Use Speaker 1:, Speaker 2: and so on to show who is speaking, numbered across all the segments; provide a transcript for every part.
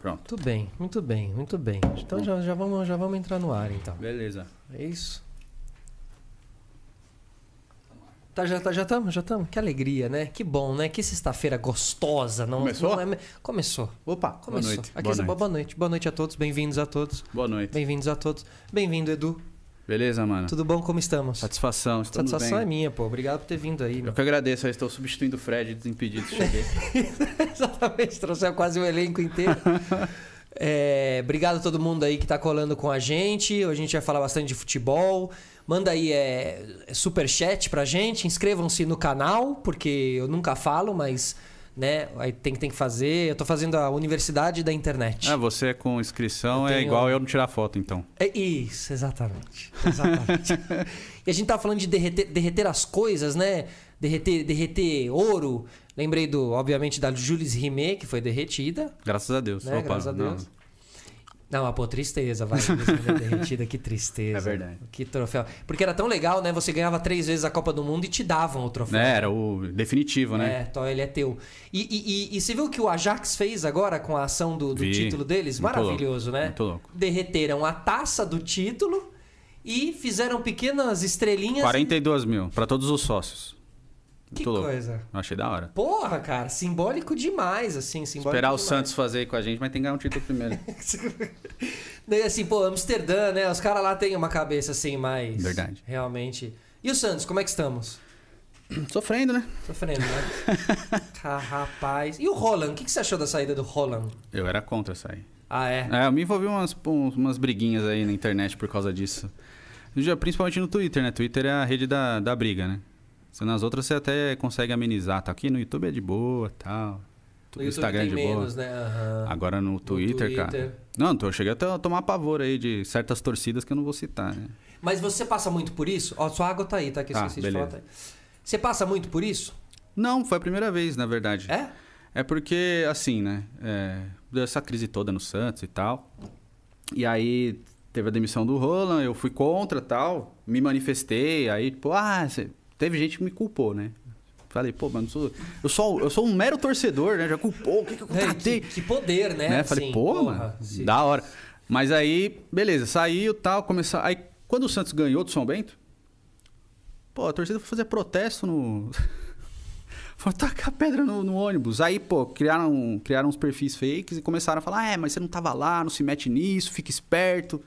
Speaker 1: Pronto.
Speaker 2: Muito bem, muito bem, muito bem. Então já, já, vamos, já vamos entrar no ar, então.
Speaker 1: Beleza.
Speaker 2: É isso. Tá, já tá, já estamos, já estamos. Que alegria, né? Que bom, né? Que sexta-feira gostosa. Não,
Speaker 1: Começou?
Speaker 2: Não é... Começou.
Speaker 1: Opa,
Speaker 2: Começou.
Speaker 1: boa noite.
Speaker 2: Aqui,
Speaker 1: boa, noite.
Speaker 2: boa noite. Boa noite a todos. Bem-vindos a todos.
Speaker 1: boa noite.
Speaker 2: Bem-vindos a todos. Bem-vindo, Edu.
Speaker 1: Beleza, mano?
Speaker 2: Tudo bom? Como estamos?
Speaker 1: Satisfação, estamos
Speaker 2: Satisfação é
Speaker 1: bem.
Speaker 2: minha, pô. Obrigado por ter vindo aí.
Speaker 1: Eu
Speaker 2: meu.
Speaker 1: que agradeço, eu estou substituindo o Fred desimpedido. Cheguei.
Speaker 2: Exatamente, trouxeram quase o elenco inteiro. É, obrigado a todo mundo aí que tá colando com a gente. Hoje a gente vai falar bastante de futebol. Manda aí é, é, superchat pra gente. Inscrevam-se no canal, porque eu nunca falo, mas né, aí tem, tem que fazer. Eu tô fazendo a Universidade da Internet.
Speaker 1: ah, você com inscrição
Speaker 2: Eu
Speaker 1: é
Speaker 2: tenho-
Speaker 1: igual eu não tirar foto, então.
Speaker 2: É isso, exatamente. Exatamente. e a gente tava falando de derreter, derreter as coisas, né? Derreter, derreter ouro. Lembrei do, obviamente, da Jules Rimet, que foi derretida.
Speaker 1: Graças a Deus.
Speaker 2: Né?
Speaker 1: Opa,
Speaker 2: Graças a. Deus. Não, mas pô, tristeza, vai. Derretida, que tristeza.
Speaker 1: É verdade.
Speaker 2: Que troféu. Porque era tão legal, né? Você ganhava três vezes a Copa do Mundo e te davam o troféu.
Speaker 1: Né, era o definitivo, né?
Speaker 2: É, então ele é teu. E, e, e, e você viu o que o Ajax fez agora com a ação do, do
Speaker 1: Vi.
Speaker 2: título deles? Maravilhoso,
Speaker 1: louco,
Speaker 2: né?
Speaker 1: muito louco.
Speaker 2: Derreteram a taça do título e fizeram pequenas estrelinhas.
Speaker 1: 42 mil para todos os sócios.
Speaker 2: Que
Speaker 1: louco.
Speaker 2: coisa.
Speaker 1: Eu achei da hora.
Speaker 2: Porra, cara, simbólico demais, assim, simbólico
Speaker 1: Esperar o
Speaker 2: demais.
Speaker 1: Santos fazer aí com a gente, mas tem que ganhar um título primeiro.
Speaker 2: Daí, assim, pô, Amsterdã, né? Os caras lá têm uma cabeça assim mais.
Speaker 1: Verdade.
Speaker 2: Realmente. E o Santos, como é que estamos?
Speaker 1: Sofrendo, né?
Speaker 2: Sofrendo, né? Ca- Rapaz. E o Roland? O que você achou da saída do Roland?
Speaker 1: Eu era contra aí.
Speaker 2: Ah, é?
Speaker 1: É, eu me envolvi umas, umas briguinhas aí na internet por causa disso. Principalmente no Twitter, né? Twitter é a rede da, da briga, né? Se nas outras você até consegue amenizar. Tá aqui no YouTube é de boa tal.
Speaker 2: No
Speaker 1: No Instagram é
Speaker 2: tem
Speaker 1: de boa.
Speaker 2: menos, né? Aham.
Speaker 1: Agora no Twitter,
Speaker 2: Twitter.
Speaker 1: cara. Não, eu cheguei até a tomar pavor aí de certas torcidas que eu não vou citar, né?
Speaker 2: Mas você passa muito por isso? Ó, sua água tá aí, tá? Que eu
Speaker 1: Tá,
Speaker 2: esqueci de falar.
Speaker 1: beleza.
Speaker 2: Tá. Você passa muito por isso?
Speaker 1: Não, foi a primeira vez, na verdade.
Speaker 2: É?
Speaker 1: É porque, assim, né? É, deu essa crise toda no Santos e tal. E aí teve a demissão do Roland, eu fui contra tal, me manifestei, aí, tipo, ah, cê- teve gente que me culpou, né? Falei, pô, mano, eu sou, eu sou, eu sou um mero torcedor, né? Já culpou, o que, que eu
Speaker 2: É,
Speaker 1: contratei?
Speaker 2: que, que poder, né?
Speaker 1: né? Falei, pô,
Speaker 2: porra,
Speaker 1: mano, da hora. Mas aí, beleza, saiu tal, começou. Aí, quando o Santos ganhou do São Bento, pô, a torcida foi fazer protesto no. foi tacar pedra no, no ônibus. Aí, pô, criaram, criaram uns perfis fakes e começaram a falar: ah, é, mas você não tava lá, não se mete nisso, fica esperto.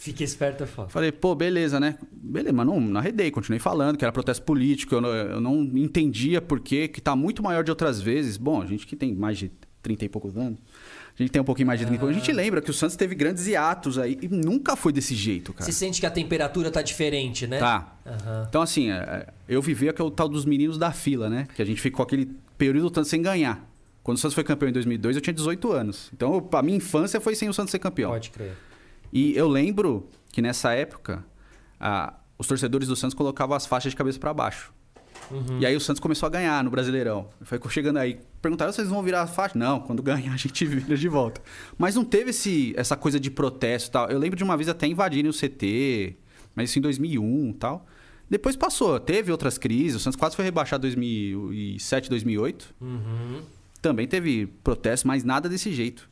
Speaker 2: Fique esperto, é foda.
Speaker 1: Falei, pô, beleza, né? Beleza, mas não, não arredei, continuei falando que era protesto político, eu não, eu não entendia por quê, que tá muito maior de outras vezes. Bom, a gente que tem mais de 30 e poucos anos, a gente tem um pouquinho mais de 30 e poucos, a gente lembra que o Santos teve grandes hiatos aí e nunca foi desse jeito, cara.
Speaker 2: Você sente que a temperatura tá diferente, né?
Speaker 1: Tá.
Speaker 2: Aham.
Speaker 1: Então, assim, é, eu vivi aquele tal dos meninos da fila, né? Que a gente ficou aquele período tanto sem ganhar. Quando o Santos foi campeão em 2002, eu tinha 18 anos. Então, a minha infância foi sem o Santos ser campeão.
Speaker 2: Pode crer.
Speaker 1: E eu lembro que nessa época, a- os torcedores do Santos colocavam as faixas de cabeça para baixo.
Speaker 2: Uhum.
Speaker 1: E aí o Santos começou a ganhar no Brasileirão. Foi chegando aí. Perguntaram, vocês vão virar a faixa? Não, quando ganhar a gente vira de volta. Mas não teve esse, essa coisa de protesto e tal. Eu lembro de uma vez até invadirem o CT, mas isso em 2001 e tal. Depois passou, teve outras crises. O Santos quase foi rebaixado em 2007, 2008.
Speaker 2: Uhum.
Speaker 1: Também teve protesto, mas nada desse jeito.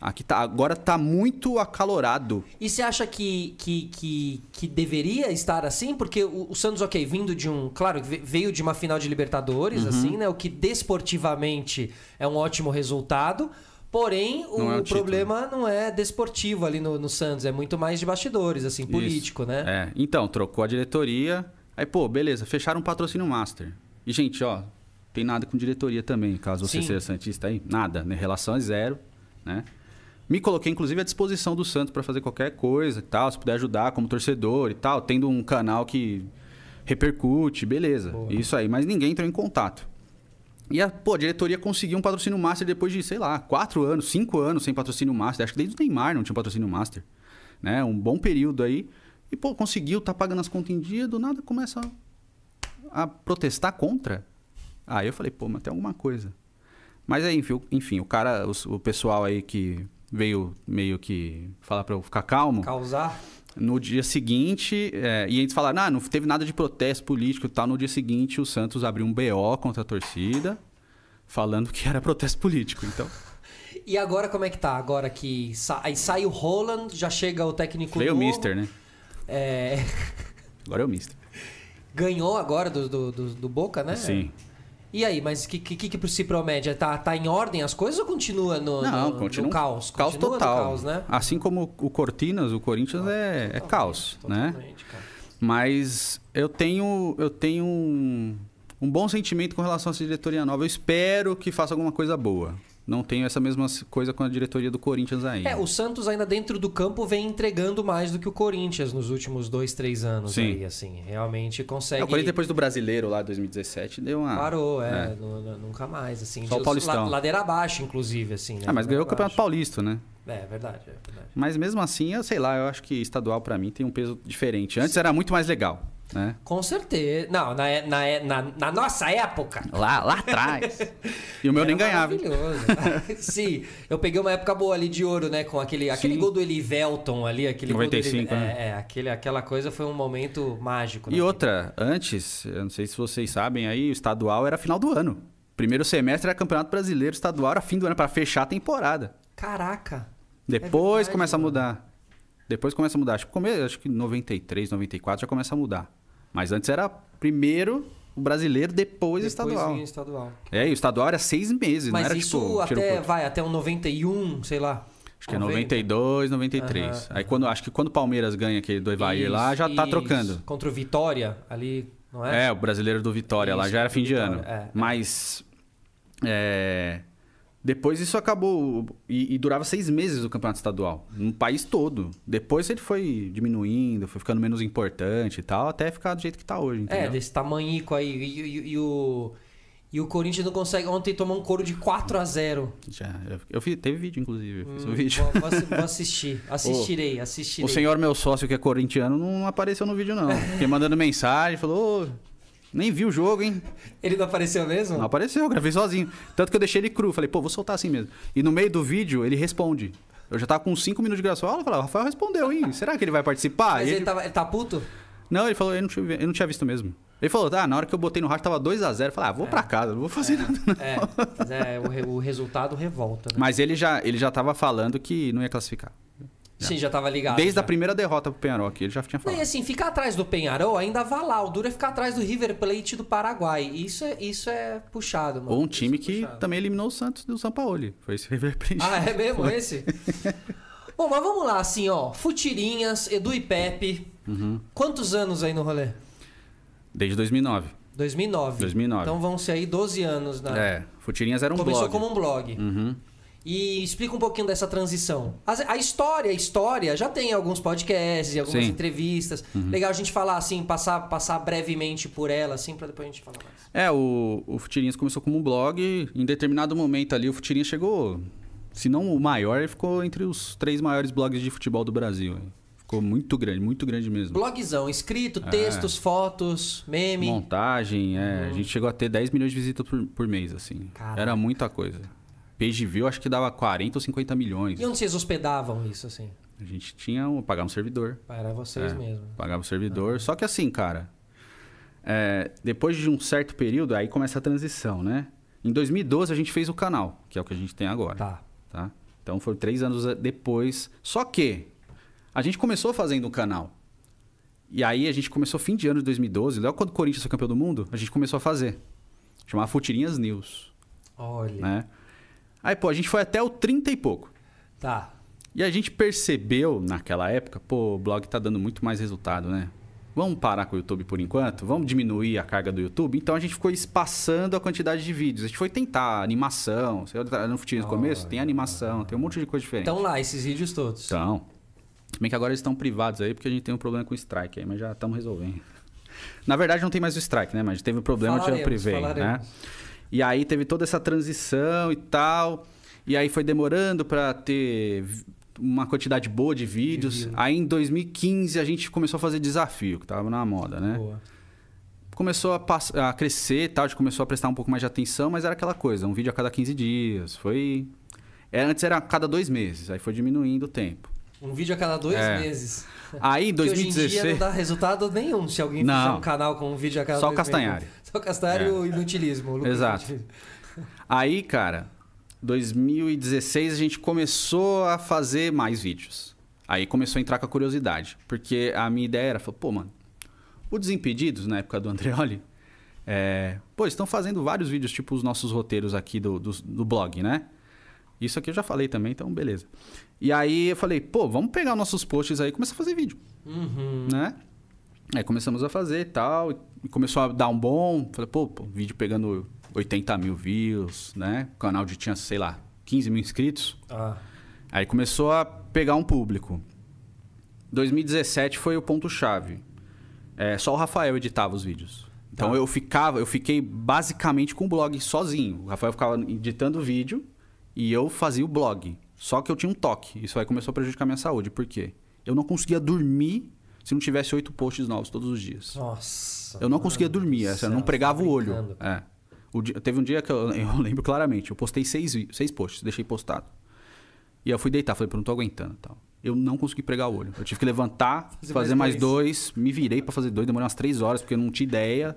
Speaker 1: Aqui tá, agora tá muito acalorado.
Speaker 2: E você acha que, que, que, que deveria estar assim? Porque o, o Santos, ok, vindo de um. Claro, ve- veio de uma final de Libertadores,
Speaker 1: Uhum.
Speaker 2: assim, né? O que desportivamente é um ótimo resultado. Porém, o,
Speaker 1: é o título.
Speaker 2: problema não é desportivo ali no, no Santos, é muito mais de bastidores, assim, político,
Speaker 1: Isso.
Speaker 2: né?
Speaker 1: É, então, trocou a diretoria. Aí, pô, beleza, fecharam um patrocínio master. E, gente, ó, tem nada com diretoria também, caso você
Speaker 2: Sim.
Speaker 1: seja Santista aí. Nada, né? Relação é zero, né? Me coloquei, inclusive, à disposição do Santos para fazer qualquer coisa e tal, se puder ajudar como torcedor e tal, tendo um canal que repercute, beleza.
Speaker 2: Boa.
Speaker 1: Isso aí, mas ninguém entrou em contato. E a, pô, a diretoria conseguiu um patrocínio master depois de, sei lá, quatro anos, cinco anos sem patrocínio master. Acho que desde o Neymar não tinha patrocínio master. Né? Um bom período aí. E, pô, conseguiu, tá pagando as contas em dia, do nada começa a, a protestar contra. Aí eu falei, pô, mas tem alguma coisa. Mas aí, enfim, o cara, os- o, pessoal aí que veio meio que falar pra eu ficar calmo.
Speaker 2: Causar.
Speaker 1: No dia seguinte, é, e eles falaram, ah, não teve nada de protesto político e tal. No dia seguinte, o Santos abriu um BO contra a torcida, falando que era protesto político. Então,
Speaker 2: E agora como é que tá? Agora que sa... aí sai o Roland, já chega o técnico
Speaker 1: Veio o. Mister, né?
Speaker 2: É...
Speaker 1: Agora é o Mister.
Speaker 2: Ganhou agora do, do, do, do Boca, né?
Speaker 1: Sim.
Speaker 2: E aí, mas o que, que, que se promete? Tá, tá em ordem as coisas ou continua no,
Speaker 1: Não,
Speaker 2: no,
Speaker 1: continua
Speaker 2: no caos?
Speaker 1: Caos
Speaker 2: Continua
Speaker 1: total.
Speaker 2: caos, né?
Speaker 1: Assim como o Cortinas, o Corinthians é, é caos, né?
Speaker 2: Cara.
Speaker 1: Mas eu tenho, eu tenho um, um bom sentimento com relação a essa diretoria nova. Eu espero que faça alguma coisa boa. Não tenho essa mesma coisa com a diretoria do Corinthians aí.
Speaker 2: É, o Santos ainda dentro do campo vem entregando mais do que o Corinthians nos últimos dois, três anos
Speaker 1: Sim.
Speaker 2: aí, assim. Realmente consegue...
Speaker 1: É, o Corinthians depois do brasileiro lá 2017 deu uma.
Speaker 2: Parou, é,
Speaker 1: é.
Speaker 2: nu- nu- nunca mais, assim.
Speaker 1: Só o Paulistão.
Speaker 2: la- Ladeira abaixo, inclusive, assim, né?
Speaker 1: Ah, mas ganhou o Campeonato Paulista, né?
Speaker 2: É, verdade, é verdade.
Speaker 1: Mas mesmo assim, eu sei lá, eu acho que estadual pra mim tem um peso diferente. Antes era muito mais legal, né?
Speaker 2: Com certeza. Não, na, na, na, na nossa época...
Speaker 1: Lá, lá atrás. E o meu nem ganhava.
Speaker 2: Maravilhoso. Sim, eu peguei uma época boa ali de ouro, né? Com aquele, aquele
Speaker 1: Sim.
Speaker 2: gol do Elivelton ali, aquele
Speaker 1: 95,
Speaker 2: gol do Eli-
Speaker 1: né?
Speaker 2: é, é, aquele, aquela coisa foi um momento mágico. né?
Speaker 1: E outra, antes, eu não sei se vocês sabem aí, o estadual era final do ano. Primeiro semestre era Campeonato Brasileiro, estadual era fim do ano pra fechar a temporada.
Speaker 2: Caraca.
Speaker 1: Depois
Speaker 2: verdade,
Speaker 1: começa a
Speaker 2: mano.
Speaker 1: mudar. Depois começa a mudar. Acho que. Acho que 93, 94 já começa a mudar. Mas antes era primeiro o brasileiro, depois, o
Speaker 2: Depois
Speaker 1: estadual.
Speaker 2: o estadual.
Speaker 1: É, e o estadual era seis meses,
Speaker 2: Mas
Speaker 1: não era
Speaker 2: isso
Speaker 1: tipo.
Speaker 2: até, vai, até um 91, sei lá.
Speaker 1: Acho que é
Speaker 2: 90.
Speaker 1: 92, 93.
Speaker 2: Aham,
Speaker 1: Aí quando, acho que quando o Palmeiras ganha aquele do Evair lá, já tá
Speaker 2: Isso,
Speaker 1: trocando.
Speaker 2: isso. Contra o Vitória, ali, não é?
Speaker 1: É, o brasileiro do Vitória lá
Speaker 2: Isso,
Speaker 1: já era fim de
Speaker 2: Vitória,
Speaker 1: ano.
Speaker 2: é.
Speaker 1: Mas. é, depois isso acabou. E, e durava seis meses o campeonato estadual. No país todo. Depois ele foi diminuindo, foi ficando menos importante e tal, até ficar do jeito que tá hoje.
Speaker 2: É,
Speaker 1: Entendeu?
Speaker 2: desse tamanhico aí. E, e- e o. E o Corinthians não consegue. Ontem tomou um couro de 4 a 0
Speaker 1: Já, eu, fiz- teve vídeo, inclusive. Eu fiz um
Speaker 2: Hum,
Speaker 1: vídeo.
Speaker 2: Vou, vou assi- vou assistir. Assistirei, assistirei.
Speaker 1: O senhor, meu sócio, que é corintiano, não apareceu no vídeo, não. Fiquei mandando mensagem, falou. "Ô, nem vi o jogo, hein?
Speaker 2: Ele não apareceu mesmo?
Speaker 1: Não apareceu, eu gravei sozinho. Tanto que eu deixei ele cru. Falei, pô, vou soltar assim mesmo. E no meio do vídeo, ele responde. Eu já tava com 5 minutos de gravação. Eu falei, o Rafael respondeu, hein? Será que ele vai participar?
Speaker 2: Mas ele,
Speaker 1: ele-
Speaker 2: tava, ele tá puto?
Speaker 1: Não, ele falou, ele não, tinha, ele não tinha visto mesmo. Ele falou, tá, na hora que eu botei no rádio tava 2x0. Eu falei, ah, vou pra casa, não vou fazer nada. não.
Speaker 2: É, mas é o, re- o resultado revolta, né?
Speaker 1: Mas ele já, ele já tava falando que não ia classificar.
Speaker 2: Sim, já tava ligado.
Speaker 1: Desde a primeira derrota pro Penharol aqui, ele já tinha
Speaker 2: Não,
Speaker 1: falado.
Speaker 2: e assim, ficar atrás do Penharol ainda vai lá. O duro é ficar atrás do River Plate do Paraguai. Isso é, isso é puxado, mano.
Speaker 1: Ou um time
Speaker 2: é
Speaker 1: que
Speaker 2: puxado.
Speaker 1: também eliminou o Santos do São Paulo. Foi esse River Plate.
Speaker 2: Ah, é mesmo esse? Bom, mas vamos lá, assim, ó. Futirinhas, Edu e Pepe.
Speaker 1: Uhum.
Speaker 2: Quantos anos aí no rolê?
Speaker 1: Desde 2009.
Speaker 2: 2009.
Speaker 1: 2009.
Speaker 2: Então vão ser aí 12 anos, né?
Speaker 1: É, Futirinhas era um
Speaker 2: Começou
Speaker 1: blog.
Speaker 2: como um blog.
Speaker 1: Uhum.
Speaker 2: E explica um pouquinho dessa transição. As- A, história, a história já tem alguns podcasts e algumas
Speaker 1: Sim. Uhum.
Speaker 2: entrevistas. Legal a gente falar assim, passar, passar brevemente por ela, assim, pra depois a gente falar mais.
Speaker 1: É, o, o Futirinhas começou como um blog. Em determinado momento ali, o Futirinhas chegou, se não o maior, ele ficou entre os três maiores blogs de futebol do Brasil. Ficou muito grande, muito grande mesmo.
Speaker 2: Blogzão, escrito,
Speaker 1: É.
Speaker 2: textos, fotos, meme.
Speaker 1: Montagem, é, a gente chegou a ter 10 milhões de visitas por, por mês, assim.
Speaker 2: Caraca.
Speaker 1: Era muita coisa. Page view acho que dava 40 ou 50 milhões.
Speaker 2: E onde vocês hospedavam isso, assim?
Speaker 1: A gente tinha um, pagava um servidor.
Speaker 2: Para vocês
Speaker 1: É.
Speaker 2: mesmo.
Speaker 1: Pagava o servidor. Só que assim, cara, é, depois de um certo período, aí começa a transição, né? Em 2012 a gente fez o canal, que é o que a gente tem agora.
Speaker 2: Tá.
Speaker 1: tá? Então foram três anos depois. Só que a gente começou fazendo o canal. E aí a gente começou fim de ano de 2012, logo quando o Corinthians foi campeão do mundo, a gente começou a fazer. Chamava Futirinhas News,
Speaker 2: Olha.
Speaker 1: né? Aí, pô, a gente foi até o 30 e pouco.
Speaker 2: Tá.
Speaker 1: E a gente percebeu naquela época, pô, o blog tá dando muito mais resultado, né? Vamos parar com o YouTube por enquanto? Vamos diminuir a carga do YouTube? Então a gente ficou espaçando a quantidade de vídeos. A gente foi tentar animação. Você no Futinho no começo, tem animação, tem um monte de coisa diferente.
Speaker 2: Então lá, esses vídeos todos.
Speaker 1: Então. Se bem que agora eles estão privados aí, porque a gente tem um problema com o strike aí, mas já estamos resolvendo. Na verdade, não tem mais o strike, né? Mas teve um problema, eu
Speaker 2: Falaremos,
Speaker 1: privei, né? E aí teve toda essa transição e tal. E aí foi demorando para ter uma quantidade boa de vídeos.
Speaker 2: vídeo.
Speaker 1: Aí em 2015 a gente começou a fazer desafio, que tava na moda, né?
Speaker 2: Boa.
Speaker 1: Começou a, a crescer e tal, a gente começou a prestar um pouco mais de atenção, mas era aquela coisa, um vídeo a cada 15 dias. Foi. Era, antes era a cada dois meses, aí foi diminuindo o tempo.
Speaker 2: Um vídeo a cada dois
Speaker 1: É.
Speaker 2: meses.
Speaker 1: Aí em
Speaker 2: Que hoje em dia
Speaker 1: 2016.
Speaker 2: não dá resultado nenhum se alguém
Speaker 1: Não.
Speaker 2: fizer um canal com um vídeo a cada
Speaker 1: Só o
Speaker 2: dois meses. Só Castanhari e o inutilismo. o
Speaker 1: Exato.
Speaker 2: Inutilismo.
Speaker 1: Aí, cara, 2016 a gente começou a fazer mais vídeos. Aí começou a entrar com a curiosidade. Porque a minha ideia era, pô, mano, o Desimpedidos, na época do Andreoli, é, pô, estão fazendo vários vídeos, tipo os nossos roteiros aqui do, do, do, blog, né? Isso aqui eu já falei também, então beleza. E aí eu falei, pô, vamos pegar nossos posts aí e começar a fazer vídeo.
Speaker 2: Uhum.
Speaker 1: Né? Aí começamos a fazer e tal, começou a dar um bom. Falei, pô, pô, vídeo pegando 80 mil views, né? O canal de tinha, sei lá, 15 mil inscritos.
Speaker 2: Ah.
Speaker 1: Aí começou a pegar um público. 2017 foi o ponto-chave. É, só o Rafael editava os vídeos. Então
Speaker 2: Tá.
Speaker 1: eu ficava, eu fiquei basicamente com o blog sozinho. O Rafael ficava editando o vídeo e eu fazia o blog. Só que eu tinha um toque. Isso aí começou a prejudicar a minha saúde. Por quê? Eu não conseguia dormir se não tivesse oito posts novos todos os dias.
Speaker 2: Nossa.
Speaker 1: Eu não conseguia dormir, essa, eu não pregava
Speaker 2: tá
Speaker 1: o olho. É. O dia- teve um dia que eu, eu lembro claramente, eu postei seis, seis posts, deixei postado. E eu fui deitar, falei, pô, não tô aguentando tal. Eu não consegui pregar o olho. Eu tive que levantar,
Speaker 2: Fazer
Speaker 1: fazer,
Speaker 2: mais
Speaker 1: mais, dois. me virei pra fazer dois, demorou umas três horas, porque eu não tinha ideia.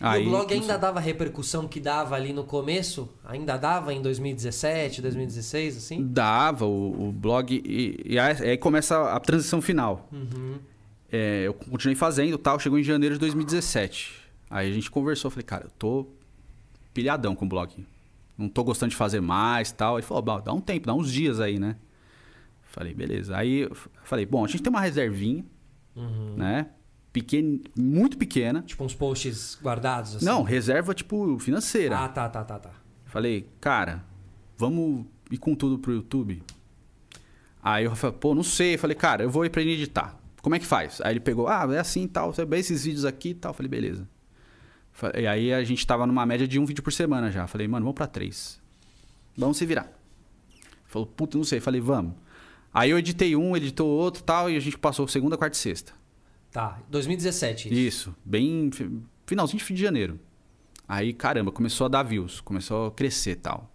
Speaker 2: E o blog ainda dava a repercussão que dava ali no começo? Ainda dava em 2017, 2016, assim?
Speaker 1: Dava o, o blog e, e aí, aí começa a transição final.
Speaker 2: Uhum.
Speaker 1: É, eu continuei fazendo tal, chegou em janeiro de 2017. Aí a gente conversou, falei, cara, eu tô pilhadão com o blog. Não tô gostando de fazer mais tal. Ele falou, "Bom, dá um tempo, dá uns dias aí, né? Falei, beleza. Aí eu falei, bom, a gente tem uma reservinha,
Speaker 2: Uhum.
Speaker 1: né? Pequena, muito pequena.
Speaker 2: Tipo uns posts guardados, assim?
Speaker 1: Não, reserva, tipo, financeira.
Speaker 2: Ah, tá, tá, tá, tá.
Speaker 1: Falei, cara, vamos ir com tudo pro YouTube? Aí o Rafael, pô, não sei. Falei, cara, eu vou ir pra ele editar. Como é que faz? Aí ele pegou, ah, é assim e tal, você vê esses vídeos aqui e tal. Falei, beleza. E aí a gente tava numa média de um vídeo por semana já. Falei, mano, vamos pra três. Vamos se virar. Falou, puta, não sei. Falei, vamos. Aí eu editei um, editou outro e tal, e a gente passou segunda, quarta e sexta.
Speaker 2: Tá, 2017. isso.
Speaker 1: Isso, bem fi- finalzinho de fim de janeiro. Aí, caramba, começou a dar views, começou a crescer e tal.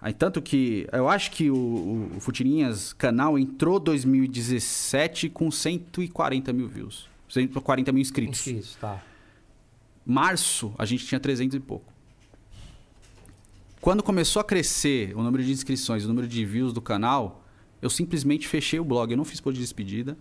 Speaker 1: Aí, tanto que eu acho que o, o, Futirinhas canal entrou 2017 com 140 mil views. 140 mil inscritos.
Speaker 2: Inscritos, tá.
Speaker 1: Março, a gente tinha 300 e pouco. Quando começou a crescer o número de inscrições, o número de views do canal, eu simplesmente fechei o blog. Eu não fiz post de despedida.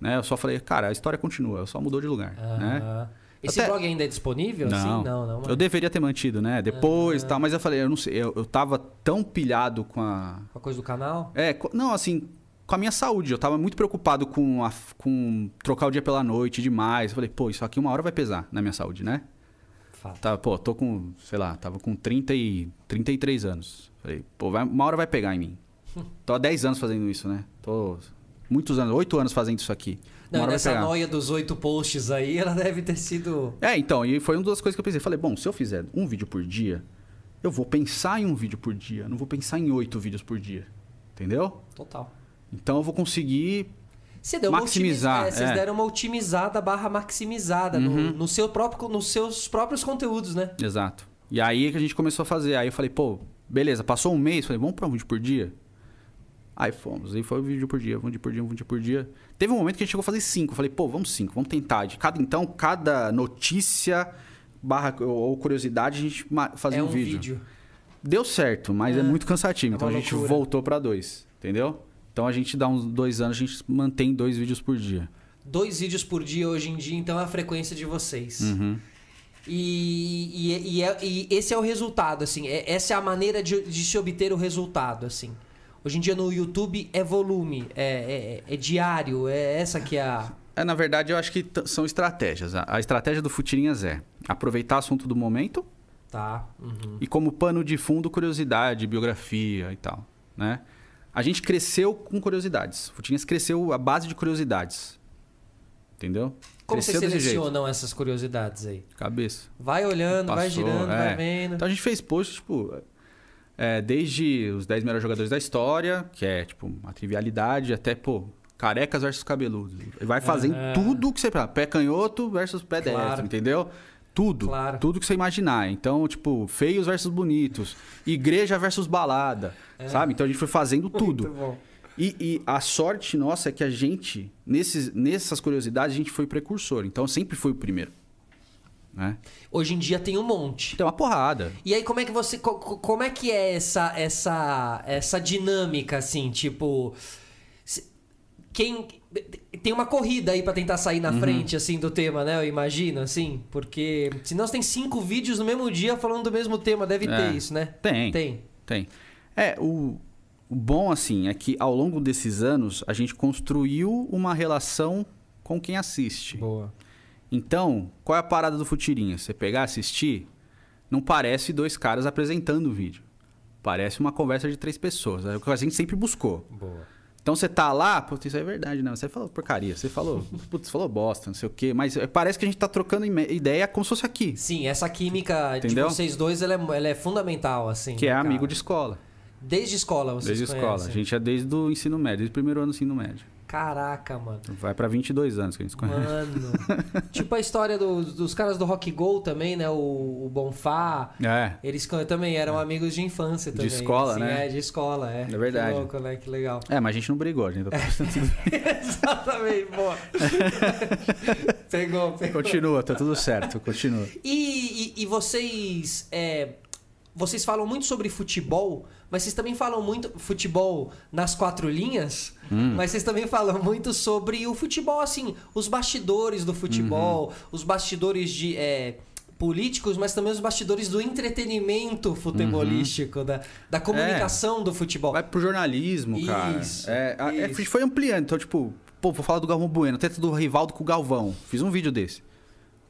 Speaker 1: Né? Eu só falei, cara, a história continua, só mudou de lugar. Né?
Speaker 2: Aham. Esse
Speaker 1: Até-
Speaker 2: blog ainda é disponível?
Speaker 1: Não.
Speaker 2: Assim? Não, não.
Speaker 1: Eu deveria ter mantido, né? Depois e tal, mas eu falei, eu não sei, eu, eu tava tão pilhado com a.
Speaker 2: Uma coisa do canal?
Speaker 1: É, não, assim, com a minha saúde. Eu tava muito preocupado com, a, com trocar o dia pela noite demais. Eu falei, pô, isso aqui uma hora vai pesar na minha saúde, né?
Speaker 2: Fato.
Speaker 1: Tava, pô, tô com, sei lá, tava com 30 e, 33 anos. Falei, pô, vai- uma hora vai pegar em mim. Tô há 10 anos fazendo isso, né? Tô muitos anos, 8 anos fazendo isso aqui.
Speaker 2: Não, nessa noia dos oito posts aí, ela deve ter sido.
Speaker 1: É, então, e foi uma das coisas que eu pensei. Falei, bom, se eu fizer um vídeo por dia, eu vou pensar em um vídeo por dia, não vou pensar em oito vídeos por dia. Entendeu?
Speaker 2: Total.
Speaker 1: Então eu vou conseguir.
Speaker 2: Você deu
Speaker 1: Maximizar,
Speaker 2: Uma otimiz... é, vocês
Speaker 1: é.
Speaker 2: deram uma otimizada barra maximizada no,
Speaker 1: Uhum.
Speaker 2: no seu próprio, nos seus próprios conteúdos, né?
Speaker 1: Exato. E aí que a gente começou a fazer. Aí eu falei, pô, beleza, passou um mês, falei, vamos pra um vídeo por dia? Aí fomos, aí foi um vídeo por dia, um vídeo por dia, um vídeo por dia. Teve um momento que a gente chegou a fazer cinco. Eu falei, pô, vamos cinco, vamos tentar. De cada, então, cada notícia barra ou curiosidade, a gente fazia
Speaker 2: é
Speaker 1: um,
Speaker 2: um
Speaker 1: vídeo.
Speaker 2: vídeo.
Speaker 1: Deu certo, mas é,
Speaker 2: É.
Speaker 1: muito cansativo.
Speaker 2: É
Speaker 1: então a gente
Speaker 2: loucura.
Speaker 1: voltou pra dois, entendeu? Então a gente dá uns dois anos, a gente mantém dois vídeos por dia.
Speaker 2: Dois vídeos por dia hoje em dia, então é a frequência de vocês.
Speaker 1: Uhum.
Speaker 2: E, e, e é- e esse é o resultado, assim. é- essa é a maneira de, de se obter o resultado, assim. Hoje em dia no YouTube é volume, é, é- é diário, é essa que é a.
Speaker 1: É, na verdade, eu acho que são estratégias. A, a estratégia do Futirinhas é aproveitar o assunto do momento
Speaker 2: Tá. uhum.
Speaker 1: e como pano de fundo, curiosidade, biografia e tal, né? A gente cresceu com curiosidades. Futirinhas cresceu a base de curiosidades. Entendeu?
Speaker 2: Como
Speaker 1: cresceu
Speaker 2: vocês selecionam essas curiosidades aí?
Speaker 1: Cabeça.
Speaker 2: Vai olhando, vai
Speaker 1: Passou,
Speaker 2: girando,
Speaker 1: é.
Speaker 2: vai vendo.
Speaker 1: Então a gente fez posts, tipo, é, desde os 10 melhores jogadores da história, que é, tipo, uma trivialidade, até, pô, carecas versus cabeludos. E Vai fazendo
Speaker 2: Aham.
Speaker 1: tudo que você... Pé canhoto versus pé
Speaker 2: Claro.
Speaker 1: destro, entendeu? Tudo.
Speaker 2: Claro.
Speaker 1: Tudo que você imaginar. Então, tipo, feios versus bonitos. Igreja versus balada, sabe? Então a gente foi fazendo tudo.
Speaker 2: É.
Speaker 1: E, e a sorte nossa é que a gente, nesses, nessas curiosidades, a gente foi precursor. Então sempre foi o primeiro. Né?
Speaker 2: Hoje em dia tem um monte.
Speaker 1: Tem uma porrada.
Speaker 2: E aí, como é que você. co- co- Como é que é essa, essa, essa dinâmica, assim, tipo. se- Quem. Tem uma corrida aí pra tentar sair
Speaker 1: Uhum.
Speaker 2: na frente, assim, do tema, né? Eu imagino, assim. Porque. Senão você tem cinco vídeos no mesmo dia falando do mesmo tema. Deve
Speaker 1: É.
Speaker 2: ter isso, né?
Speaker 1: Tem.
Speaker 2: Tem.
Speaker 1: Tem. É, o, o bom, assim, é que ao longo desses anos a gente construiu uma relação com quem assiste.
Speaker 2: Boa.
Speaker 1: Então, qual é a parada do Futirinha? Você pegar assistir, não parece dois caras apresentando o vídeo. Parece uma conversa de três pessoas. É o que a gente sempre buscou.
Speaker 2: Boa.
Speaker 1: Então você tá lá, putz, isso é verdade, não. Você falou porcaria, você falou, putz, falou bosta, não sei o quê. Mas é, parece que a gente tá trocando ideia como se fosse aqui.
Speaker 2: Sim, essa química
Speaker 1: Entendeu?
Speaker 2: de vocês dois, ela é, ela é fundamental, assim.
Speaker 1: Que é
Speaker 2: né,
Speaker 1: amigo
Speaker 2: cara?
Speaker 1: de escola.
Speaker 2: Desde escola vocês
Speaker 1: Desde escola. A
Speaker 2: conhecem?
Speaker 1: gente é desde o ensino médio, desde o primeiro ano do ensino médio.
Speaker 2: Caraca, mano.
Speaker 1: Vai pra 22 anos que a gente se conhece.
Speaker 2: Mano. tipo a história do- dos caras do Rock Go também, né? O, o Bonfá.
Speaker 1: É.
Speaker 2: Eles também eram amigos de infância
Speaker 1: De
Speaker 2: também.
Speaker 1: escola,
Speaker 2: assim,
Speaker 1: né?
Speaker 2: É, de escola, é.
Speaker 1: É verdade.
Speaker 2: Que louco, né? Que legal.
Speaker 1: É, mas a gente não brigou, a gente tá tudo
Speaker 2: Exatamente, boa. pegou, pegou.
Speaker 1: Continua, tá tudo certo, continua.
Speaker 2: E, e- e vocês. é, vocês falam muito sobre futebol, mas vocês também falam muito futebol nas quatro linhas,
Speaker 1: Hum.
Speaker 2: mas vocês também falam muito sobre o futebol, assim, os bastidores do futebol,
Speaker 1: Uhum.
Speaker 2: os bastidores de. é, políticos, mas também os bastidores do entretenimento futebolístico, da, da comunicação do futebol.
Speaker 1: Uhum. Vai pro jornalismo, cara.
Speaker 2: Isso,
Speaker 1: É, a- é, foi ampliando. Então, tipo, pô, vou falar do Galvão Bueno, tenta do Rivaldo com o Galvão. Fiz um vídeo desse.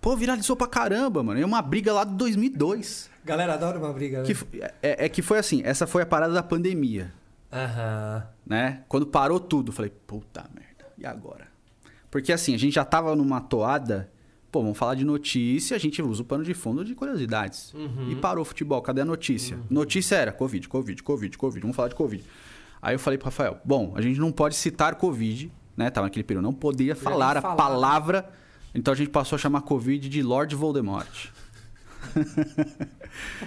Speaker 1: Pô, viralizou pra caramba, mano. É uma briga lá de 2002.
Speaker 2: Galera adora uma briga, né?
Speaker 1: Que, f- é, é que foi assim, essa foi a parada da pandemia,
Speaker 2: Aham.
Speaker 1: né? Quando parou tudo, falei, puta merda, e agora? Porque assim, a gente já tava numa toada, pô, vamos falar de notícia, a gente usa o pano de fundo de curiosidades.
Speaker 2: Uhum.
Speaker 1: E parou o futebol, cadê a notícia? Notícia era Covid, Covid, Covid, Covid, vamos falar de Covid. Aí eu falei pro Rafael, bom, a gente não pode citar Covid, né? Tava naquele período, não podia falar
Speaker 2: nem
Speaker 1: a
Speaker 2: falar, né?
Speaker 1: palavra, então a gente passou a chamar Covid de Lord Voldemort.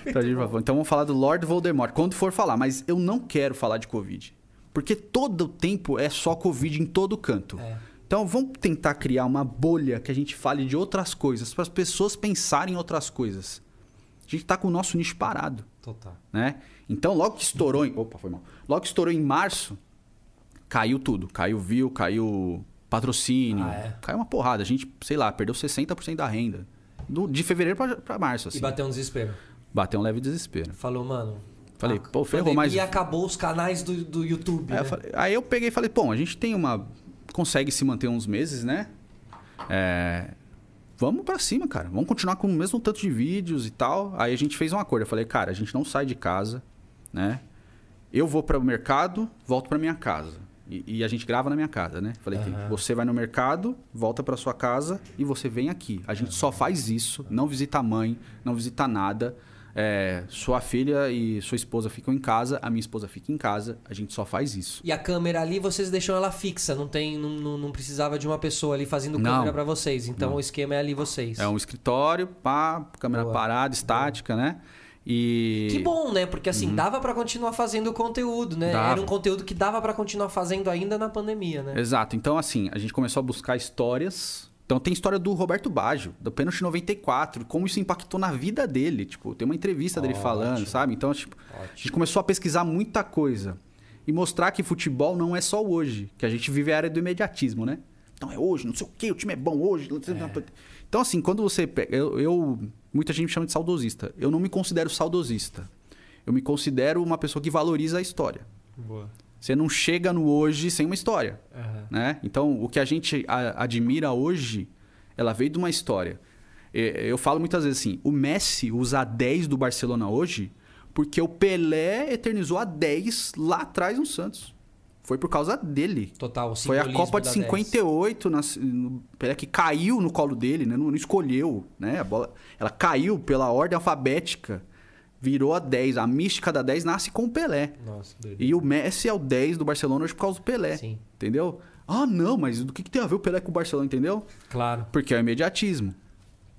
Speaker 1: Então, então vamos falar do Lord Voldemort quando for falar, mas eu não quero falar de Covid. Porque todo o tempo é só Covid em todo canto.
Speaker 2: É.
Speaker 1: Então vamos tentar criar uma bolha que a gente fale de outras coisas, para as pessoas pensarem em outras coisas. A gente tá com o nosso nicho parado,
Speaker 2: Total.
Speaker 1: né? Então logo que estourou em... Opa, foi mal. Logo que estourou em março, caiu tudo. Caiu view, caiu patrocínio,
Speaker 2: Ah, é?
Speaker 1: caiu uma porrada. A gente, sei lá, perdeu 60% da renda. Do- de fevereiro para março, assim.
Speaker 2: E bateu um desespero.
Speaker 1: Bateu um leve desespero.
Speaker 2: Falou, mano.
Speaker 1: Falei, pô, ferrou, mas-
Speaker 2: pandemia acabou os canais do, do YouTube.
Speaker 1: Aí,
Speaker 2: né?
Speaker 1: eu falei- aí eu peguei e falei, bom, a gente tem uma. Consegue se manter uns meses, né? É, Vamos pra cima, cara. Vamos continuar com o mesmo tanto de vídeos e tal. Aí a gente fez um acordo. Eu falei, cara, a gente não sai de casa, né? Eu vou para o mercado, volto para minha casa. E, e a gente grava na minha casa, né? Falei,
Speaker 2: Aham.
Speaker 1: você vai no mercado, volta para sua casa e você vem aqui. A gente só faz isso, não visita a mãe, não visita nada. É, sua filha e sua esposa ficam em casa, a minha esposa fica em casa, a gente só faz isso.
Speaker 2: E a câmera ali, vocês deixam ela fixa, não tem, não, não, não precisava de uma pessoa ali fazendo
Speaker 1: Não.
Speaker 2: câmera pra vocês. Então o esquema é ali vocês.
Speaker 1: É um escritório, pá, câmera
Speaker 2: Boa.
Speaker 1: parada, estática, né? E.
Speaker 2: Que bom, né? Porque assim, dava pra continuar fazendo conteúdo, né?
Speaker 1: Uhum. Dava.
Speaker 2: Era um conteúdo que dava pra continuar fazendo ainda na pandemia, né?
Speaker 1: Exato. Então, assim, a gente começou a buscar histórias. Então, tem história do Roberto Baggio, do Pênalti 94, como isso impactou na vida dele. Tipo, tem uma entrevista dele
Speaker 2: Ótimo.
Speaker 1: falando, sabe? Então, tipo, a
Speaker 2: Ótimo.
Speaker 1: gente começou a pesquisar muita coisa. E mostrar que futebol não é só hoje, que a gente vive a área do imediatismo, né? Então é hoje, não sei o quê, o time é bom hoje. Então, assim, quando você pega. Eu, eu- muita gente me chama de saudosista. Eu não me considero saudosista. Eu me considero uma pessoa que valoriza a história.
Speaker 2: Boa.
Speaker 1: Você não chega no hoje sem uma história
Speaker 2: Aham.
Speaker 1: né? Então, o que a gente a- admira hoje, ela veio de uma história. Eu falo muitas vezes assim, o Messi usa a 10 do Barcelona hoje porque o Pelé eternizou a 10 lá atrás no Santos. Foi por causa dele.
Speaker 2: Total, o
Speaker 1: Foi a Copa de
Speaker 2: da 10.
Speaker 1: 58, na, no, Pelé que caiu no colo dele, né? não, não escolheu, né? A bola, ela caiu pela ordem alfabética, virou a 10. A mística da 10 nasce com o Pelé.
Speaker 2: Nossa, doido.
Speaker 1: E o Messi é o 10 do Barcelona hoje por causa do Pelé.
Speaker 2: Sim.
Speaker 1: Entendeu? Ah, não, mas do que, que tem a ver o Pelé com o Barcelona, entendeu?
Speaker 2: Claro.
Speaker 1: Porque é o imediatismo.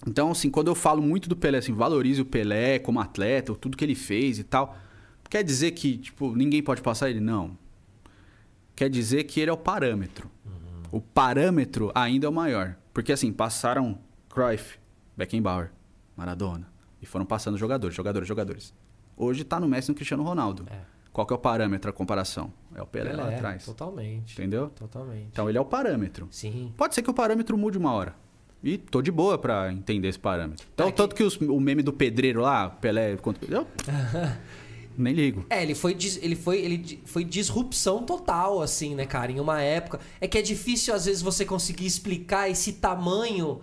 Speaker 1: Então, assim, quando eu falo muito do Pelé, assim, valorize o Pelé como atleta, tudo que ele fez e tal, quer dizer que, tipo, ninguém pode passar ele? Não. Quer dizer que ele é o parâmetro. O parâmetro ainda é o maior. Porque, assim, passaram Cruyff, Beckenbauer, Maradona. E foram passando jogadores, jogadores, jogadores. Hoje tá no Messi e no Cristiano Ronaldo.
Speaker 2: É.
Speaker 1: Qual que é o parâmetro, a comparação? É o Pelé, lá
Speaker 2: Pelé,
Speaker 1: atrás.
Speaker 2: Totalmente.
Speaker 1: Entendeu?
Speaker 2: Totalmente.
Speaker 1: Então ele é o parâmetro.
Speaker 2: Sim.
Speaker 1: Pode ser que o parâmetro mude uma hora. E tô de boa pra entender esse parâmetro. Então,
Speaker 2: É que-
Speaker 1: tanto que os- o meme do pedreiro lá, Pelé contra. Eu nem ligo.
Speaker 2: É, ele foi, ele foi, ele foi disrupção total, assim, né, cara? Em uma época. É que é difícil, às vezes, você conseguir explicar esse tamanho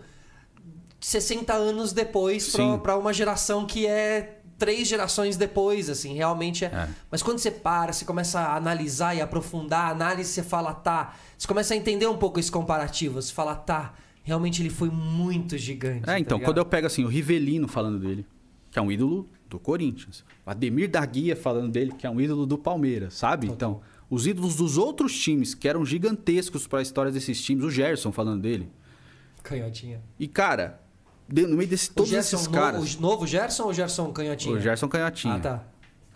Speaker 2: 60 anos depois pra uma geração que é três gerações depois, assim, realmente é.
Speaker 1: É.
Speaker 2: Mas quando você para, você começa a analisar e aprofundar a análise, você fala, tá. Você começa a entender um pouco esse comparativo. Você fala, tá, realmente ele foi muito gigante.
Speaker 1: É, então, quando eu pego assim, o Rivelino falando dele, que é um ídolo do Corinthians. O Ademir da Guia falando dele, que é um ídolo do Palmeiras, sabe? Então, os ídolos dos outros times, que eram gigantescos para a história desses times, o Gerson falando dele.
Speaker 2: Canhotinha.
Speaker 1: E, cara, no meio desses todos
Speaker 2: Gerson,
Speaker 1: esses
Speaker 2: no-
Speaker 1: caras.
Speaker 2: o novo Gerson ou o Gerson Canhotinha?
Speaker 1: O Gerson Canhotinha.
Speaker 2: Ah, tá.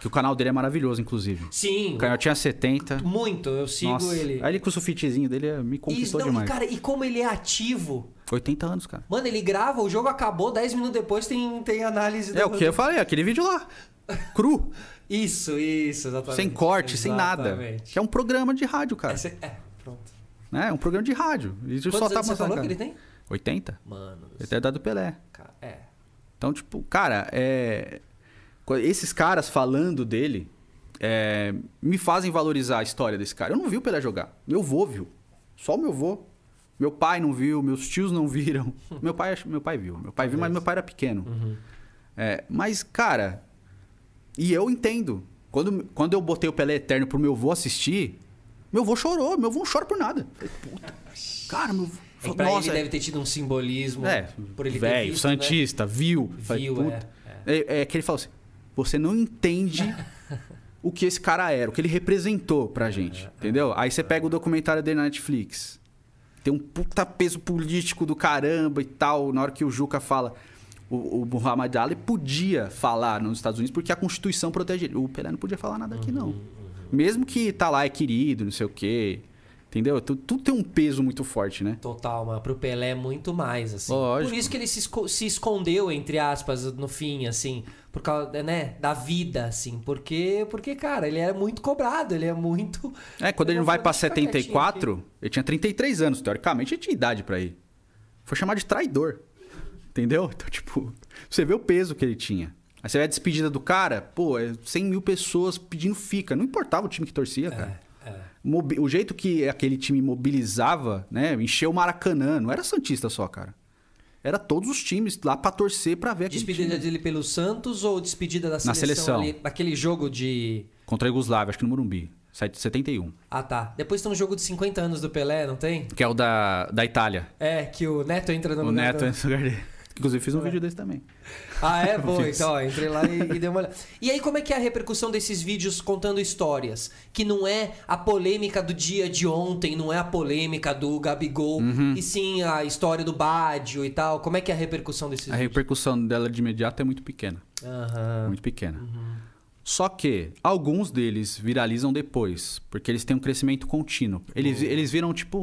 Speaker 1: Que o canal dele é maravilhoso, inclusive.
Speaker 2: Sim,
Speaker 1: Canhotinha 70.
Speaker 2: muito. Eu sigo
Speaker 1: Nossa.
Speaker 2: ele.
Speaker 1: Aí ele com o sulfitezinho dele é- me
Speaker 2: Isso,
Speaker 1: conquistou
Speaker 2: não, e,
Speaker 1: demais.
Speaker 2: cara, e como ele é ativo.
Speaker 1: 80 anos, cara.
Speaker 2: Mano, ele grava, o jogo acabou, 10 minutos depois tem, tem análise
Speaker 1: É o que eu falei, aquele vídeo lá. Cru,
Speaker 2: Isso, isso, exatamente.
Speaker 1: sem corte, sem nada.
Speaker 2: Exatamente.
Speaker 1: Que é um programa de rádio, cara.
Speaker 2: Essa- é, pronto.
Speaker 1: né? É um programa de rádio. E
Speaker 2: Quantos
Speaker 1: só tá
Speaker 2: anos você falou
Speaker 1: cara.
Speaker 2: que ele tem?
Speaker 1: 80?
Speaker 2: Mano,
Speaker 1: Ele tem a idade do Pelé.
Speaker 2: cara, é.
Speaker 1: Então, tipo, cara, é... esses caras falando dele é, me fazem valorizar a história desse cara. Eu não vi o Pelé jogar. Meu vô viu. Só o meu vô. Meu pai não viu, meus tios não viram. meu, pai, meu pai viu. Meu pai viu, mas meu pai era pequeno.
Speaker 2: Uhum.
Speaker 1: É, mas, cara, e eu entendo. Quando, quando eu botei o Pelé Eterno pro meu vô assistir, meu vô chorou. Meu vô não chora por nada. Falei, puta. Cara, meu vô.
Speaker 2: É pra
Speaker 1: Nossa,
Speaker 2: ele deve ter tido um simbolismo.
Speaker 1: é,
Speaker 2: por ele ter
Speaker 1: velho,
Speaker 2: visto, né?
Speaker 1: Santista, viu. Falei,
Speaker 2: Viu,
Speaker 1: puta.
Speaker 2: é,
Speaker 1: É, é que ele falou assim: você não entende o que esse cara era, o que ele representou pra
Speaker 2: É,
Speaker 1: gente. entendeu? Aí você pega o documentário dele na Netflix. Tem um puta peso político do caramba e tal. Na hora que o Juca fala. O, o Muhammad Ali podia falar nos Estados Unidos porque a Constituição protege ele. O Pelé não podia falar nada aqui,
Speaker 2: Uhum,
Speaker 1: não. Mesmo que tá lá, é querido, não sei o quê. Entendeu? Tu- Tudo tem um peso muito forte, né?
Speaker 2: Total, mas pro Pelé é muito mais, assim.
Speaker 1: Lógico.
Speaker 2: Por isso que ele se, esco- se escondeu, entre aspas, no fim, assim, por causa, né, da vida, assim. Porque, porque, cara, ele era muito cobrado, ele é muito.
Speaker 1: É, quando ele não vai
Speaker 2: vou
Speaker 1: pra
Speaker 2: ficar
Speaker 1: 74, ele tinha 33 anos, teoricamente ele tinha idade pra ir. Foi chamado de traidor. Entendeu? Então, tipo, você vê o peso que ele tinha. Aí você vê a despedida do cara, pô, é 100 mil pessoas pedindo fica. Não importava o time que torcia, cara.
Speaker 2: É, é.
Speaker 1: O jeito que aquele time mobilizava, né? Encheu o Maracanã. Não era Santista só, cara. Era todos os times lá pra torcer pra ver aquele
Speaker 2: Despedida
Speaker 1: time.
Speaker 2: dele pelo Santos ou despedida da seleção?
Speaker 1: seleção.
Speaker 2: Ali, naquele jogo de.
Speaker 1: Contra a Yugoslávia, acho que no Morumbi. 71.
Speaker 2: Ah, tá. Depois tem um jogo de 50 anos do Pelé, não tem?
Speaker 1: Que é o da, da Itália.
Speaker 2: É, que o Neto entra no
Speaker 1: O
Speaker 2: lugar
Speaker 1: Neto
Speaker 2: do-
Speaker 1: é esse lugar dele. Inclusive fiz um vídeo desse também.
Speaker 2: Ah, é?
Speaker 1: Fiz.
Speaker 2: então, ó, entrei lá e, e dei uma olhada. E aí, como é que é a repercussão desses vídeos contando histórias? Que não é a polêmica do dia de ontem, não é a polêmica do Gabigol,
Speaker 1: Uhum.
Speaker 2: e sim a história do Bádio e tal. Como é que é a repercussão desses
Speaker 1: A
Speaker 2: vídeos?
Speaker 1: repercussão dela de imediato é muito pequena.
Speaker 2: Aham.
Speaker 1: Muito pequena. Só que alguns deles viralizam depois, porque eles têm um crescimento contínuo. Eles, eles viram tipo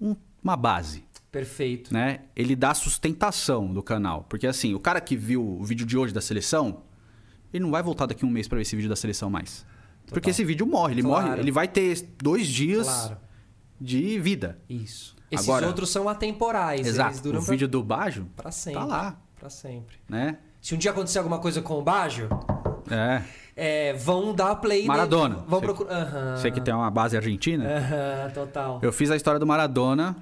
Speaker 1: um- uma base,
Speaker 2: Perfeito.
Speaker 1: né? Ele dá sustentação do canal. Porque assim, o cara que viu o vídeo de hoje da seleção, ele não vai voltar daqui um mês pra ver esse vídeo da seleção mais. Porque esse vídeo morre, ele
Speaker 2: Claro.
Speaker 1: morre, ele vai ter dois dias
Speaker 2: Claro.
Speaker 1: de vida.
Speaker 2: Isso. Esses
Speaker 1: Agora-
Speaker 2: outros são atemporais. Eles
Speaker 1: Exato. O
Speaker 2: pra,
Speaker 1: vídeo do Bajo
Speaker 2: pra sempre.
Speaker 1: tá lá,
Speaker 2: Pra sempre.
Speaker 1: né?
Speaker 2: Se um dia acontecer alguma coisa com o Bajo,
Speaker 1: É.
Speaker 2: é, vão dar play
Speaker 1: Maradona.
Speaker 2: nele. Vão procurar. Aham.
Speaker 1: Você que tem uma base argentina.
Speaker 2: Aham, total.
Speaker 1: Eu fiz a história do Maradona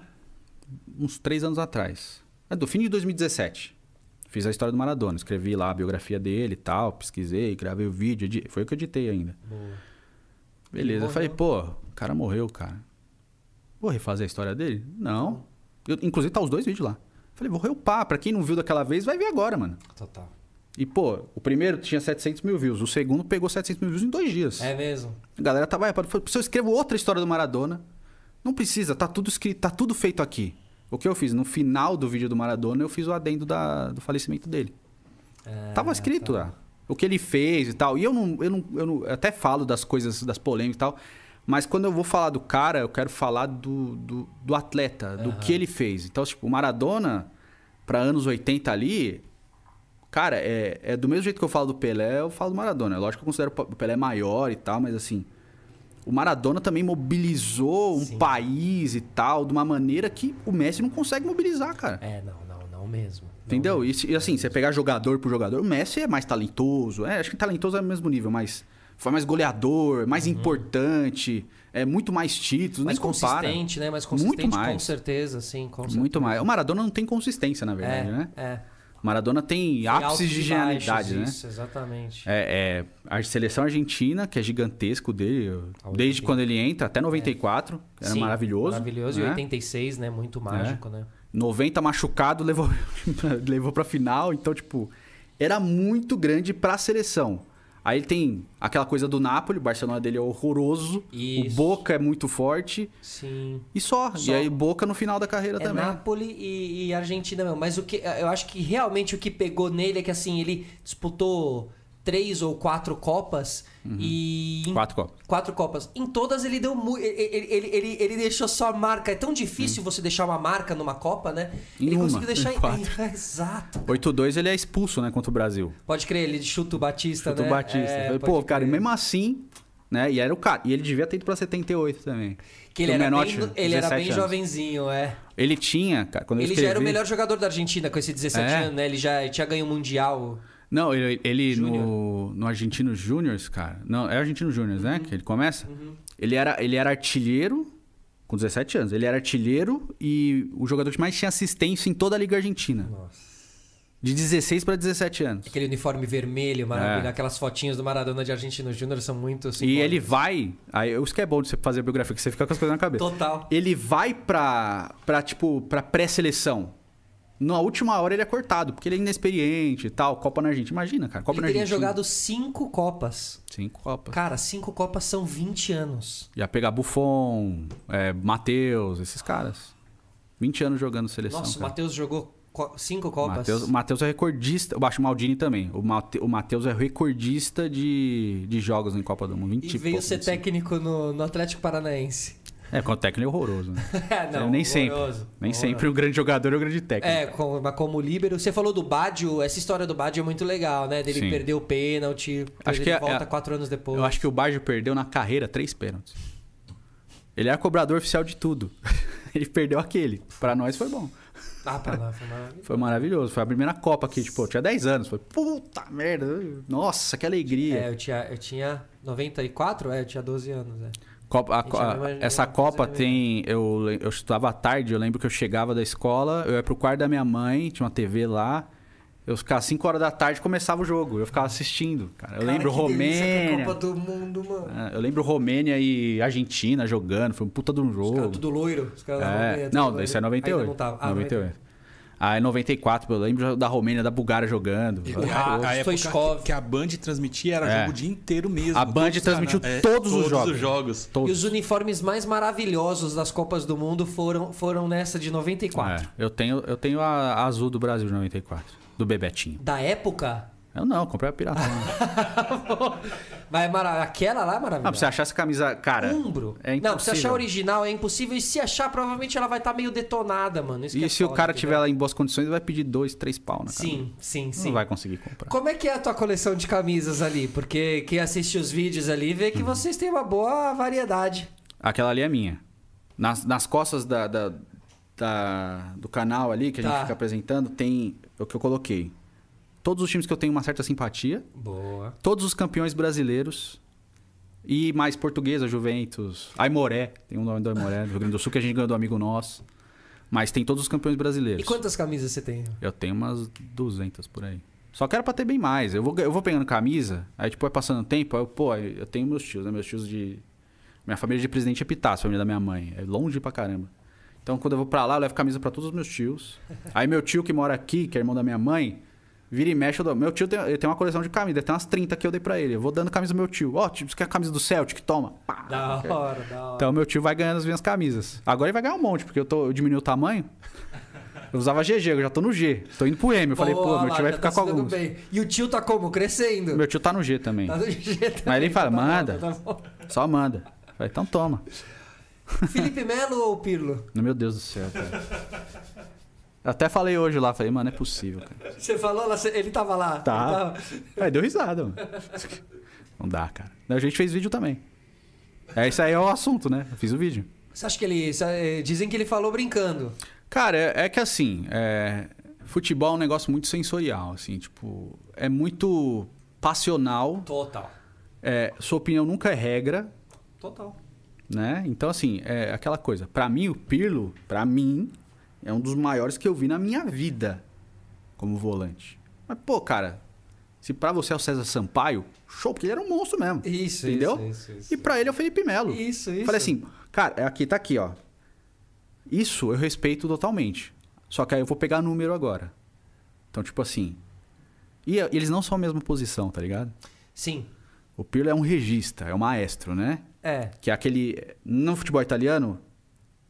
Speaker 1: uns três anos atrás. É do fim de 2017. Fiz a história do Maradona. Escrevi lá a biografia dele e tal. Pesquisei, gravei o vídeo. edi- Foi o que eu editei ainda.
Speaker 2: Boa.
Speaker 1: Beleza. Eu falei, pô, o cara morreu, cara. Vou refazer a história dele? Não. Eu- inclusive tá os dois vídeos lá. Falei, vou reupar. Pra quem não viu daquela vez, vai ver agora, mano.
Speaker 2: Total.
Speaker 1: E, pô, o primeiro tinha 700 mil views. O segundo pegou 700 mil views em dois dias.
Speaker 2: É mesmo?
Speaker 1: A galera tava, "Ah, pode- se eu escrevo outra história do Maradona, não precisa, tá tudo escrito, tá tudo feito aqui. O que eu fiz? No final do vídeo do Maradona, eu fiz o adendo da- do falecimento dele.
Speaker 2: É,
Speaker 1: Tava escrito
Speaker 2: tá.
Speaker 1: lá. O que ele fez e tal. E eu não, eu não, eu não- eu até falo das coisas, das polêmicas e tal. Mas quando eu vou falar do cara, eu quero falar do, do, do atleta, do que ele fez. Então, tipo, o Maradona, para anos 80 ali, Cara, é, é do mesmo jeito que eu falo do Pelé, eu falo do Maradona. É Lógico que eu considero o Pelé maior e tal, mas assim. O Maradona também mobilizou um
Speaker 2: Sim.
Speaker 1: país e tal, de uma maneira que o Messi não consegue mobilizar, cara.
Speaker 2: É, não, não, não mesmo. Não
Speaker 1: Entendeu?
Speaker 2: mesmo.
Speaker 1: E, assim, você pegar jogador por jogador, o Messi é mais talentoso. É, acho que talentoso é o mesmo nível, mas foi mais goleador, mais importante, é muito mais títulos,
Speaker 2: Uhum. Mais
Speaker 1: nem compara.
Speaker 2: consistente, né? Mais consistente,
Speaker 1: Muito mais.
Speaker 2: com certeza, sim. Com certeza.
Speaker 1: Muito mais. O Maradona não tem consistência, na verdade,
Speaker 2: é,
Speaker 1: né?
Speaker 2: É.
Speaker 1: Maradona tem ápices de
Speaker 2: e
Speaker 1: genialidade, né?
Speaker 2: Isso, exatamente.
Speaker 1: É, é, a seleção argentina, que é gigantesco dele,
Speaker 2: Ah,
Speaker 1: desde
Speaker 2: 80.
Speaker 1: quando ele entra até 94, era
Speaker 2: Sim,
Speaker 1: maravilhoso.
Speaker 2: Maravilhoso. E
Speaker 1: né?
Speaker 2: 86, né? Muito mágico, né?
Speaker 1: 90 machucado, levou, levou pra final. Então, tipo, era muito grande pra seleção. Aí tem aquela coisa do Napoli, o Barcelona dele é horroroso.
Speaker 2: Isso.
Speaker 1: O Boca é muito forte.
Speaker 2: Sim.
Speaker 1: E só.
Speaker 2: Só.
Speaker 1: E aí Boca no final da carreira
Speaker 2: É
Speaker 1: também.
Speaker 2: Napoli e, e Argentina mesmo. Mas o que eu acho que realmente o que pegou nele é que assim, ele disputou três ou quatro Copas e.
Speaker 1: Uhum. Quatro copas.
Speaker 2: Quatro Copas. Em todas ele deu muito. Ele, ele, ele, ele deixou sua marca. É tão difícil você deixar uma marca numa Copa, né?
Speaker 1: Em
Speaker 2: ele
Speaker 1: uma,
Speaker 2: conseguiu deixar
Speaker 1: em quatro.
Speaker 2: Exato.
Speaker 1: 8-2 ele é expulso, né, contra o Brasil.
Speaker 2: Pode crer, ele chuta o Batista,
Speaker 1: Chuta
Speaker 2: né?
Speaker 1: o Batista.
Speaker 2: É,
Speaker 1: Pô, cara, e
Speaker 2: crer.
Speaker 1: mesmo assim, né? E era o cara. E ele devia ter ido pra 78 também.
Speaker 2: Que ele era
Speaker 1: Menotti,
Speaker 2: bem, ele era
Speaker 1: 17
Speaker 2: bem
Speaker 1: anos.
Speaker 2: jovenzinho, é.
Speaker 1: Ele tinha, cara, quando
Speaker 2: Ele já era o
Speaker 1: escrevi-
Speaker 2: melhor jogador da Argentina com esse 17
Speaker 1: É.
Speaker 2: anos, né? Ele já tinha ganho o Mundial.
Speaker 1: Não, ele, ele
Speaker 2: Júnior.
Speaker 1: no, no Argentino Júniors, cara. Não, é Argentino Júniors,
Speaker 2: Uhum.
Speaker 1: né? Que ele começa. Ele, era, ele era artilheiro com 17 anos. Ele era artilheiro e o jogador que mais tinha assistência em toda a Liga Argentina.
Speaker 2: Nossa.
Speaker 1: De 16 para 17 anos.
Speaker 2: Aquele uniforme vermelho, maravilha.
Speaker 1: É.
Speaker 2: Aquelas fotinhas do Maradona de Argentino Júnior são muito
Speaker 1: E
Speaker 2: simbólicas.
Speaker 1: ele vai. Aí, isso que é bom de você fazer a biografia, que você fica com as coisas na cabeça.
Speaker 2: Total.
Speaker 1: Ele vai pra, pra tipo, pra pré-seleção. Na última hora ele é cortado, porque ele é inexperiente e tal. Copa na Argentina. Imagina, cara. Copa
Speaker 2: Ele
Speaker 1: na
Speaker 2: teria
Speaker 1: Argentina.
Speaker 2: jogado cinco Copas.
Speaker 1: Cinco Copas.
Speaker 2: Cara, cinco Copas são 20 anos.
Speaker 1: Ia pegar Buffon, é, Matheus, esses caras. 20 anos jogando seleção.
Speaker 2: Nossa, o. Matheus jogou co- cinco Copas.
Speaker 1: Matheus, o Matheus é recordista. Eu acho o Maldini também. O, Mate, o Matheus é recordista de, de jogos em Copa do Mundo. 20
Speaker 2: E veio ser
Speaker 1: 25.
Speaker 2: técnico no, no Atlético Paranaense.
Speaker 1: É, com o técnico é horroroso. Né?
Speaker 2: É, não,
Speaker 1: Nem sempre.
Speaker 2: horroroso.
Speaker 1: Nem
Speaker 2: Horroroso.
Speaker 1: sempre o grande jogador é o grande técnico.
Speaker 2: É, como, mas como líbero. Você falou do Baggio, essa história do Baggio é muito legal, né? Dele
Speaker 1: Sim.
Speaker 2: perder o pênalti,
Speaker 1: Acho que
Speaker 2: ele
Speaker 1: é-
Speaker 2: volta
Speaker 1: é-
Speaker 2: quatro anos depois.
Speaker 1: Eu acho que o Baggio perdeu na carreira três pênaltis. Ele era cobrador oficial de tudo. Ele perdeu aquele. Pra nós foi bom.
Speaker 2: Ah, pra lá, foi maravilhoso.
Speaker 1: Foi maravilhoso. Foi a primeira Copa aqui. Tipo, eu tinha 10 anos. Foi puta merda. Nossa, que alegria.
Speaker 2: É, eu tinha, eu tinha 94? É, eu tinha 12 anos, é.
Speaker 1: Copa- a-
Speaker 2: A
Speaker 1: essa Copa tem. Eu, eu estudava à tarde, eu lembro que eu chegava da escola, eu ia pro quarto da minha mãe, tinha uma TV lá. Eu ficava 5 horas da tarde começava o jogo. Eu ficava assistindo, cara. Eu lembro
Speaker 2: Cara, que é
Speaker 1: Romênia.
Speaker 2: Copa do Mundo, mano.
Speaker 1: É, Eu lembro Romênia e Argentina jogando. Foi um puta de um
Speaker 2: Os caras
Speaker 1: jogo.
Speaker 2: tudo loiro. Os caras
Speaker 1: É,
Speaker 2: Romênia, tudo
Speaker 1: não,
Speaker 2: loiro.
Speaker 1: esse é
Speaker 2: Ainda
Speaker 1: 98.
Speaker 2: não tava. Ah,
Speaker 1: 98. Aí 94, eu lembro da Romênia, da Bulgária jogando.
Speaker 3: E
Speaker 2: Horroroso.
Speaker 3: a, a época que, que a Band transmitia era
Speaker 1: É.
Speaker 3: jogo o dia inteiro mesmo.
Speaker 1: A Band
Speaker 3: todos os
Speaker 1: transmitiu todos os
Speaker 3: todos
Speaker 1: jogos.
Speaker 3: os jogos.
Speaker 2: E
Speaker 1: Todos.
Speaker 2: os uniformes mais maravilhosos das Copas do Mundo foram, foram nessa de 94.
Speaker 1: É, eu tenho, eu tenho a, a azul do Brasil de 94, do Bebetinho.
Speaker 2: Da época,
Speaker 1: Eu não, comprei a pirata.
Speaker 2: mas é mara- aquela lá é
Speaker 1: Ah, pra
Speaker 2: maravilhosa.
Speaker 1: você achar essa camisa. Cara.
Speaker 2: Umbro.
Speaker 1: É
Speaker 2: não, pra você achar
Speaker 1: impossível.
Speaker 2: original é impossível. E se achar, provavelmente ela vai estar meio detonada, mano. Isso
Speaker 1: E
Speaker 2: é
Speaker 1: se o
Speaker 2: foda,
Speaker 1: cara
Speaker 2: entendeu?
Speaker 1: tiver em boas condições, ele vai pedir dois, três pau na camisa.
Speaker 2: Sim, sim, sim.
Speaker 1: Não vai conseguir comprar.
Speaker 2: Como é que é a tua coleção de camisas ali? Porque quem assiste os vídeos ali vê
Speaker 1: Uhum.
Speaker 2: que vocês têm uma boa variedade.
Speaker 1: Aquela ali é minha. Nas, nas costas da, da- da- do canal ali, que a
Speaker 2: Tá.
Speaker 1: gente fica apresentando, tem o que eu coloquei. Todos os times que eu tenho uma certa simpatia.
Speaker 2: Boa.
Speaker 1: Todos os campeões brasileiros. E mais portuguesa, Juventus. Aimoré. Tem um nome do Aimoré, do Rio Grande do Sul, que a gente ganhou do amigo nosso. Mas tem todos os campeões brasileiros.
Speaker 2: E quantas camisas você tem?
Speaker 1: Eu tenho umas 200 por aí. Só que era pra ter bem mais. Eu vou, eu vou pegando camisa, aí tipo, vai passando o tempo, aí eu, pô, eu tenho meus tios, né? Meus tios de... Minha família de Presidente é Epitácio, família da minha mãe. É longe pra caramba. Então, quando eu vou pra lá, eu levo camisa pra todos os meus tios. Aí meu tio que mora aqui, que é irmão da minha mãe, vira e mexe. Eu dou. Meu tio tem, ele tem uma coleção de camisas, tem umas 30 que eu dei pra ele. Eu vou dando camisa do meu tio. Ó, tio, você quer a camisa do Celtic? Toma. Pá.
Speaker 2: Da hora, da hora.
Speaker 1: Então, meu tio vai ganhando as minhas camisas. Agora ele vai ganhar um monte, porque eu, tô, eu diminui o tamanho. Eu usava GG, eu já tô no G. Tô indo pro M. Eu falei, pô, meu
Speaker 2: lá,
Speaker 1: tio vai
Speaker 2: já
Speaker 1: ficar
Speaker 2: tá
Speaker 1: com alguns.
Speaker 2: bem. E o tio tá como? Crescendo.
Speaker 1: Meu tio tá no G também.
Speaker 2: Tá do jeito
Speaker 1: Mas ele fala,
Speaker 2: tá
Speaker 1: manda.
Speaker 2: tá.
Speaker 1: Só manda. Eu falei, então toma.
Speaker 2: Felipe Melo ou Pirlo?
Speaker 1: Meu Deus do céu, cara. Até falei hoje lá, falei, mano, não é possível, cara.
Speaker 2: Você falou lá, ele tava lá.
Speaker 1: Tá.
Speaker 2: tava-
Speaker 1: Aí deu risada, mano. Não dá, cara. A gente fez vídeo também. É, isso aí é o assunto, né? Eu fiz o vídeo.
Speaker 2: Você acha que ele. cê- Dizem que ele falou brincando.
Speaker 1: Cara, é, é que assim, é, futebol é um negócio muito sensorial, assim, tipo, é muito passional.
Speaker 2: Total.
Speaker 1: É, sua opinião nunca é regra,
Speaker 2: Total.
Speaker 1: né? Então, assim, é aquela coisa. Pra mim, o Pirlo, pra mim, é um dos maiores que eu vi na minha vida como volante. Mas, pô, cara, se pra você é o César Sampaio, show, porque ele era um monstro mesmo.
Speaker 2: Isso,
Speaker 1: entendeu?
Speaker 2: isso, isso, isso.
Speaker 1: E pra ele é o Felipe Melo.
Speaker 2: Isso, isso.
Speaker 1: Falei assim, cara, é aqui, tá aqui, ó. Isso eu respeito totalmente. Só que aí eu vou pegar número agora. Então, tipo assim. E eles não são a mesma posição, tá ligado?
Speaker 2: Sim.
Speaker 1: O Pirlo é um regista, é um maestro, né?
Speaker 2: É.
Speaker 1: Que é aquele. No futebol italiano,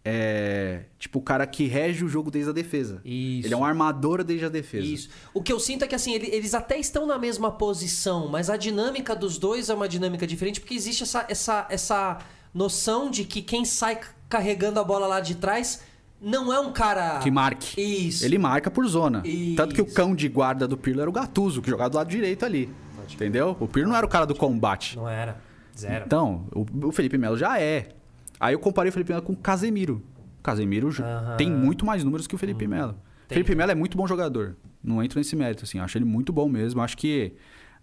Speaker 1: é tipo o cara que rege o jogo desde a defesa.
Speaker 2: Isso.
Speaker 1: Ele é um armador desde a defesa.
Speaker 2: Isso. O que eu sinto é que assim, ele- eles até estão na mesma posição, mas a dinâmica dos dois é uma dinâmica diferente, porque existe essa, essa, essa noção de que quem sai carregando a bola lá de trás não é um cara.
Speaker 1: Que marque.
Speaker 2: Isso.
Speaker 1: Ele marca por zona.
Speaker 2: Isso.
Speaker 1: Tanto que o cão de guarda do Pirlo era o Gattuso, que jogava do lado direito ali. Entendeu? O Pirlo não era o cara do combate.
Speaker 2: Não era. Zero.
Speaker 1: Então, o Felipe Melo já é. Aí eu comparei o Felipe Melo com o Casemiro. O Casemiro já
Speaker 2: Aham. Hum,
Speaker 1: tem muito mais números que o Felipe Melo.
Speaker 2: tem.
Speaker 1: Felipe Melo é muito bom jogador. Não entro nesse mérito, assim. Acho ele muito bom mesmo. Acho que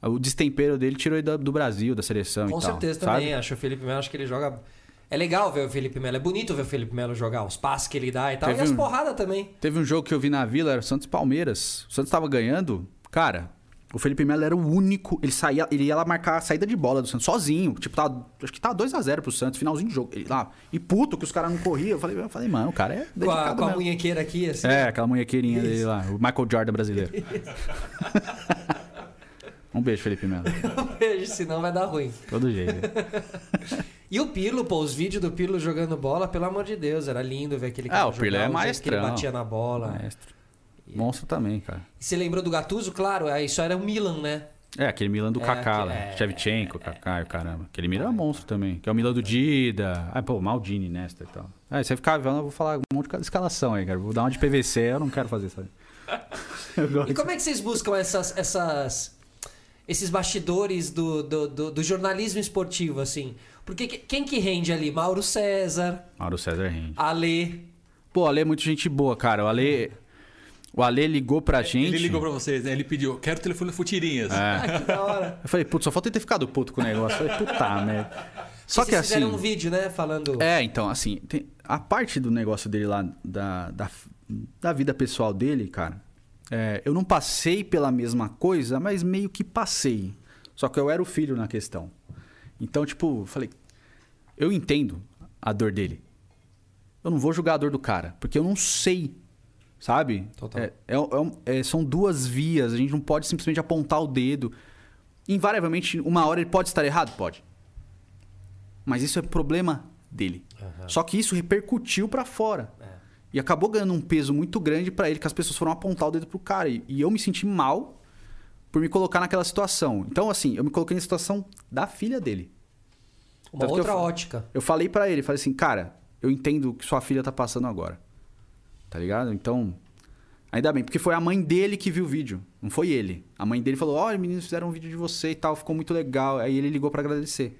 Speaker 1: o destempero dele tirou ele do Brasil, da seleção
Speaker 2: Com
Speaker 1: e tal.
Speaker 2: certeza
Speaker 1: sabe?
Speaker 2: também. Acho o Felipe Melo, acho que ele joga. É legal ver o Felipe Melo. É bonito ver o Felipe Melo jogar, os passes que ele dá e tal.
Speaker 1: Teve
Speaker 2: e as
Speaker 1: um-
Speaker 2: porradas também.
Speaker 1: Teve um jogo que eu vi na Vila, era Santos Palmeiras. O Santos tava ganhando. Cara, o Felipe Melo era o único. Ele saía, ele ia lá marcar a saída de bola do Santos sozinho. Tipo, tava, acho que tava 2x0 pro Santos, finalzinho de jogo. Ele lá. E puto que os caras não corriam. Eu falei, eu falei, mano, o cara é
Speaker 2: Com a, com a munhequeira aqui, assim.
Speaker 1: É, aquela munhequeirinha dele lá, o Michael Jordan brasileiro. um beijo, Felipe Melo.
Speaker 2: Um beijo, senão vai dar ruim.
Speaker 1: Todo jeito.
Speaker 2: E o Pirlo, pô, os vídeos do Pirlo jogando bola, pelo amor de Deus, era lindo ver aquele
Speaker 1: Ah,
Speaker 2: cara
Speaker 1: o Pirlo é
Speaker 2: o jeito que ele
Speaker 1: maestrão.
Speaker 2: batia na bola.
Speaker 1: Maestro. Monstro também, cara.
Speaker 2: E você lembrou do Gattuso? Claro, é, isso era o Milan, né?
Speaker 1: É, aquele Milan do
Speaker 2: É,
Speaker 1: Kaká lá.
Speaker 2: é,
Speaker 1: Shevchenko, Kaká e o caramba. Aquele Milan é um monstro também. Que é o Milan do Dida. Ah, pô, Maldini, Nesta e tal. Aí você ficar vendo, eu vou falar um monte de escalação aí, cara. Vou dar uma de PVC, eu não quero fazer isso aí. Eu gosto.
Speaker 2: E como é que vocês buscam essas, essas, esses bastidores do, do, do- do jornalismo esportivo, assim? Porque que- quem que rende ali? Mauro César,
Speaker 1: Mauro César Rende.
Speaker 2: Ale.
Speaker 1: Pô, Ale é muito gente boa, cara. O Ale. O Ale ligou pra gente.
Speaker 3: Ele ligou pra vocês, né? Ele pediu, quero o telefone do Futirinhas.
Speaker 1: É.
Speaker 2: Ah, que da hora.
Speaker 1: Eu falei, putz, só falta ele ter ficado puto com o negócio. Eu falei, puta merda. Só
Speaker 2: E
Speaker 1: que
Speaker 2: vocês
Speaker 1: assim.
Speaker 2: fizeram um vídeo, né, falando...
Speaker 1: É, então, assim, tem- a parte do negócio dele lá, da, da, da vida pessoal dele, cara, é, eu não passei pela mesma coisa, mas meio que passei. Só que eu era o filho na questão. Então, tipo, eu falei, eu entendo a dor dele. Eu não vou julgar a dor do cara, porque eu não sei, sabe?
Speaker 2: Total.
Speaker 1: É, é, é é, são duas vias, a gente não pode simplesmente apontar o dedo. Invariavelmente, uma hora ele pode estar errado? Pode. Mas isso é problema dele. Só que isso repercutiu pra fora.
Speaker 2: É.
Speaker 1: E acabou ganhando um peso muito grande pra ele, que as pessoas foram apontar o dedo pro cara. E, e eu me senti mal por me colocar naquela situação. Então, assim, eu me coloquei na situação da filha dele.
Speaker 2: Uma
Speaker 1: Tanto eu
Speaker 2: outra
Speaker 1: fa-
Speaker 2: ótica.
Speaker 1: Eu falei pra ele, falei assim, cara, eu entendo o que sua filha tá passando agora. Tá ligado? Então, ainda bem, porque foi a mãe dele que viu o vídeo, não foi ele. A mãe dele falou: "Olha, meninos fizeram um vídeo de você e tal, ficou muito legal". Aí ele ligou pra agradecer.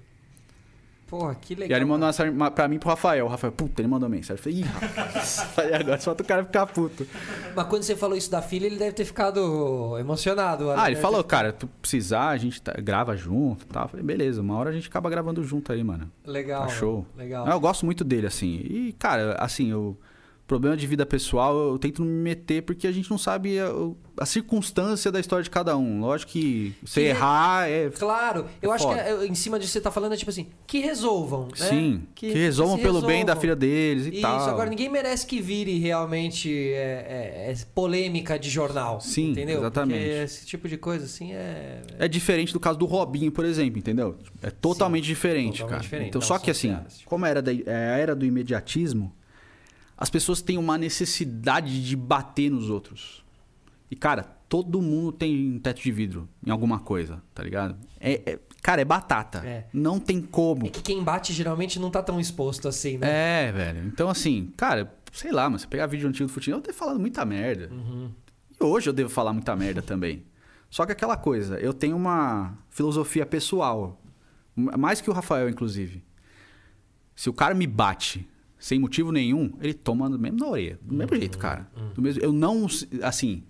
Speaker 2: Porra, que
Speaker 1: e
Speaker 2: legal.
Speaker 1: aí ele mandou
Speaker 2: cara.
Speaker 1: uma pra mim e pro Rafael. O Rafael, puta, ele mandou mensagem. Eu falei, ih, rapaz. Falei, agora só o cara ficar puto.
Speaker 2: Mas quando você falou isso da filha, ele deve ter ficado emocionado.
Speaker 1: Ah, ele falou,
Speaker 2: ter-
Speaker 1: cara, tu precisar, a gente tá- grava junto e tal. Eu falei, beleza, uma hora a gente acaba gravando junto aí, mano.
Speaker 2: Legal.
Speaker 1: Tá show.
Speaker 2: Legal.
Speaker 1: Eu gosto muito dele, assim. E, cara, assim, o problema de vida pessoal, eu tento não me meter porque a gente não sabe a, a circunstância da história de cada um. Lógico que você
Speaker 2: Que-
Speaker 1: errar é.
Speaker 2: Claro, eu
Speaker 1: É
Speaker 2: acho que é- em cima disso que você tá falando é tipo assim, que resolvam, né?
Speaker 1: Sim, que, resolvam
Speaker 2: se
Speaker 1: pelo bem da
Speaker 2: resolvam.
Speaker 1: filha deles e
Speaker 2: Isso,
Speaker 1: tal.
Speaker 2: agora ninguém merece que vire realmente é, é- polêmica de jornal.
Speaker 1: Sim,
Speaker 2: entendeu?
Speaker 1: exatamente.
Speaker 2: Porque esse tipo de coisa assim é.
Speaker 1: É diferente do caso do Robinho, por exemplo, entendeu? É totalmente diferente,
Speaker 2: totalmente
Speaker 1: cara.
Speaker 2: diferente.
Speaker 1: Então,
Speaker 2: Não,
Speaker 1: só que assim,
Speaker 2: tipo.
Speaker 1: como era da, a era do imediatismo, as pessoas têm uma necessidade de bater nos outros. E, cara, todo mundo tem um teto de vidro em alguma coisa, tá ligado? É, é- cara, é batata.
Speaker 2: É.
Speaker 1: Não tem como.
Speaker 2: É que quem bate geralmente não tá tão exposto assim, né?
Speaker 1: É, velho. Então, assim, cara, sei lá, mas você pegar vídeo antigo do Futinha, eu devo falado muita merda.
Speaker 2: Uhum.
Speaker 1: E hoje eu devo falar muita merda também. Só que aquela coisa, eu tenho uma filosofia pessoal. Mais que o Rafael, inclusive. Se o cara me bate sem motivo nenhum, ele toma do mesmo na orelha. Do mesmo jeito, cara. Do mesmo, eu não. Assim.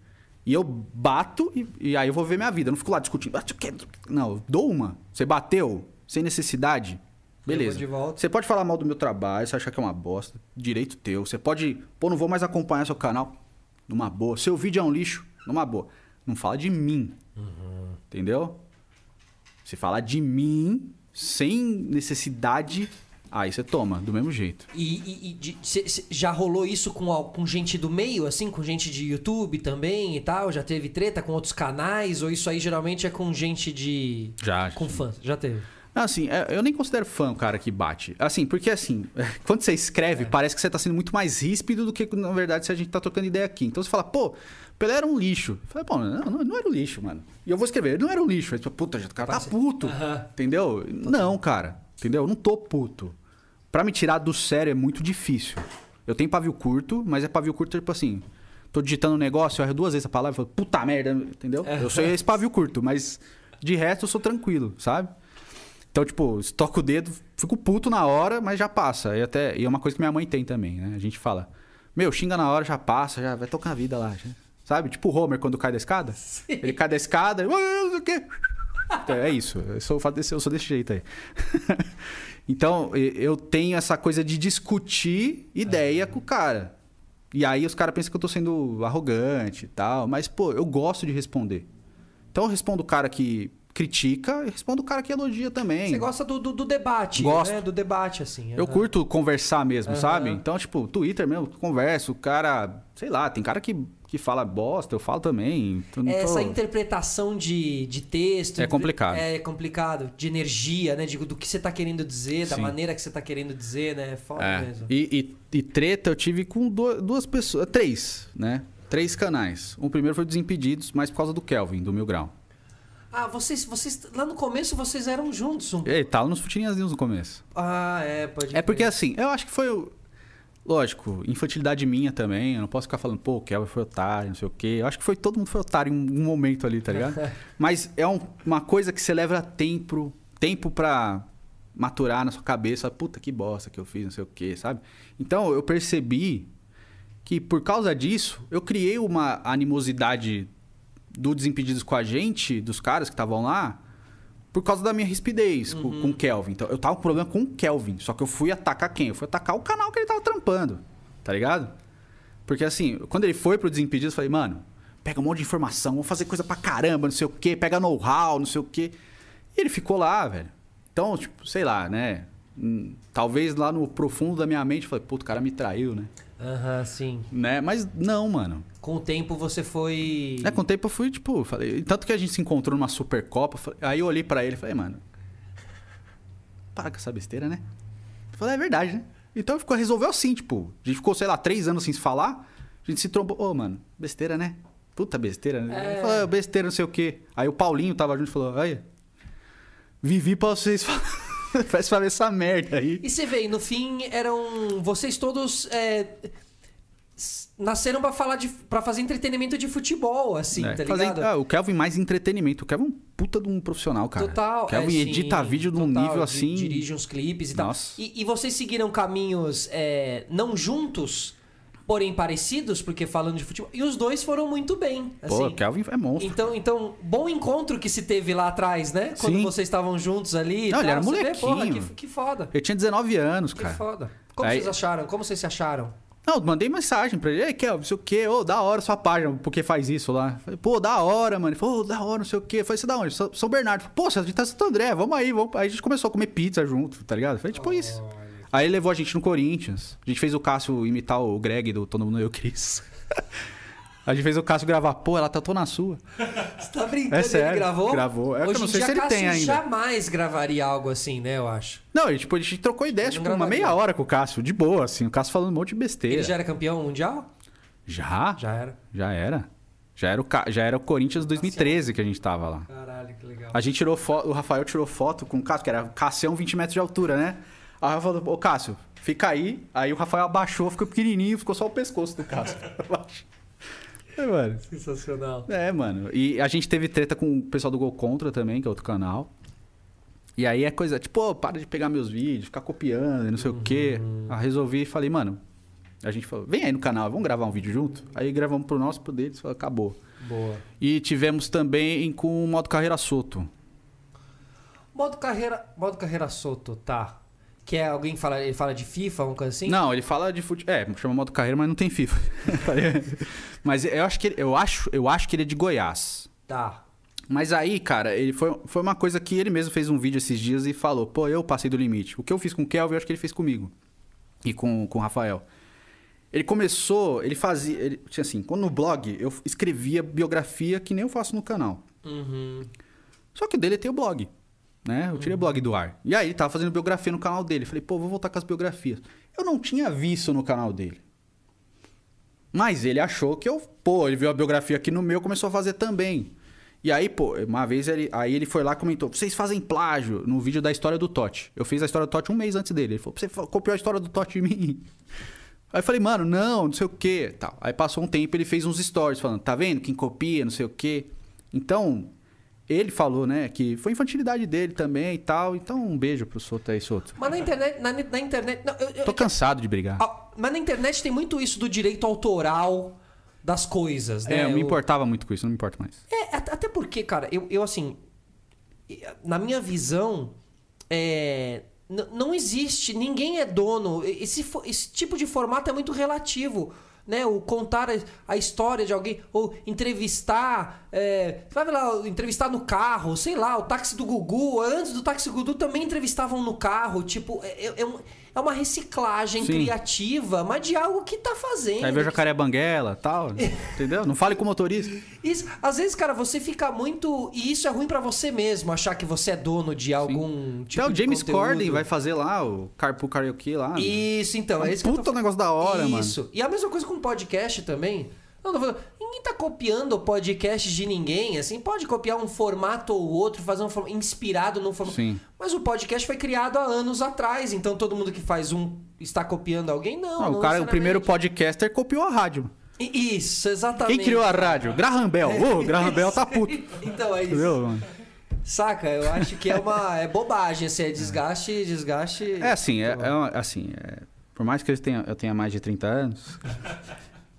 Speaker 1: E eu bato e, e aí eu vou ver minha vida. Eu não fico lá discutindo. "Ah, Não, eu dou uma. Você bateu sem necessidade. Beleza. Você pode falar mal do meu trabalho, você achar que é uma bosta. Direito teu. Você pode. Pô, não vou mais acompanhar seu canal. Numa boa. Seu vídeo é um lixo. Numa boa. Não fala de mim. Entendeu? Se falar de mim, sem necessidade, aí você toma, do mesmo jeito.
Speaker 2: E, e- e de- cê- cê- já rolou isso com, com gente do meio, assim? Com gente de YouTube também e tal? Já teve treta com outros canais? Ou isso aí geralmente é com gente de.
Speaker 1: Já.
Speaker 2: Com fãs? Já teve.
Speaker 1: Assim, é, eu nem considero fã o cara que bate. Assim, porque assim, quando você escreve, parece que você tá sendo muito mais ríspido do que, na verdade, se a gente tá trocando ideia aqui. Então você fala, pô, Pelé era um lixo. Eu falei, pô, não, não, era um lixo, mano. E eu vou escrever, ele não era um lixo. Aí, puta, o cara tá puto. Entendeu? Não, cara. Entendeu? Eu não tô puto. Pra me tirar do sério é muito difícil. Eu tenho pavio curto, mas é pavio curto, tipo assim. Tô digitando um negócio, eu erro duas vezes a palavra e falo, puta merda, entendeu? Eu sou esse pavio curto, mas de resto eu sou tranquilo, sabe? Então, tipo, estoco o dedo, fico puto na hora, mas já passa. E, até, e é uma coisa que minha mãe tem também, né? A gente fala, meu, xinga na hora, já passa, já vai tocar a vida lá. já. Sabe? Tipo o Homer quando cai da escada. Ele cai da escada, e, "Ah, não sei o quê." Então, é isso. Eu sou, eu sou desse jeito aí. então, eu tenho essa coisa de discutir ideia com o cara. E aí os caras pensam que eu tô sendo arrogante e tal. Mas, pô, eu gosto de responder. Então eu respondo o cara que critica e respondo o cara que elogia também.
Speaker 2: Você gosta do, do, do debate,
Speaker 1: Gosto.
Speaker 2: né? Do debate, assim.
Speaker 1: Eu
Speaker 2: aham.
Speaker 1: curto conversar mesmo,
Speaker 2: Aham.
Speaker 1: sabe? Então, tipo, Twitter mesmo, converso, o cara, sei lá, tem cara que, que fala bosta, eu falo também. então não tô-
Speaker 2: Essa interpretação de, de texto.
Speaker 1: É complicado.
Speaker 2: É complicado. De energia, né? De, do que você tá querendo dizer, da
Speaker 1: Sim.
Speaker 2: maneira que você tá querendo dizer, né? É foda
Speaker 1: É.
Speaker 2: mesmo.
Speaker 1: E, e- e treta eu tive com du- duas pessoas, três, né? Três canais. O primeiro foi Desimpedidos, mas por causa do Kelvin, do Mil Grau.
Speaker 2: Ah, vocês, vocês. Lá no começo vocês eram juntos. Um...
Speaker 1: Ele tava nos Futirinhas News no começo.
Speaker 2: Ah, é, pode
Speaker 1: É porque assim, eu acho que foi. Lógico, infantilidade minha também. Eu não posso ficar falando, pô, o Kelvin foi otário, não sei o quê. Eu acho que foi todo mundo foi otário em um momento ali, tá ligado? Mas é um- uma coisa que você leva tempo, tempo pra maturar na sua cabeça. Puta que bosta que eu fiz, não sei o quê, sabe? Então eu percebi que por causa disso, eu criei uma animosidade do Desimpedidos com a gente, dos caras que estavam lá, por causa da minha rispidez com- com o Kelvin. Então, eu tava com problema com o Kelvin. Só que eu fui atacar quem? Eu fui atacar o canal que ele tava trampando. Tá ligado? Porque assim, quando ele foi pro Desimpedidos, eu falei, mano, pega um monte de informação, vamos fazer coisa pra caramba, não sei o quê, pega know-how, não sei o quê. E ele ficou lá, velho. Então, tipo, sei lá, né? Hum, Talvez lá no profundo da minha mente, eu falei, puto, o cara me traiu, né?
Speaker 2: Aham, sim.
Speaker 1: né? Mas não, mano.
Speaker 2: Com o tempo você foi.
Speaker 1: É, com o tempo eu fui, tipo, falei. Tanto que a gente se encontrou numa Supercopa. falei- Aí eu olhei pra ele e falei, mano. Para com essa besteira, né? Eu falei, é verdade, né? Então ficou, resolveu assim, tipo. A gente ficou, sei lá, três anos sem se falar. A gente se trombou. Ô, mano, besteira, né? Puta besteira, né?
Speaker 2: É.
Speaker 1: Falei, "Ah, besteira, não sei o quê. Aí o Paulinho tava junto e falou, aí. Vivi pra vocês Faz pra ver essa merda aí.
Speaker 2: E você vê, no fim eram. Vocês todos. é, Nasceram pra falar de. para fazer entretenimento de futebol, assim,
Speaker 1: né?
Speaker 2: tá
Speaker 1: Fazer-
Speaker 2: ligado?
Speaker 1: ah, o Kelvin mais entretenimento. O Kelvin é um puta de um profissional, cara.
Speaker 2: Total.
Speaker 1: O Kelvin
Speaker 2: é,
Speaker 1: edita
Speaker 2: sim,
Speaker 1: vídeo num
Speaker 2: total,
Speaker 1: nível
Speaker 2: di-
Speaker 1: assim.
Speaker 2: Dirige uns clipes e tal.
Speaker 1: Nossa.
Speaker 2: E, e vocês seguiram caminhos é, não juntos, porém parecidos, porque falando de futebol. E os dois foram muito bem.
Speaker 1: Pô,
Speaker 2: Assim.
Speaker 1: o Kelvin é monstro.
Speaker 2: Então, então, bom encontro que se teve lá atrás, né? Quando
Speaker 1: Sim.
Speaker 2: vocês estavam juntos ali. e
Speaker 1: Não, ele
Speaker 2: tal.
Speaker 1: era
Speaker 2: Você vê,
Speaker 1: molequinho.
Speaker 2: porra, que, que foda.
Speaker 1: Ele tinha 19 anos,
Speaker 2: Que
Speaker 1: cara.
Speaker 2: foda. Como
Speaker 1: Aí-
Speaker 2: vocês acharam? Como vocês se acharam?
Speaker 1: Não, mandei mensagem pra ele. Ei, Kelvin, não sei o quê. Ô, da hora sua página, porque faz isso lá. Falei, pô, da hora, mano. Ele falou, ô, da hora, não sei o quê. Falei, você da onde? São, São Bernardo. Falei, Pô, você tá em Santo André, vamos aí, vamos. Aí a gente começou a comer pizza junto, tá ligado? Foi tipo isso. Aí ele levou a gente no Corinthians. A gente fez o Cássio imitar o Greg do Todo Mundo Eu Cris. a gente fez o Cássio gravar, pô, ela tatuou na sua.
Speaker 2: Você tá brincando?
Speaker 1: É
Speaker 2: Ele
Speaker 1: sério,
Speaker 2: gravou?
Speaker 1: gravou. É que eu
Speaker 2: Hoje
Speaker 1: não sei se ele tem
Speaker 2: Cássio
Speaker 1: ainda.
Speaker 2: jamais gravaria algo assim, né? Eu acho.
Speaker 1: Não, ele, tipo, a gente trocou ideia, tipo, uma
Speaker 2: gravaria.
Speaker 1: meia hora com o Cássio, de boa, assim. O Cássio falando um monte de besteira.
Speaker 2: Ele já era campeão mundial?
Speaker 1: Já?
Speaker 2: Já era.
Speaker 1: Já era. Já era o, já era o Corinthians 2013 que a gente tava lá.
Speaker 2: Caralho, que legal.
Speaker 1: A gente tirou foto, o Rafael tirou foto com o Cássio, que era Cassião 20 metros de altura, né? Aí o Rafael falou, ô Cássio, fica aí. Aí o Rafael abaixou, ficou pequenininho, ficou só o pescoço do Cássio. é, mano.
Speaker 2: Sensacional.
Speaker 1: É, mano. E a gente teve treta com o pessoal do Gol Contra também, que é outro canal. E aí é coisa, tipo, pô, para de pegar meus vídeos, ficar copiando, e não sei o quê. Aí resolvi e falei, mano, a gente falou, vem aí no canal, vamos gravar um vídeo junto? Aí gravamos pro nosso, pro deles, falou, acabou.
Speaker 2: Boa.
Speaker 1: E tivemos também com o modo carreira solto.
Speaker 2: Modo carreira, modo carreira solto, tá. Que é alguém que fala, ele fala de FIFA, uma coisa assim?
Speaker 1: Não, ele fala de futebol. É, chama modo carreira, mas não tem FIFA. mas eu acho que ele, eu acho, eu acho que ele é de Goiás.
Speaker 2: Tá.
Speaker 1: Mas aí, cara, ele foi, foi uma coisa que ele mesmo fez um vídeo esses dias e falou: pô, eu passei do limite. O que eu fiz com o Kelvin, eu acho que ele fez comigo. E com, com o Rafael. Ele começou, ele fazia. Ele, tinha assim, quando no blog eu escrevia biografia que nem eu faço no canal.
Speaker 2: Uhum.
Speaker 1: Só que dele tem o blog. Né? Eu tirei o blog do ar. E aí ele tava fazendo biografia no canal dele. Falei, pô, vou voltar com as biografias. Eu não tinha visto no canal dele. Mas ele achou que eu, pô, ele viu a biografia aqui no meu, começou a fazer também. E aí, pô, uma vez ele, aí ele foi lá e comentou: vocês fazem plágio no vídeo da história do Totti. Eu fiz a história do Totti um mês antes dele. Ele falou: você copiou a história do Totti de mim. Aí eu falei, mano, não, não sei o que. Tal. Aí passou um tempo ele fez uns stories falando, tá vendo? Quem copia, não sei o que. Então, ele falou, né, que foi infantilidade dele também e tal. Então, um beijo pro Soto aí, Soto.
Speaker 2: Mas na internet. Na, na internet não, eu- eu-
Speaker 1: Tô cansado de brigar.
Speaker 2: Ah, mas na internet tem muito isso do direito autoral das coisas, né?
Speaker 1: é, eu me importava muito com isso, não me importo mais.
Speaker 2: É, at- até porque, cara, eu, eu assim. Na minha visão, é, não existe, ninguém é dono. Esse, esse tipo de formato é muito relativo. Né, o contar a- história de alguém, ou entrevistar, é, vai lá, entrevistar no carro, sei lá, o táxi do Gugu, antes do táxi do Gugu também entrevistavam no carro, tipo, é, é um- é uma reciclagem
Speaker 1: Sim.
Speaker 2: criativa, mas de algo que tá fazendo.
Speaker 1: Aí veio
Speaker 2: que
Speaker 1: jacaré banguela e tal, entendeu? Não fale com o motorista.
Speaker 2: isso, às vezes, cara, você fica muito. E isso é ruim pra você mesmo, achar que você é dono de algum tipo
Speaker 1: Até o James. Corden vai fazer lá o Carpool Karaoke lá.
Speaker 2: Isso, então. É
Speaker 1: um
Speaker 2: isso que eu tô
Speaker 1: puta negócio da hora, mano.
Speaker 2: Isso. E a mesma coisa com podcast também. Não, não, ninguém tá copiando o podcast de ninguém, assim. Pode copiar um formato ou outro, fazer um formato inspirado num formato.
Speaker 1: Sim.
Speaker 2: Mas o podcast foi criado há anos atrás, então todo mundo que faz um está copiando alguém? Não.
Speaker 1: Não,
Speaker 2: não
Speaker 1: o cara, o primeiro podcaster copiou a rádio.
Speaker 2: Isso, exatamente.
Speaker 1: Quem criou a rádio? Graham Bell. Ô, Graham Bell tá puto.
Speaker 2: Então é isso.
Speaker 1: Entendeu, mano?
Speaker 2: Saca? Eu acho que é uma é bobagem, assim, é desgaste, desgaste.
Speaker 1: É assim, é, é uma- assim, é- por mais que eu tenha, eu tenha mais de 30 anos,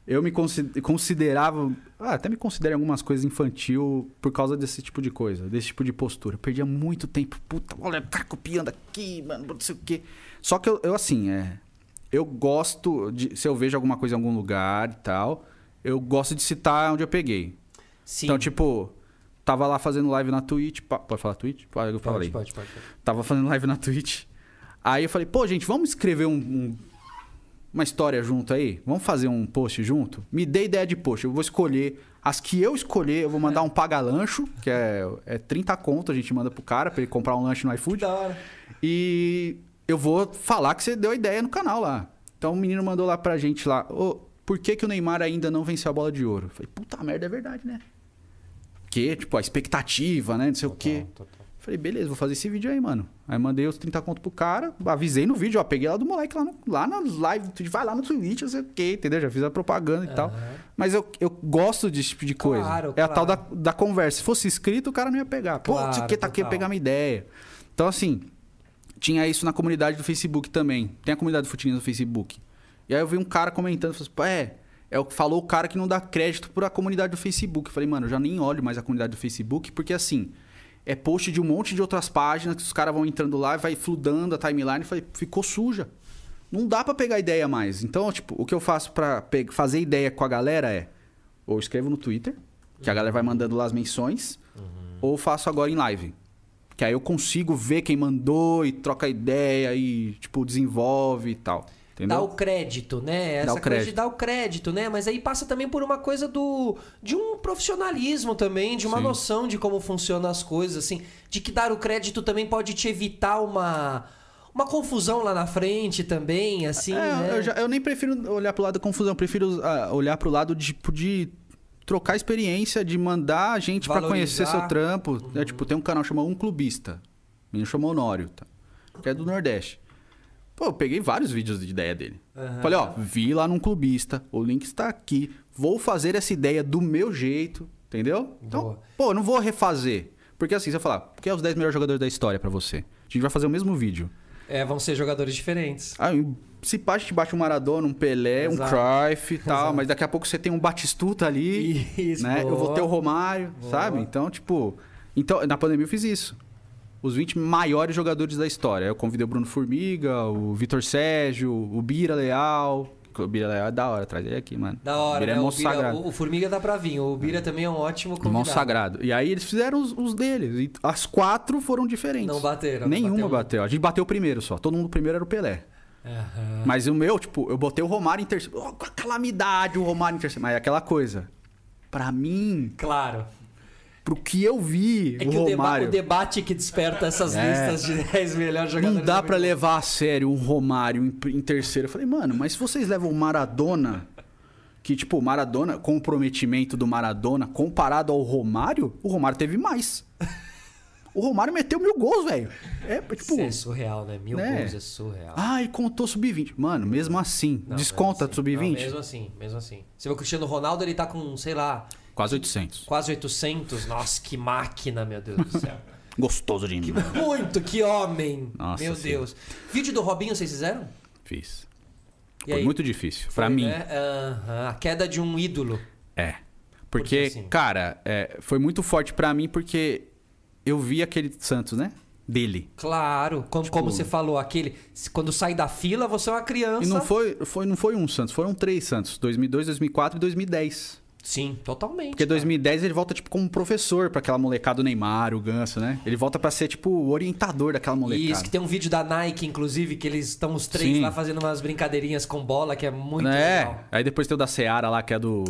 Speaker 1: eu me consi- considerava, ah, até me considero em algumas coisas infantil por causa desse tipo de coisa, desse tipo de postura. Eu perdia muito tempo, puta, olha, tá copiando aqui, mano, não sei o quê. Só que eu, eu, assim, é, eu gosto de, se eu vejo alguma coisa em algum lugar e tal, eu gosto de citar onde eu peguei.
Speaker 2: Sim.
Speaker 1: Então, tipo, tava lá fazendo live na Twitch, pode falar Twitch? Pode, eu falei.
Speaker 2: pode, pode, pode.
Speaker 1: Tava fazendo live na Twitch. Aí eu falei, pô, gente, vamos escrever um- um- uma história junto aí? Vamos fazer um post junto? Me dê ideia de post. Eu vou escolher. As que eu escolher, eu vou mandar um paga-lancho, que é, é 30 conto, a gente manda pro cara pra ele comprar um lanche no iFood.
Speaker 2: Da hora.
Speaker 1: E eu vou falar que você deu ideia no canal lá. Então o menino mandou lá pra gente lá, ô, por que, que o Neymar ainda não venceu a bola de ouro? Eu falei, puta merda, é verdade, né? Porque, tipo, a expectativa, né? Não sei o quê. Falei, beleza, vou fazer esse vídeo aí, mano. Aí mandei os 30 conto pro cara, avisei no vídeo, ó, peguei lá do moleque lá, no, lá na live, vai lá no Twitch, não sei o quê, entendeu? Já fiz a propaganda e tal. Mas eu, eu gosto desse tipo de coisa.
Speaker 2: Claro,
Speaker 1: é a tal da,
Speaker 2: claro.
Speaker 1: da conversa. Se fosse escrito, o cara não ia pegar. Pô,
Speaker 2: Claro,
Speaker 1: o que, tá aqui, pegar minha ideia. Então, assim, tinha isso na comunidade do Facebook também. Tem a comunidade do Futirinhas no Facebook. E aí eu vi um cara comentando, falou assim, pô, é, é o que falou o cara que não dá crédito pra comunidade do Facebook. Eu falei, mano, eu já nem olho mais a comunidade do Facebook, porque assim, é post de um monte de outras páginas que os caras vão entrando lá e vai fludando a timeline. Falei, ficou suja. Não dá pra pegar ideia mais. Então, tipo, o que eu faço pra pe- fazer ideia com a galera é, ou escrevo no Twitter, que a galera vai mandando lá as menções, ou faço agora em live. Que aí eu consigo ver quem mandou e troca ideia e, tipo, desenvolve e tal. Entendeu?
Speaker 2: Dá o crédito, né? Essa
Speaker 1: Dá o
Speaker 2: coisa de
Speaker 1: crédito.
Speaker 2: dar o crédito, né? Mas aí passa também por uma coisa do de um profissionalismo também, de uma
Speaker 1: Sim.
Speaker 2: noção de como funcionam as coisas, assim, de que dar o crédito também pode te evitar uma uma confusão lá na frente também, assim,
Speaker 1: É,
Speaker 2: né?
Speaker 1: eu, já- eu nem prefiro olhar pro lado da confusão, eu prefiro ah, olhar pro lado de, tipo, de trocar experiência, de mandar a gente pra conhecer seu trampo. É, tipo, tem um canal chamado Um Clubista. O menino chamou Honório, tá? Que é do Nordeste. Pô, eu peguei vários vídeos de ideia dele.
Speaker 2: Aham.
Speaker 1: Falei, ó, vi lá num clubista, o link está aqui. Vou fazer essa ideia do meu jeito, entendeu? Então,
Speaker 2: Boa.
Speaker 1: pô, eu não vou refazer. Porque assim, eu falar, quem é os 10 melhores jogadores da história pra você? A gente vai fazer o mesmo vídeo.
Speaker 2: É, vão ser jogadores diferentes.
Speaker 1: Aí, se pá, a gente bate um Maradona, um Pelé,
Speaker 2: Exato.
Speaker 1: um Cruyff e tal,
Speaker 2: Exato.
Speaker 1: mas daqui a pouco você tem um Batistuta ali,
Speaker 2: Isso,
Speaker 1: né? Eu vou
Speaker 2: boa.
Speaker 1: ter o Romário,
Speaker 2: Boa.
Speaker 1: sabe? Então, tipo... Então, na pandemia eu fiz isso. Os 20 maiores jogadores da história. Eu convidei o Bruno Formiga, o Vitor Sérgio, o Bira Leal. O Bira Leal é da hora, traz ele aqui, mano.
Speaker 2: Da
Speaker 1: o
Speaker 2: hora,
Speaker 1: Bira
Speaker 2: né?
Speaker 1: é
Speaker 2: o,
Speaker 1: monstro
Speaker 2: Bira,
Speaker 1: sagrado.
Speaker 2: o, o Formiga dá pra vir. O Bira também é um ótimo convidado.
Speaker 1: Irmão sagrado. E aí eles fizeram os, os deles. E as quatro foram diferentes.
Speaker 2: Não bateram.
Speaker 1: Nenhuma
Speaker 2: bateu.
Speaker 1: bateu. A gente bateu o primeiro só. Todo mundo primeiro era o Pelé.
Speaker 2: Aham.
Speaker 1: Mas o meu, tipo, eu botei o Romário em terceiro. Oh, calamidade o Romário em terceiro. Mas é aquela coisa. Pra mim,
Speaker 2: Claro.
Speaker 1: Pro que eu vi,
Speaker 2: É
Speaker 1: o
Speaker 2: que o, deba-
Speaker 1: Romário.
Speaker 2: o debate que desperta essas
Speaker 1: É.
Speaker 2: listas de 10 melhores jogadores.
Speaker 1: Não dá
Speaker 2: é
Speaker 1: pra
Speaker 2: muito
Speaker 1: levar a sério um Romário em, em terceiro. Eu falei, mano, mas se vocês levam o Maradona, que, tipo, o Maradona, comprometimento do Maradona, comparado ao Romário, o Romário teve mais. O Romário meteu mil gols, velho. É,
Speaker 2: bom.
Speaker 1: tipo.
Speaker 2: Isso é surreal, né? Mil
Speaker 1: né?
Speaker 2: gols é surreal.
Speaker 1: Ai, contou sub-20. Mano, mesmo assim,
Speaker 2: Não,
Speaker 1: desconta
Speaker 2: mesmo assim. Não,
Speaker 1: sub-20?
Speaker 2: mesmo assim, mesmo assim. Você vê o Cristiano Ronaldo, ele tá com, sei lá,
Speaker 1: Quase 800.
Speaker 2: quase 800. Nossa, que máquina, meu Deus do céu.
Speaker 1: Gostoso de
Speaker 2: Que
Speaker 1: mim.
Speaker 2: muito, que homem.
Speaker 1: Nossa
Speaker 2: meu
Speaker 1: Senhora.
Speaker 2: Deus. Vídeo do Robinho vocês fizeram?
Speaker 1: Fiz.
Speaker 2: E
Speaker 1: Foi
Speaker 2: aí?
Speaker 1: muito difícil. Pra
Speaker 2: Foi,
Speaker 1: mim.
Speaker 2: né? Aham, A queda de um ídolo.
Speaker 1: É.
Speaker 2: Por
Speaker 1: Porque,
Speaker 2: que assim?
Speaker 1: cara, é, foi muito forte pra mim porque eu vi aquele Santos, né? Dele.
Speaker 2: Claro, como,
Speaker 1: Tipo-
Speaker 2: como você falou, aquele. Quando sai da fila, você é uma criança.
Speaker 1: E não foi, foi, não foi um Santos, foram três Santos. 2002, 2004 e 2010.
Speaker 2: Sim, totalmente.
Speaker 1: Porque
Speaker 2: cara.
Speaker 1: 2010 ele volta, tipo, como professor pra aquela molecada do Neymar, o Ganso, né? Ele volta pra ser, tipo, o orientador daquela molecada.
Speaker 2: Isso, que tem um vídeo da Nike, inclusive, que eles estão os três
Speaker 1: Sim.
Speaker 2: lá fazendo umas brincadeirinhas com bola, que é muito
Speaker 1: é.
Speaker 2: legal.
Speaker 1: Aí depois tem o da Seara lá, que é do...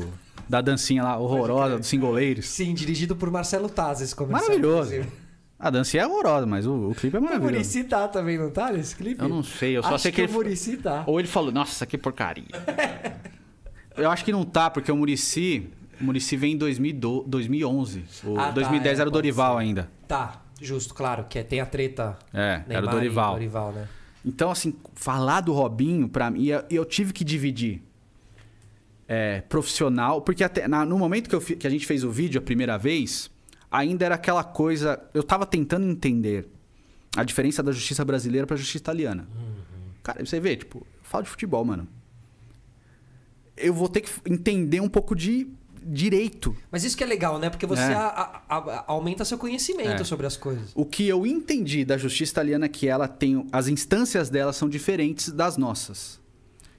Speaker 1: Da dancinha lá, horrorosa, dos singoleiros.
Speaker 2: Sim, dirigido por Marcelo Taz, esse comercial.
Speaker 1: Maravilhoso.
Speaker 2: inclusive.
Speaker 1: A dancinha é horrorosa, mas o, o clipe é
Speaker 2: O
Speaker 1: maravilhoso.
Speaker 2: Murici tá também, não tá nesse clipe?
Speaker 1: Eu não sei, eu só
Speaker 2: Acho
Speaker 1: sei que,
Speaker 2: que
Speaker 1: ele...
Speaker 2: o Murici tá.
Speaker 1: Ou ele falou, nossa, que porcaria. eu acho que não tá, porque o Murici... O Murici vem em 2012, 2011. O
Speaker 2: Ah, tá,
Speaker 1: 2010
Speaker 2: é,
Speaker 1: era o Dorival ainda.
Speaker 2: Tá, justo, claro, que é- tem a treta
Speaker 1: É,
Speaker 2: Neymar
Speaker 1: era o Dorival.
Speaker 2: Dorival, né?
Speaker 1: Então, assim, falar do Robinho, pra mim, eu, eu tive que dividir é, profissional, porque até na- no momento que, eu que a gente fez o vídeo a primeira vez, ainda era aquela coisa. Eu tava tentando entender a diferença da justiça brasileira pra justiça italiana. Cara, você vê, tipo, eu falo de futebol, mano. Eu vou ter que entender um pouco de direito.
Speaker 2: Mas isso que é legal, né? Porque você
Speaker 1: É.
Speaker 2: a- a- a- aumenta seu conhecimento
Speaker 1: É.
Speaker 2: sobre as coisas.
Speaker 1: O que eu entendi da justiça italiana é que ela tem. As instâncias dela são diferentes das nossas.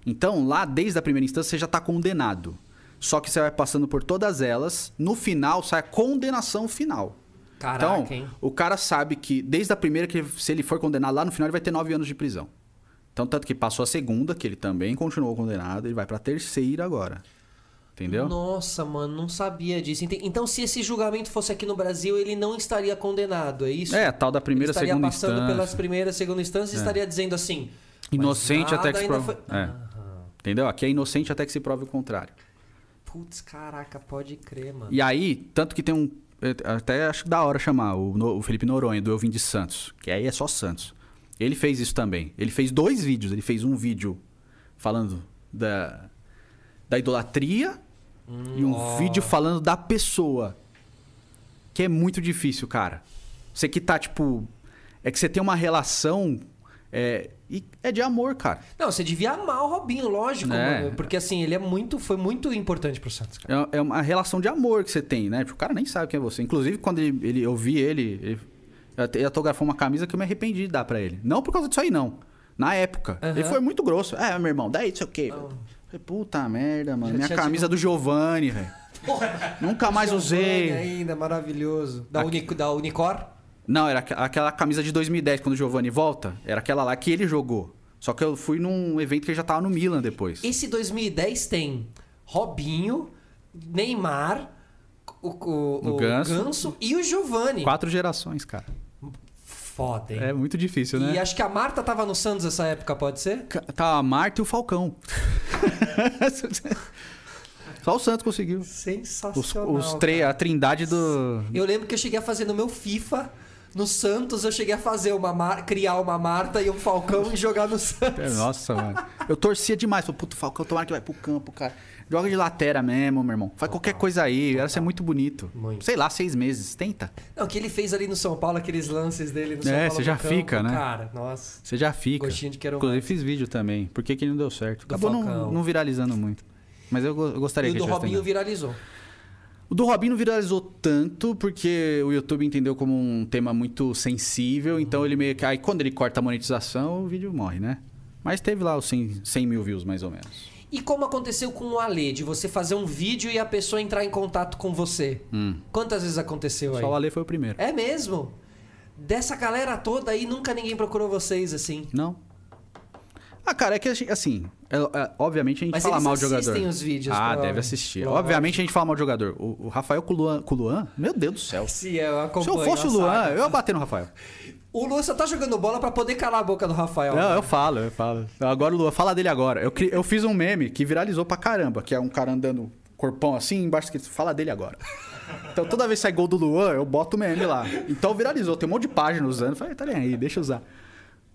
Speaker 1: Então, lá, desde a primeira instância, você já está condenado. Só que você vai passando por todas elas, no final sai a condenação final.
Speaker 2: Caraca,
Speaker 1: então,
Speaker 2: hein?
Speaker 1: o cara sabe que, desde a primeira, que se ele for condenado lá no final, ele vai ter nove anos de prisão. Então, tanto que passou a segunda, que ele também continuou condenado, ele vai pra terceira agora. Entendeu?
Speaker 2: Nossa, mano, não sabia disso. Então, se esse julgamento fosse aqui no Brasil, ele não estaria condenado, é isso?
Speaker 1: É, a tal da primeira,
Speaker 2: ele estaria
Speaker 1: segunda
Speaker 2: passando
Speaker 1: instância.
Speaker 2: pelas primeiras, segunda instância e estaria dizendo assim.
Speaker 1: Inocente até que se prove.
Speaker 2: foi-
Speaker 1: É.
Speaker 2: Aham.
Speaker 1: Entendeu? Aqui é inocente até que se prove o contrário.
Speaker 2: Putz, caraca, pode crer, mano.
Speaker 1: E aí, tanto que tem um. eu Até acho da hora chamar o, o Felipe Noronha, do Eu Vim de Santos. Que aí é só Santos. Ele fez isso também. Ele fez dois vídeos. Ele fez um vídeo falando da, da idolatria e um
Speaker 2: ó.
Speaker 1: vídeo falando da pessoa. Que é muito difícil, cara. Você que tá, tipo. É que você tem uma relação. É, e é de amor, cara.
Speaker 2: Não, você devia amar o Robinho, lógico,
Speaker 1: É.
Speaker 2: mano. Porque assim, ele é muito, foi muito importante pro Santos, cara.
Speaker 1: É, é uma relação de amor que você tem, né? Tipo, O cara nem sabe quem é você. Inclusive, quando ele, ele- eu vi ele, ele ele autografou uma camisa que eu me arrependi de dar pra ele. Não por causa disso aí, não. Na época.
Speaker 2: Aham.
Speaker 1: Ele foi muito grosso. É, meu irmão, daí sei o quê. Falei, puta merda, mano.
Speaker 2: Já
Speaker 1: Minha camisa do Giovanni, velho. Nunca mais usei.
Speaker 2: ainda, maravilhoso. Da,
Speaker 1: Aqui-
Speaker 2: Uni, da Unicor?
Speaker 1: Não, era aqu- aquela camisa de 2010, quando o Giovanni volta. Era aquela lá que ele jogou. Só que eu fui num evento que ele já tava no Milan depois.
Speaker 2: Esse 2010 tem Robinho, Neymar, o, o,
Speaker 1: O
Speaker 2: o
Speaker 1: Ganso.
Speaker 2: Ganso e o Giovanni.
Speaker 1: Quatro gerações, cara.
Speaker 2: Foda, hein?
Speaker 1: É muito difícil, né?
Speaker 2: E acho que a Marta tava no Santos nessa época, pode ser?
Speaker 1: Tá a Marta e o Falcão. Só o Santos conseguiu. Os,
Speaker 2: Sensacional.
Speaker 1: os três,
Speaker 2: cara.
Speaker 1: a trindade do.
Speaker 2: Eu lembro que eu cheguei a fazer no meu FIFA No Santos eu cheguei a fazer uma mar... criar uma Marta e um Falcão e jogar no Santos.
Speaker 1: Nossa, mano. Eu torcia demais. Falei, puto, Falcão, tomara que vai pro campo, cara. Joga de lateira mesmo, meu irmão. Faz qualquer coisa aí. Era ser muito bonito.
Speaker 2: Muito.
Speaker 1: Sei lá, seis meses. Tenta.
Speaker 2: Não, o que ele fez ali no São Paulo, aqueles lances dele no São
Speaker 1: É,
Speaker 2: Paulo.
Speaker 1: você
Speaker 2: no
Speaker 1: já
Speaker 2: campo,
Speaker 1: fica, né?
Speaker 2: Cara, nossa.
Speaker 1: Você já fica.
Speaker 2: Gostinho de quero
Speaker 1: Inclusive fiz vídeo também. Por que, que não deu certo?
Speaker 2: Do
Speaker 1: Acabou não, não viralizando muito. Mas eu, eu gostaria
Speaker 2: E o
Speaker 1: que
Speaker 2: do
Speaker 1: tivesse
Speaker 2: Robinho
Speaker 1: tentado.
Speaker 2: viralizou.
Speaker 1: O do Robinho não viralizou tanto porque o YouTube entendeu como um tema muito sensível. Então ele meio que. Aí quando ele corta a monetização, o vídeo morre, né? Mas teve lá os 100, 100 mil views, mais ou menos.
Speaker 2: E como aconteceu com o Ale, de você fazer um vídeo e a pessoa entrar em contato com você? Quantas vezes aconteceu aí?
Speaker 1: Hum. Só o Ale foi o primeiro.
Speaker 2: É mesmo? Dessa galera toda aí, nunca ninguém procurou vocês assim.
Speaker 1: Não. Ah, cara, é que a gente- assim, é- é, obviamente a gente
Speaker 2: Mas
Speaker 1: fala mal do jogador.
Speaker 2: assistem os vídeos,
Speaker 1: Ah, deve assistir.
Speaker 2: Lógico.
Speaker 1: Obviamente a gente fala mal do jogador. O, o Rafael Culuan, Culuan, meu Deus do céu.
Speaker 2: Se eu
Speaker 1: Se eu fosse o Luan,
Speaker 2: saga.
Speaker 1: eu ia bater no Rafael.
Speaker 2: O Luan só tá jogando bola pra poder calar a boca do Rafael.
Speaker 1: Não, eu falo, eu falo. Agora o Luan, fala dele agora. Eu, eu fiz um meme que viralizou pra caramba, que é um cara andando corpão assim, embaixo escrito, fala dele agora. Então toda vez que sai gol do Luan, eu boto o meme lá. Então viralizou, tem um monte de página usando. Falei, tá nem aí, deixa eu usar.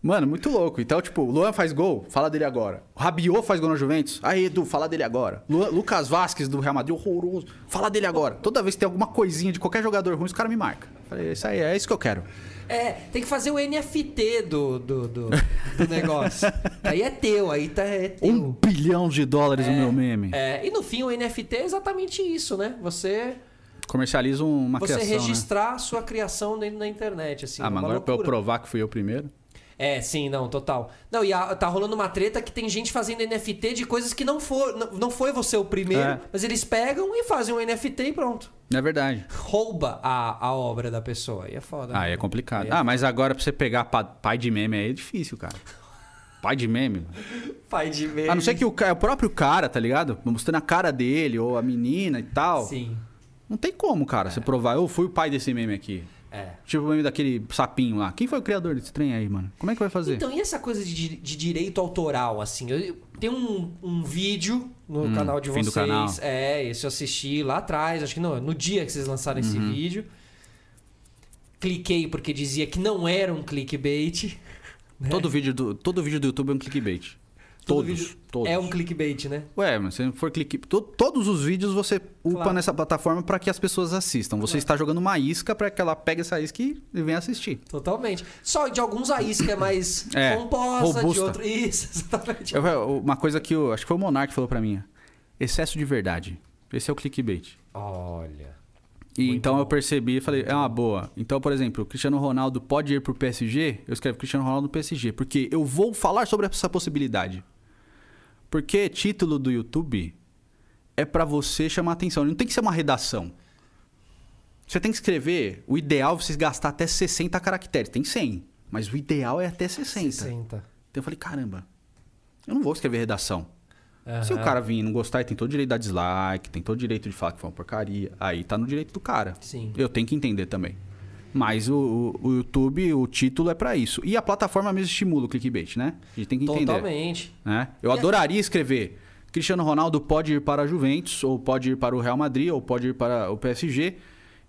Speaker 1: Mano, muito louco. Então, tipo, o Luan faz gol, fala dele agora. O Rabiot faz gol na Juventus, aí Edu, fala dele agora. Luan- Lucas Vasquez do Real Madrid, horroroso, fala dele agora. Toda vez que tem alguma coisinha de qualquer jogador ruim, os caras me marcam. Falei, isso aí, é isso que eu quero.
Speaker 2: É, tem que fazer o NFT do, do, do, do negócio. aí é teu, aí tá, é teu.
Speaker 1: Um bilhão de dólares no meu meme.
Speaker 2: É, e no fim, o NFT é exatamente isso, né? Você,
Speaker 1: Comercializa uma
Speaker 2: você
Speaker 1: criação, né?
Speaker 2: registrar a sua criação dentro da internet, assim.
Speaker 1: Ah,
Speaker 2: é
Speaker 1: mas agora pra eu
Speaker 2: loucura.
Speaker 1: provar que fui eu primeiro.
Speaker 2: É, sim, não, total. Não, e a- tá rolando uma treta que tem gente fazendo NFT de coisas que não, for, não, não foi você o primeiro,
Speaker 1: É.
Speaker 2: mas eles pegam e fazem um NFT e pronto.
Speaker 1: É verdade.
Speaker 2: Rouba a, a obra da pessoa. Aí é foda.
Speaker 1: Ah,
Speaker 2: né?
Speaker 1: é complicado.
Speaker 2: É
Speaker 1: Ah, mas agora pra você pegar pa- pai de meme aí é difícil, cara. Pai de meme.
Speaker 2: Pai de meme.
Speaker 1: A não ser que o, é o próprio cara, tá ligado? Mostrando a cara dele, ou a menina e tal.
Speaker 2: Sim.
Speaker 1: Não tem como, cara, você provar. Eu fui o pai desse meme aqui.
Speaker 2: É.
Speaker 1: Tipo o meme daquele sapinho lá. Quem foi o criador desse trem aí, mano? Como é que vai fazer?
Speaker 2: Então, e essa coisa de, de direito autoral, assim? Eu, eu- tem um, um vídeo no canal de
Speaker 1: Hum, fim do
Speaker 2: vocês.
Speaker 1: canal.
Speaker 2: É, esse eu assisti lá atrás, acho que no, no dia que vocês lançaram esse
Speaker 1: Uhum.
Speaker 2: vídeo. Cliquei porque dizia que não era um clickbait. né?
Speaker 1: todo, vídeo do, todo vídeo do YouTube é um clickbait.
Speaker 2: Todo
Speaker 1: todos.
Speaker 2: vídeo
Speaker 1: todos.
Speaker 2: É um clickbait, né?
Speaker 1: Ué, mas se for to- todos os vídeos você upa
Speaker 2: Claro.
Speaker 1: nessa plataforma para que as pessoas assistam. Você está jogando uma isca para que ela pegue essa isca e venha assistir.
Speaker 2: Totalmente. Só de alguns a isca é mais
Speaker 1: É,
Speaker 2: composta, de
Speaker 1: robusta.
Speaker 2: outro. Isso, exatamente.
Speaker 1: Eu- Uma coisa que eu. Acho que foi o Monark que falou para mim. Excesso de verdade. Esse é o clickbait.
Speaker 2: Olha.
Speaker 1: E
Speaker 2: Muito
Speaker 1: então eu
Speaker 2: bom.
Speaker 1: percebi e falei, é uma boa. Então, por exemplo, o Cristiano Ronaldo pode ir pro PSG? Eu escrevo Cristiano Ronaldo no PSG, porque eu vou falar sobre essa possibilidade. Porque título do YouTube é pra você chamar atenção. Não tem que ser uma redação. Você tem que escrever, o ideal é vocês gastar até 60 caracteres. Tem 100, mas o ideal é até 60.
Speaker 2: 60.
Speaker 1: Então eu falei, caramba, eu não vou escrever redação. Se o cara vir e não gostar, ele tem todo o direito de dar dislike, tem todo o direito de falar que foi uma porcaria. Aí tá no direito do cara.
Speaker 2: Sim.
Speaker 1: Eu tenho que entender também. Mas o, o- o YouTube, o título é pra isso. E a plataforma mesmo estimula o clickbait, né? A gente tem que entender.
Speaker 2: Totalmente.
Speaker 1: Né? Eu
Speaker 2: E a-
Speaker 1: adoraria escrever Cristiano Ronaldo pode ir para a Juventus, ou pode ir para o Real Madrid, ou pode ir para o PSG.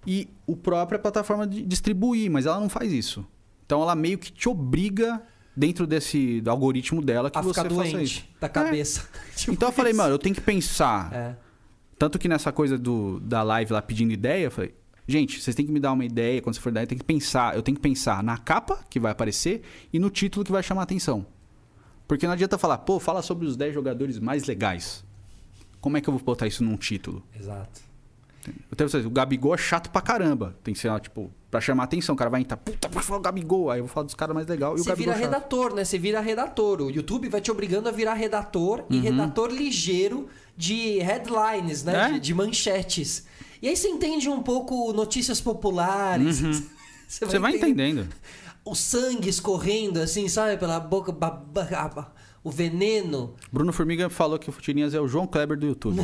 Speaker 1: E o própria plataforma de distribuir, mas ela não faz isso. Então ela meio que te obriga, dentro desse do algoritmo dela, que
Speaker 2: A
Speaker 1: você
Speaker 2: ficar
Speaker 1: faça
Speaker 2: doente
Speaker 1: isso.
Speaker 2: da
Speaker 1: É.
Speaker 2: cabeça. Tipo
Speaker 1: Então eu falei, mano, eu tenho que pensar.
Speaker 2: É.
Speaker 1: Tanto que nessa coisa do, da live lá pedindo ideia, eu falei, gente, vocês têm que me dar uma ideia, quando você for dar, tem que pensar, eu tenho que pensar na capa que vai aparecer e no título que vai chamar a atenção. Porque não adianta falar, pô, fala sobre os 10 jogadores mais legais. Como é que eu vou botar isso num título?
Speaker 2: Exato.
Speaker 1: Eu tenho certeza, o Gabigol é chato pra caramba. Tem que ser, tipo, pra chamar a atenção. O cara vai entrar, puta, vai falar o Gabigol. Aí eu vou falar dos caras mais legais
Speaker 2: Você vira
Speaker 1: é chato.
Speaker 2: redator, né? Você vira redator. O YouTube vai te obrigando a virar redator e redator ligeiro de headlines, né?
Speaker 1: Uhum. É?
Speaker 2: De, de manchetes. E aí você entende um pouco notícias populares. Você,
Speaker 1: Você vai entendendo.
Speaker 2: O sangue escorrendo, assim, sabe? Pela boca. ba- ba- ba- o veneno.
Speaker 1: Bruno Formiga falou que o Futirinhas é o João Kleber do YouTube.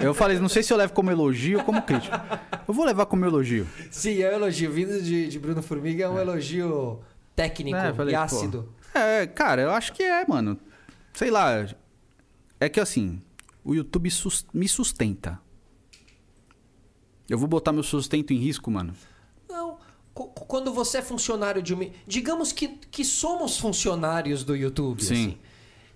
Speaker 1: eu falei, não sei se eu levo como elogio ou como crítica. Eu vou levar como elogio.
Speaker 2: Sim, é um elogio. Vindo de, de Bruno Formiga é um elogio técnico
Speaker 1: É, falei,
Speaker 2: e
Speaker 1: pô,
Speaker 2: ácido.
Speaker 1: É, cara, eu acho que é, mano. Sei lá. É que assim, o YouTube sus- me sustenta. Eu vou botar meu sustento em risco, mano.
Speaker 2: Não, quando você é funcionário de uma. Digamos que, que somos funcionários do YouTube.
Speaker 1: Sim.
Speaker 2: assim.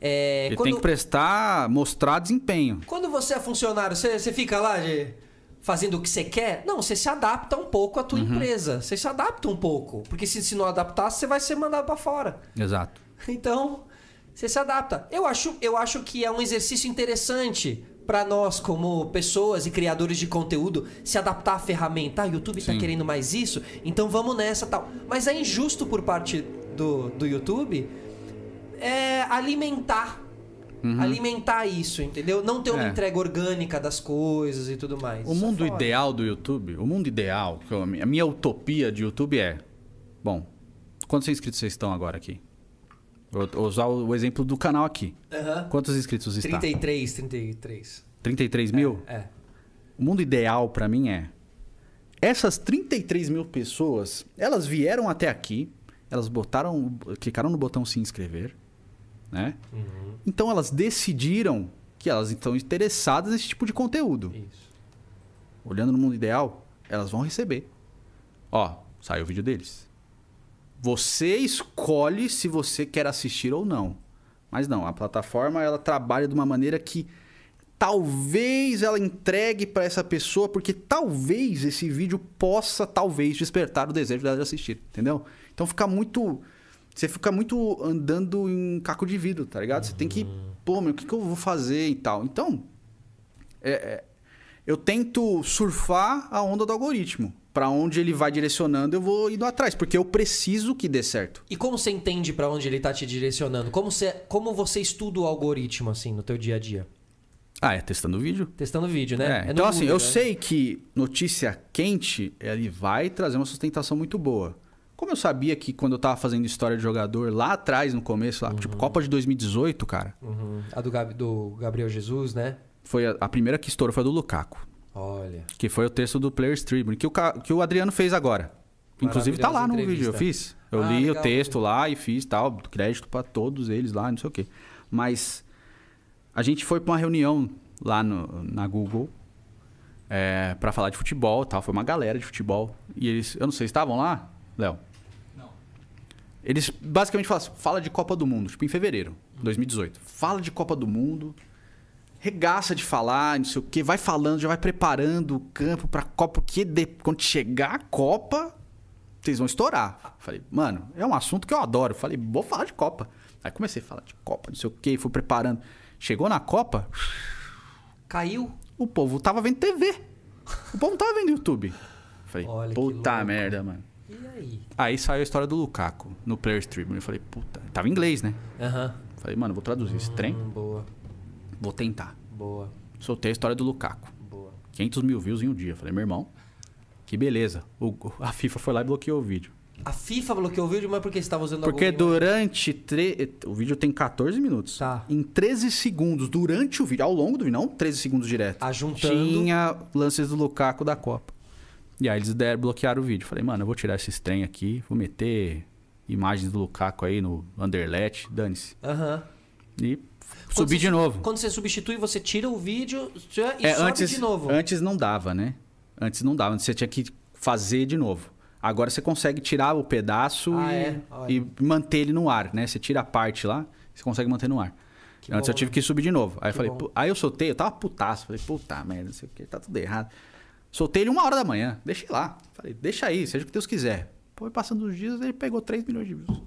Speaker 2: É,
Speaker 1: Ele
Speaker 2: quando,
Speaker 1: tem que prestar, mostrar desempenho.
Speaker 2: quando você é funcionário, você, você fica lá de- fazendo o que você quer? Não, você se adapta um pouco à tua
Speaker 1: Uhum.
Speaker 2: empresa. Você se adapta um pouco. Porque se, se não adaptar, você vai ser mandado pra fora.
Speaker 1: Exato.
Speaker 2: Então, você se adapta. Eu acho, eu acho que é um exercício interessante para nós, como pessoas e criadores de conteúdo, se adaptar à ferramenta. Ah, o YouTube tá
Speaker 1: Sim.
Speaker 2: querendo mais isso, então vamos nessa tal. Mas é injusto por parte do, do YouTube é alimentar. Alimentar isso, entendeu? Não ter uma
Speaker 1: Uhum. É.
Speaker 2: entrega orgânica das coisas e tudo mais.
Speaker 1: O
Speaker 2: é
Speaker 1: mundo ideal do YouTube, o mundo ideal, a minha utopia de YouTube é. Bom, quantos inscritos vocês estão agora aqui? Vou usar o exemplo do canal aqui.
Speaker 2: Aham.
Speaker 1: Quantos inscritos está?
Speaker 2: 33, 33.
Speaker 1: 33 mil?
Speaker 2: É.
Speaker 1: O mundo ideal pra mim é. Essas 33 mil pessoas, elas vieram até aqui, elas botaram, clicaram no botão se inscrever, né? Então elas decidiram que elas estão interessadas nesse tipo de conteúdo.
Speaker 2: Isso.
Speaker 1: Olhando no mundo ideal, elas vão receber. Ó, saiu o vídeo deles. Você escolhe se você quer assistir ou não. Mas não, a plataforma ela trabalha de uma maneira que talvez ela entregue para essa pessoa, porque talvez esse vídeo possa talvez despertar o desejo dela de assistir, entendeu? Então fica muito você fica muito andando em caco de vidro, tá ligado? Você tem que, pô, meu, o que, que eu vou fazer e tal. Então, é- é, eu tento surfar a onda do algoritmo. Pra onde ele vai direcionando, eu vou indo atrás, porque eu preciso que dê certo.
Speaker 2: E como você entende pra onde ele tá te direcionando? Como você, como você estuda o algoritmo, assim, no teu dia a dia?
Speaker 1: Ah, é testando o vídeo.
Speaker 2: Testando vídeo, né?
Speaker 1: É,
Speaker 2: É
Speaker 1: então, assim,
Speaker 2: Google,
Speaker 1: eu
Speaker 2: né?
Speaker 1: sei que notícia quente, ele vai trazer uma sustentação muito boa. Como eu sabia que quando eu tava fazendo história de jogador lá atrás, no começo, lá, tipo Copa de 2018, cara,
Speaker 2: Uhum. A do, Gab- do Gabriel Jesus, né?
Speaker 1: Foi a, a primeira que estourou foi a do Lukaku.
Speaker 2: Olha.
Speaker 1: Que foi o texto do Players Tribune, que o, que o Adriano fez agora. Inclusive tá lá no
Speaker 2: Maravilhosa
Speaker 1: vídeo, eu
Speaker 2: entrevista.
Speaker 1: fiz. Eu
Speaker 2: Ah,
Speaker 1: li
Speaker 2: legal.
Speaker 1: o texto lá e fiz tal, crédito pra todos eles lá, não sei o quê. Mas a gente foi pra uma reunião lá no- na Google é, para falar de futebol, e tal. Foi uma galera de futebol e eles, eu não sei, estavam lá, Léo.
Speaker 3: Não.
Speaker 1: Eles basicamente falam assim, fala de Copa do Mundo, tipo em fevereiro de 2018. Fala de Copa do Mundo, regaça de falar, não sei o quê, vai falando, já vai preparando o campo pra Copa, porque de- quando chegar a Copa, vocês vão estourar. Falei, mano, é um assunto que eu adoro. Falei, vou falar de Copa. Aí comecei a falar de Copa, não sei o quê, fui preparando. Chegou na Copa,
Speaker 2: Caiu?
Speaker 1: o povo tava vendo TV. O povo tava vendo YouTube. Falei,
Speaker 2: Olha que
Speaker 1: puta merda, mano.
Speaker 2: E aí?
Speaker 1: Aí saiu a história do Lukaku no Players Tribune. Eu falei, puta, tava em inglês, né?
Speaker 2: Aham.
Speaker 1: Falei, mano, vou traduzir esse trem,
Speaker 2: Hum, boa,
Speaker 1: vou tentar.
Speaker 2: boa,
Speaker 1: Soltei a história do Lukaku.
Speaker 2: boa.
Speaker 1: 500 mil views em um dia. Falei, meu irmão, que beleza. O- a FIFA foi lá e bloqueou o vídeo.
Speaker 2: A FIFA bloqueou o vídeo, mas por que você tava usando
Speaker 1: Porque durante. Tre... O vídeo tem 14 minutos.
Speaker 2: Tá.
Speaker 1: Em 13 segundos, durante o vídeo, ao longo do vídeo, não 13 segundos direto.
Speaker 2: Ah, juntando.
Speaker 1: Tinha lances do Lukaku da Copa. E aí eles deram, bloquearam o vídeo. Falei, mano, eu vou tirar esse trem aqui, vou meter imagens do Lukaku aí no underlet, dane-se.
Speaker 2: Aham.
Speaker 1: E
Speaker 2: Quando
Speaker 1: subi
Speaker 2: você-
Speaker 1: de novo.
Speaker 2: Quando você substitui, você tira o vídeo e
Speaker 1: É,
Speaker 2: sobe
Speaker 1: antes,
Speaker 2: de novo.
Speaker 1: antes não dava, né? Antes não dava, você tinha que fazer de novo. Agora você consegue tirar o pedaço
Speaker 2: Ah,
Speaker 1: e,
Speaker 2: é?
Speaker 1: E manter ele no ar, né? Você tira a parte lá, você consegue manter no ar.
Speaker 2: Que
Speaker 1: Antes
Speaker 2: bom,
Speaker 1: eu tive
Speaker 2: né?
Speaker 1: que subir de novo. Aí eu
Speaker 2: Que
Speaker 1: falei,
Speaker 2: bom.
Speaker 1: pu- aí eu soltei, eu tava putaço. Falei, puta merda, não sei o que, tá tudo errado. Soltei ele uma hora da manhã, deixei lá. Falei, deixa aí, seja o que Deus quiser. Foi passando os dias, ele pegou 3 milhões de views.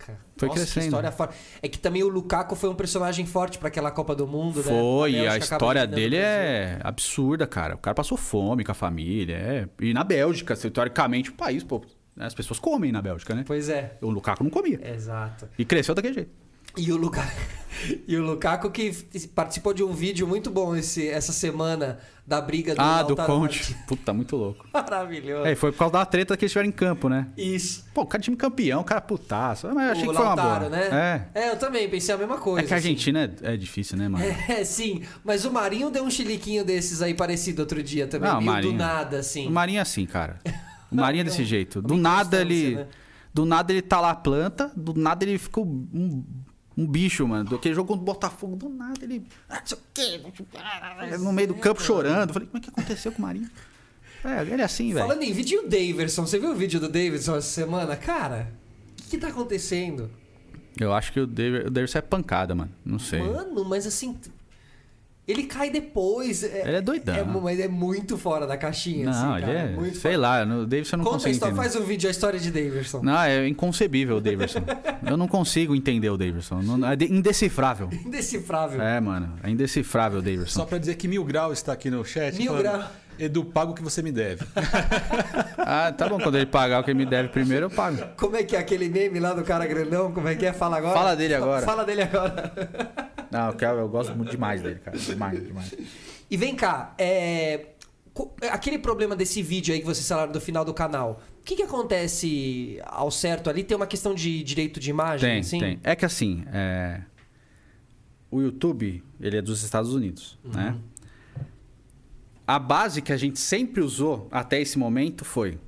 Speaker 2: Caraca.
Speaker 1: Foi
Speaker 2: Nossa,
Speaker 1: crescendo.
Speaker 2: Que história forte. É que também o Lukaku foi um personagem forte pra aquela Copa do Mundo, né?
Speaker 1: Foi, a história dele é absurda, cara. O cara passou fome com a família, é. E na Bélgica, teoricamente, o país, pô, né, as pessoas comem na Bélgica, né?
Speaker 2: Pois é.
Speaker 1: O Lukaku não comia.
Speaker 2: Exato.
Speaker 1: E cresceu daquele jeito.
Speaker 2: E o, Luka... e o Lukaku que participou de um vídeo muito bom esse, essa semana da briga do
Speaker 1: ah, do
Speaker 2: Lautaro
Speaker 1: Conte.
Speaker 2: Martins.
Speaker 1: Puta, muito louco.
Speaker 2: Maravilhoso.
Speaker 1: É, foi por causa da treta que eles tiveram em campo, né?
Speaker 2: Isso.
Speaker 1: Pô, o cara é time campeão, o cara putaço. Mas eu achei
Speaker 2: o
Speaker 1: que foi uma
Speaker 2: Lautaro,
Speaker 1: boa.
Speaker 2: né?
Speaker 1: É.
Speaker 2: É, eu também pensei a mesma coisa.
Speaker 1: É que a
Speaker 2: assim.
Speaker 1: Argentina é, é difícil, né, mano?
Speaker 2: É, sim. Mas o Marinho deu um chiliquinho desses aí parecido outro dia também.
Speaker 1: Não, Marinho-
Speaker 2: do nada, assim.
Speaker 1: O Marinho é assim, cara. O Marinho é desse jeito. Do
Speaker 2: uma
Speaker 1: nada ele.
Speaker 2: né?
Speaker 1: Do nada ele tá lá planta, do nada ele fica um, um bicho, mano. Do Aquele jogo contra o Botafogo, do nada ele. Ah, não sei o quê. No meio do campo chorando. Falei, como é que aconteceu com o Marinho? É, ele é assim, velho.
Speaker 2: Falando em vídeo, o Daverson? Você viu o vídeo do Davidson essa semana? Cara, o que, que tá acontecendo?
Speaker 1: Eu acho que o Davidson é pancada, mano. Não sei.
Speaker 2: Mano, mas assim. Ele cai depois.
Speaker 1: Ele é doidão.
Speaker 2: É, mas é muito fora da caixinha,
Speaker 1: não,
Speaker 2: assim,
Speaker 1: ele
Speaker 2: cara.
Speaker 1: é.
Speaker 2: muito
Speaker 1: sei
Speaker 2: fora.
Speaker 1: lá, no Davidson não
Speaker 2: Conta a história,
Speaker 1: entender.
Speaker 2: faz um vídeo, a história de Daverson.
Speaker 1: Não, é inconcebível o Davidson. eu não consigo entender o Davidson. Não- é de- indecifrável.
Speaker 2: Indecifrável.
Speaker 1: É, mano. É indecifrável o Davidson.
Speaker 3: Só pra dizer que Mil Grau está aqui no chat.
Speaker 2: Mil
Speaker 3: falando,
Speaker 2: Grau.
Speaker 3: Edu, paga o que você me deve.
Speaker 1: Ah, tá bom. Quando ele pagar o que ele me deve primeiro, eu pago.
Speaker 2: Como é que é aquele meme lá do cara grandão? Como é que é? Fala agora.
Speaker 1: Fala dele agora.
Speaker 2: Fala dele agora.
Speaker 1: Não, eu, quero- eu gosto muito demais dele, cara. Demais, demais.
Speaker 2: E vem cá, é... co- aquele problema desse vídeo aí que vocês falaram do final do canal, o que, que acontece ao certo ali? Tem uma questão de direito de imagem,
Speaker 1: Tem,
Speaker 2: assim?
Speaker 1: tem. É que assim, é... o YouTube, ele é dos Estados Unidos, né? A base que a gente sempre usou até esse momento foi...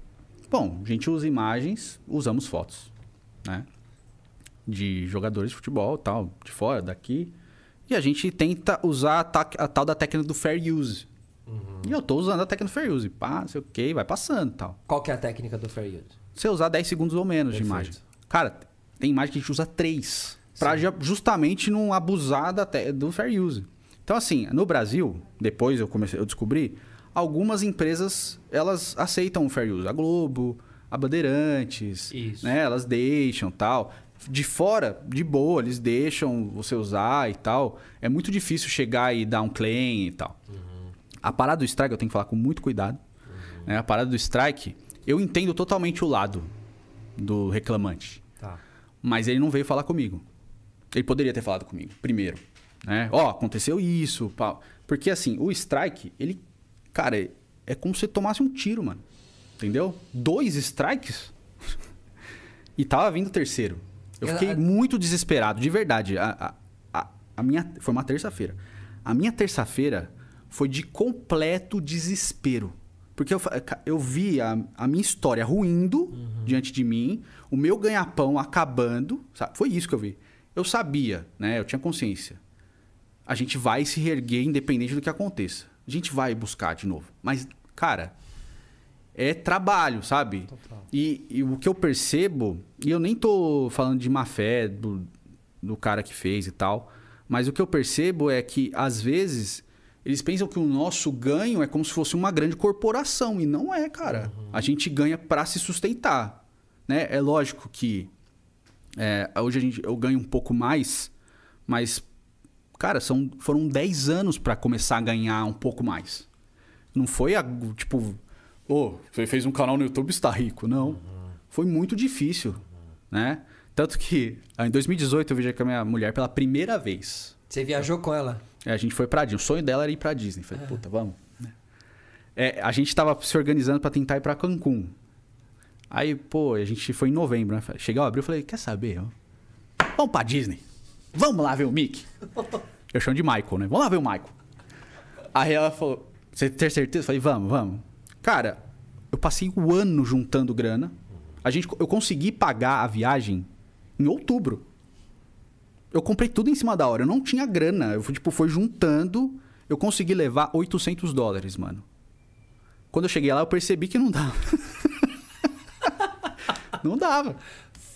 Speaker 1: Bom, a gente usa imagens, usamos fotos, né? De jogadores de futebol tal, de fora, daqui. E a gente tenta usar a, ta- a tal da técnica do fair use. E eu tô usando a técnica do fair use. Pá, sei o que, vai passando tal.
Speaker 2: Qual que é a técnica do Fair Use?
Speaker 1: Você usar 10 segundos ou menos
Speaker 2: Perfeito.
Speaker 1: de imagem. Cara, tem imagem que a gente usa 3. Pra ju- justamente não abusar da do fair use. Então, assim, no Brasil, depois eu comecei, eu descobri, algumas empresas elas aceitam o fair use. A Globo, a Bandeirantes,
Speaker 2: Isso.
Speaker 1: né? Elas deixam tal. De fora, de boa, eles deixam você usar e tal. É muito difícil chegar e dar um claim e tal. A parada do strike eu tenho que falar com muito cuidado. né? A parada do strike, eu entendo totalmente o lado do reclamante.
Speaker 2: Tá.
Speaker 1: Mas ele não veio falar comigo. Ele poderia ter falado comigo, primeiro. Né? Ó, aconteceu isso. pá. Porque assim, o strike, ele. Cara, é- é como se você tomasse um tiro, mano. Entendeu? Dois strikes. e tava vindo o terceiro. Eu fiquei muito desesperado, de verdade. A, a, a, minha. Foi uma terça-feira. A minha terça-feira foi de completo desespero. Porque eu, eu vi a, a minha história ruindo diante de mim, o meu ganha-pão acabando. sabe? Foi isso que eu vi. Eu sabia, né? Eu tinha consciência. A gente vai se reerguer independente do que aconteça. A gente vai buscar de novo. Mas, cara, é trabalho, sabe? E, e o que eu percebo, e eu nem tô falando de má fé do, do cara que fez e tal, mas o que eu percebo é que, às vezes, eles pensam que o nosso ganho é como se fosse uma grande corporação, e não é, cara. A gente ganha para se sustentar. Né? É lógico que é, hoje a gente, eu ganho um pouco mais, mas, cara, são, foram 10 anos para começar a ganhar um pouco mais. Não foi, a, tipo, ô, você fez um canal no YouTube está rico. Não. Foi muito difícil, né? Tanto que ah, em 2018 eu viajei com a minha mulher pela primeira vez.
Speaker 2: Você viajou com ela?
Speaker 1: É, a gente foi pra Disney. O sonho dela era ir pra Disney. Falei, puta, vamos. É, a gente tava se organizando pra tentar ir pra Cancún. Aí, pô, a gente foi em novembro, né? Chegar abril, eu falei, quer saber? Vamos pra Disney. Vamos lá ver o Mickey. Eu chamo de Michael, né? Vamos lá ver o Michael. Aí ela falou, você tem certeza? Eu falei, vamos, vamos. Cara, eu passei o ano juntando grana. A gente, eu consegui pagar a viagem em outubro. Eu comprei tudo em cima da hora. Eu não tinha grana. Eu fui, tipo, foi juntando. Eu consegui levar 800 dólares, mano. Quando eu cheguei lá, eu percebi que não dava. não dava.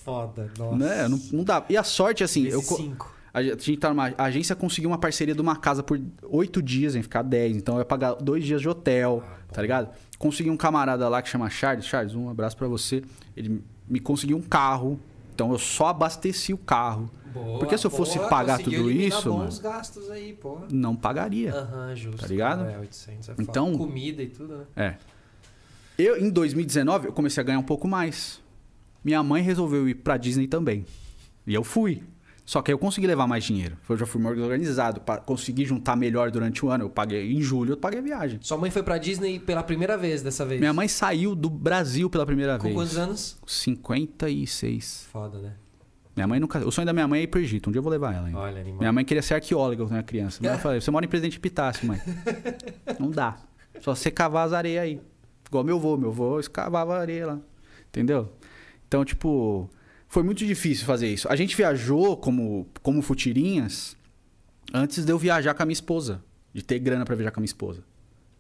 Speaker 2: Foda, nossa.
Speaker 1: Né? Não, não dava. E a sorte, assim... Eu,
Speaker 2: cinco.
Speaker 1: a gente tá numa a agência conseguiu uma parceria de uma casa por oito dias, em ficar 10. Então eu ia pagar dois dias de hotel, tá ligado? Consegui um camarada lá que chama Charles. Charles, um abraço pra você. Ele me conseguiu um carro. Então eu só abasteci o carro.
Speaker 2: Boa,
Speaker 1: Porque se eu fosse
Speaker 2: boa,
Speaker 1: pagar tudo isso,
Speaker 2: bons
Speaker 1: mano,
Speaker 2: gastos aí, pô.
Speaker 1: não pagaria.
Speaker 2: Aham, justo.
Speaker 1: Tá ligado?
Speaker 2: É, 800 é
Speaker 1: Então-
Speaker 2: foda. Comida e tudo, né?
Speaker 1: É. Eu, em 2019, eu comecei a ganhar um pouco mais. Minha mãe resolveu ir pra Disney também. E eu fui. Só que aí eu consegui levar mais dinheiro. Eu já fui mais organizado. Pra conseguir juntar melhor durante o ano. Eu paguei. Em julho eu paguei a viagem.
Speaker 2: Sua mãe foi pra Disney pela primeira vez dessa vez.
Speaker 1: Minha mãe saiu do Brasil pela primeira
Speaker 2: Com
Speaker 1: vez.
Speaker 2: quantos anos?
Speaker 1: 56.
Speaker 2: Foda, né?
Speaker 1: Minha mãe nunca. O sonho da minha mãe é ir pro Egito. Um dia eu vou levar ela ainda.
Speaker 2: Olha, animal.
Speaker 1: Minha mãe queria ser arqueóloga quando eu era criança. Mas eu falei, você mora em Presidente Epitácio, mãe. Não dá. Só você cavar as areias aí. Igual meu avô. Meu avô escavava areia lá. Entendeu? Então, tipo, foi muito difícil fazer isso. A gente viajou como, como futirinhas antes de eu viajar com a minha esposa. De ter grana pra viajar com a minha esposa.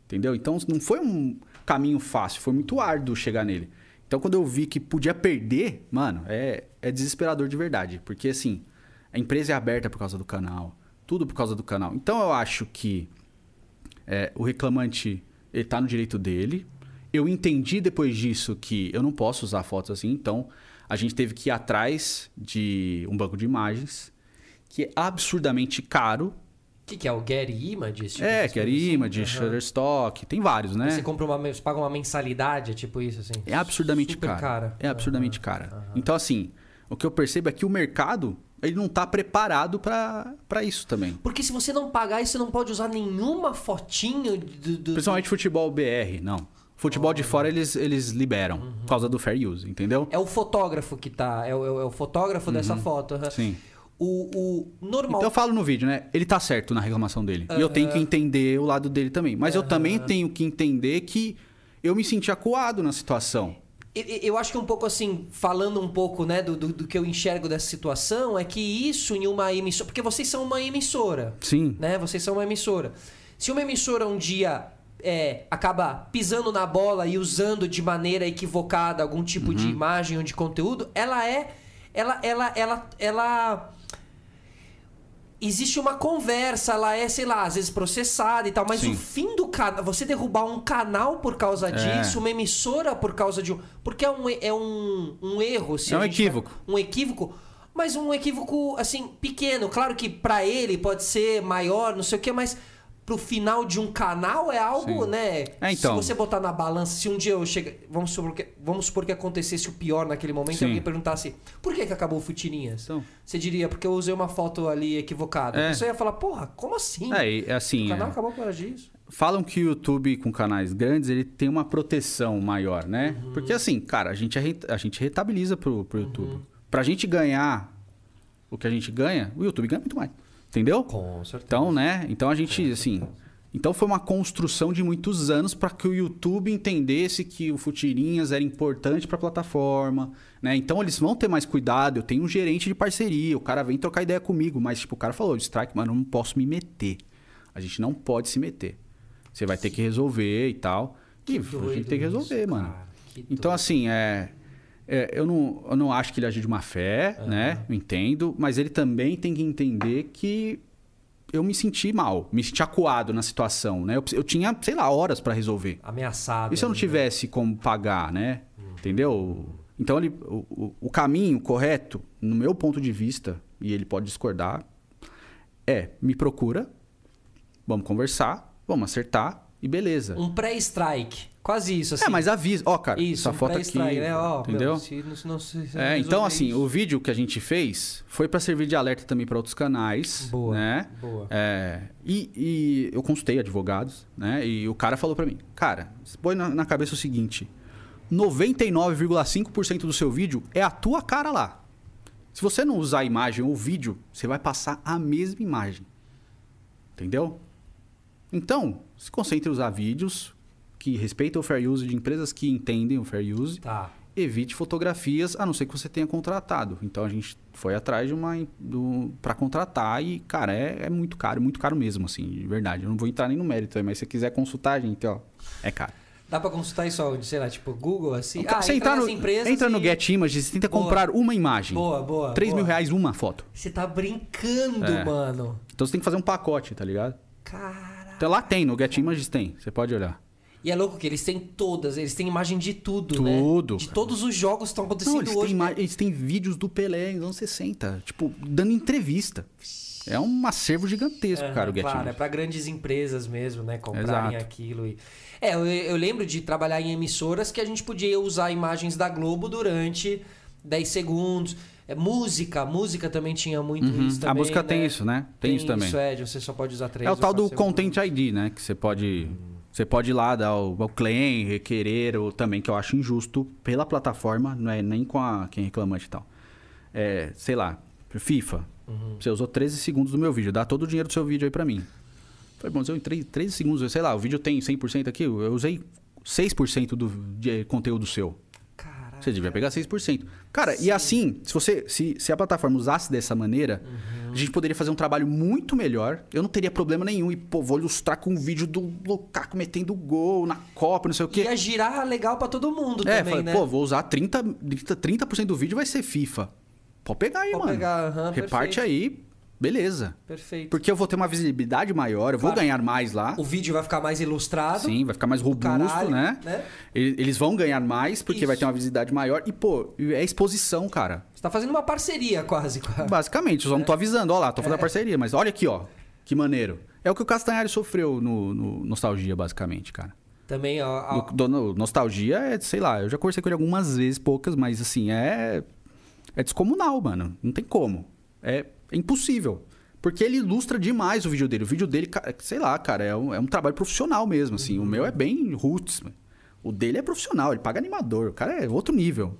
Speaker 1: Entendeu? Então não foi um caminho fácil, foi muito árduo chegar nele. Então quando eu vi que podia perder, mano, é, é desesperador de verdade. Porque assim, a empresa é aberta por causa do canal, tudo por causa do canal. Então eu acho que é, o reclamante ele tá no direito dele. Eu entendi depois disso que eu não posso usar fotos assim, então a gente teve que ir atrás de um banco de imagens que é absurdamente caro.
Speaker 2: O que, que é? O Getty Images? Tipo,
Speaker 1: é, Getty
Speaker 2: coisas assim?
Speaker 1: Image,
Speaker 2: Aham.
Speaker 1: Shutterstock, tem vários, né?
Speaker 2: Você compra uma, você paga uma mensalidade, é tipo isso, assim?
Speaker 1: É absurdamente
Speaker 2: Super
Speaker 1: caro.
Speaker 2: cara.
Speaker 1: É absurdamente
Speaker 2: Aham,
Speaker 1: cara.
Speaker 2: aham.
Speaker 1: Então, assim, o que eu percebo é que o mercado ele não tá preparado pra isso também.
Speaker 2: Porque se você não pagar, você não pode usar nenhuma fotinho do... do-
Speaker 1: Principalmente futebol BR, não. Futebol de fora eles, eles liberam,
Speaker 2: Uhum.
Speaker 1: por causa do fair use, entendeu?
Speaker 2: É o fotógrafo que tá... É o, é o- é fotógrafo dessa foto.
Speaker 1: Uhum. Sim.
Speaker 2: O, o normal...
Speaker 1: Então eu falo no vídeo, né? Ele tá certo na reclamação dele. E eu tenho que entender o lado dele também. Mas eu também tenho que entender que eu me senti acuado na situação.
Speaker 2: Eu- Eu acho que um pouco assim, falando um pouco né, do, do, do que eu enxergo dessa situação, é que isso em uma emissora. Porque vocês são uma emissora,
Speaker 1: Sim.
Speaker 2: né? Vocês são uma emissora. Se uma emissora um dia é, acaba pisando na bola e usando de maneira equivocada algum tipo de imagem ou de conteúdo, ela é. Ela, ela, ela, ela. Existe uma conversa, ela é, sei lá, às vezes processada e tal, mas
Speaker 1: Sim.
Speaker 2: o fim do canal, você derrubar um canal por causa
Speaker 1: É.
Speaker 2: disso, uma emissora por causa de um. Porque é um, é um, um erro. Se
Speaker 1: É
Speaker 2: a
Speaker 1: um equívoco.
Speaker 2: um equívoco, mas um equívoco, assim, pequeno. Claro que pra ele pode ser maior, não sei o quê, mas pro final de um canal é algo,
Speaker 1: Sim.
Speaker 2: né?
Speaker 1: É, então.
Speaker 2: Se você botar na balança, se um dia eu chegar. Vamos supor que, vamos supor que acontecesse o pior naquele momento
Speaker 1: Sim.
Speaker 2: e alguém perguntasse por que, que acabou o Futirinhas?
Speaker 1: Então.
Speaker 2: Você diria, porque eu usei uma foto ali equivocada.
Speaker 1: É.
Speaker 2: A pessoa ia falar, porra, como assim?
Speaker 1: É, assim.
Speaker 2: o canal
Speaker 1: é-
Speaker 2: acabou por causa disso.
Speaker 1: Falam que o YouTube com canais grandes ele tem uma proteção maior, né?
Speaker 2: Uhum.
Speaker 1: Porque assim, cara, a gente, arre- a gente rentabiliza pro, pro YouTube. Pra gente ganhar o que a gente ganha, o YouTube ganha muito mais. Entendeu?
Speaker 2: Com certeza.
Speaker 1: Então, né? Então a gente, assim. Então foi uma construção de muitos anos para que o YouTube entendesse que o Futirinhas era importante para a plataforma, né? Então eles vão ter mais cuidado. Eu tenho um gerente de parceria, o cara vem trocar ideia comigo, mas tipo o cara falou, strike, mano, eu não posso me meter. A gente não pode se meter. Você vai ter que resolver e tal. e a gente tem que
Speaker 2: isso,
Speaker 1: resolver, mano.
Speaker 2: cara, que
Speaker 1: Então assim, é, é, eu, não, eu não acho que ele agiu de má fé, né? Eu entendo, mas ele também tem que entender que eu me senti mal, me senti acuado na situação, né? Eu, eu tinha, sei lá, horas pra resolver.
Speaker 2: Ameaçado.
Speaker 1: E se eu não
Speaker 2: né?
Speaker 1: tivesse como pagar, né? Entendeu? Então ele, o- o caminho correto, no meu ponto de vista, e ele pode discordar, é me procura, vamos conversar, vamos acertar e beleza.
Speaker 2: Um pré-strike. Quase isso, assim.
Speaker 1: É, mas avisa. Ó, cara,
Speaker 2: Isso,
Speaker 1: essa foto aqui.
Speaker 2: pré-strike, né? Meu,
Speaker 1: entendeu?
Speaker 2: se não- se não- se não
Speaker 1: É, então assim,
Speaker 2: isso-
Speaker 1: o vídeo que a gente fez foi pra servir de alerta também pra outros canais,
Speaker 2: Boa,
Speaker 1: né?
Speaker 2: boa.
Speaker 1: É, e, e eu consultei advogados, né? E o cara falou pra mim, cara, põe na, na cabeça o seguinte: 99,5% do seu vídeo é a tua cara lá. Se você não usar a imagem ou o vídeo, você vai passar a mesma imagem. Entendeu? Então, se concentre em usar vídeos que respeitam o fair use de empresas que entendem o fair use
Speaker 2: Tá.
Speaker 1: evite fotografias, a não ser que você tenha contratado. Então a gente foi atrás de uma para contratar e, cara, é, é muito caro, muito caro mesmo, assim, de verdade. Eu não vou entrar nem no mérito, aí, mas se você quiser consultar, gente, ó, é caro.
Speaker 2: Dá pra consultar isso onde? Sei lá, tipo, Google, assim?
Speaker 1: Então,
Speaker 2: ah,
Speaker 1: você
Speaker 2: entra
Speaker 1: no,
Speaker 2: empresas
Speaker 1: entra no
Speaker 2: e-
Speaker 1: Get Images, você tenta
Speaker 2: Boa.
Speaker 1: comprar uma imagem.
Speaker 2: Boa, boa.
Speaker 1: 3 mil
Speaker 2: boa.
Speaker 1: reais uma foto.
Speaker 2: Você tá brincando,
Speaker 1: É.
Speaker 2: mano.
Speaker 1: Então você tem que fazer um pacote, tá ligado?
Speaker 2: Cara.
Speaker 1: Então lá tem, no Get Images tem, você pode olhar.
Speaker 2: E é louco que eles têm todas, eles têm imagem de tudo, né?
Speaker 1: Tudo,
Speaker 2: De todos os jogos que estão acontecendo
Speaker 1: Não, eles têm,
Speaker 2: hoje.
Speaker 1: ima-
Speaker 2: né?
Speaker 1: eles têm vídeos do Pelé nos anos 60, tipo, dando entrevista. É um acervo gigantesco, cara, o Get
Speaker 2: Claro, é pra grandes empresas mesmo, né? Comprarem
Speaker 1: Exato.
Speaker 2: aquilo. E... É, eu, eu lembro de trabalhar em emissoras que a gente podia usar imagens da Globo durante 10 segundos. É, música, música também tinha muito
Speaker 1: Uhum.
Speaker 2: isso também,
Speaker 1: a música
Speaker 2: né?
Speaker 1: tem isso, né? Tem, isso também.
Speaker 2: Isso, é, você só pode usar três
Speaker 1: É o tal do. Content ID, né? Que você pode. Você pode ir lá dar o, o claim, requerer, ou também, que eu acho injusto pela plataforma, não é nem com a, quem é reclamante e tal. É, sei lá, FIFA.
Speaker 2: Uhum.
Speaker 1: Você usou 13 segundos do meu vídeo, dá todo o dinheiro do seu vídeo aí pra mim. Falei, bom, eu entrei 13 segundos, sei lá, o vídeo tem 100% aqui, eu usei 6% do de conteúdo seu.
Speaker 2: Caraca.
Speaker 1: Você devia pegar 6%. Cara, e assim, se você se, se a plataforma usasse dessa maneira, A gente poderia fazer um trabalho muito melhor. Eu não teria problema nenhum. E, pô, vou ilustrar com um vídeo do Lukaku metendo gol na Copa, não sei o quê.
Speaker 2: Ia girar legal pra todo mundo
Speaker 1: É,
Speaker 2: também,
Speaker 1: falei,
Speaker 2: né?
Speaker 1: pô, vou usar 30%, 30%, 30 do vídeo vai ser FIFA. Pode pegar aí,
Speaker 2: Pode
Speaker 1: mano.
Speaker 2: pegar, aham,
Speaker 1: Reparte
Speaker 2: perfeito.
Speaker 1: aí, beleza.
Speaker 2: Perfeito.
Speaker 1: Porque eu vou ter uma visibilidade maior, eu vou
Speaker 2: Claro.
Speaker 1: ganhar mais lá.
Speaker 2: O vídeo vai ficar mais ilustrado.
Speaker 1: Sim, vai ficar mais robusto,
Speaker 2: caralho,
Speaker 1: né?
Speaker 2: né?
Speaker 1: Ele- Eles vão ganhar mais porque
Speaker 2: Isso.
Speaker 1: vai ter uma visibilidade maior. E, pô, é exposição, cara.
Speaker 2: Você tá fazendo uma parceria quase.
Speaker 1: Basicamente, eu só não tô avisando. Ó lá, tô
Speaker 2: É.
Speaker 1: fazendo a parceria. Mas olha aqui, ó. Que maneiro. É o que o Castanhari sofreu no, no Nostalgia, basicamente, cara.
Speaker 2: Também, ó, ó,
Speaker 1: do- no- nostalgia é, sei lá, eu já conversei com ele algumas vezes, poucas, mas assim, é. É descomunal, mano. Não tem como. É, é impossível. Porque ele ilustra demais o vídeo dele. O vídeo dele, sei lá, cara, é um, é um trabalho profissional mesmo, assim. O meu é bem roots. mano. O dele é profissional, ele paga animador. O cara é outro nível.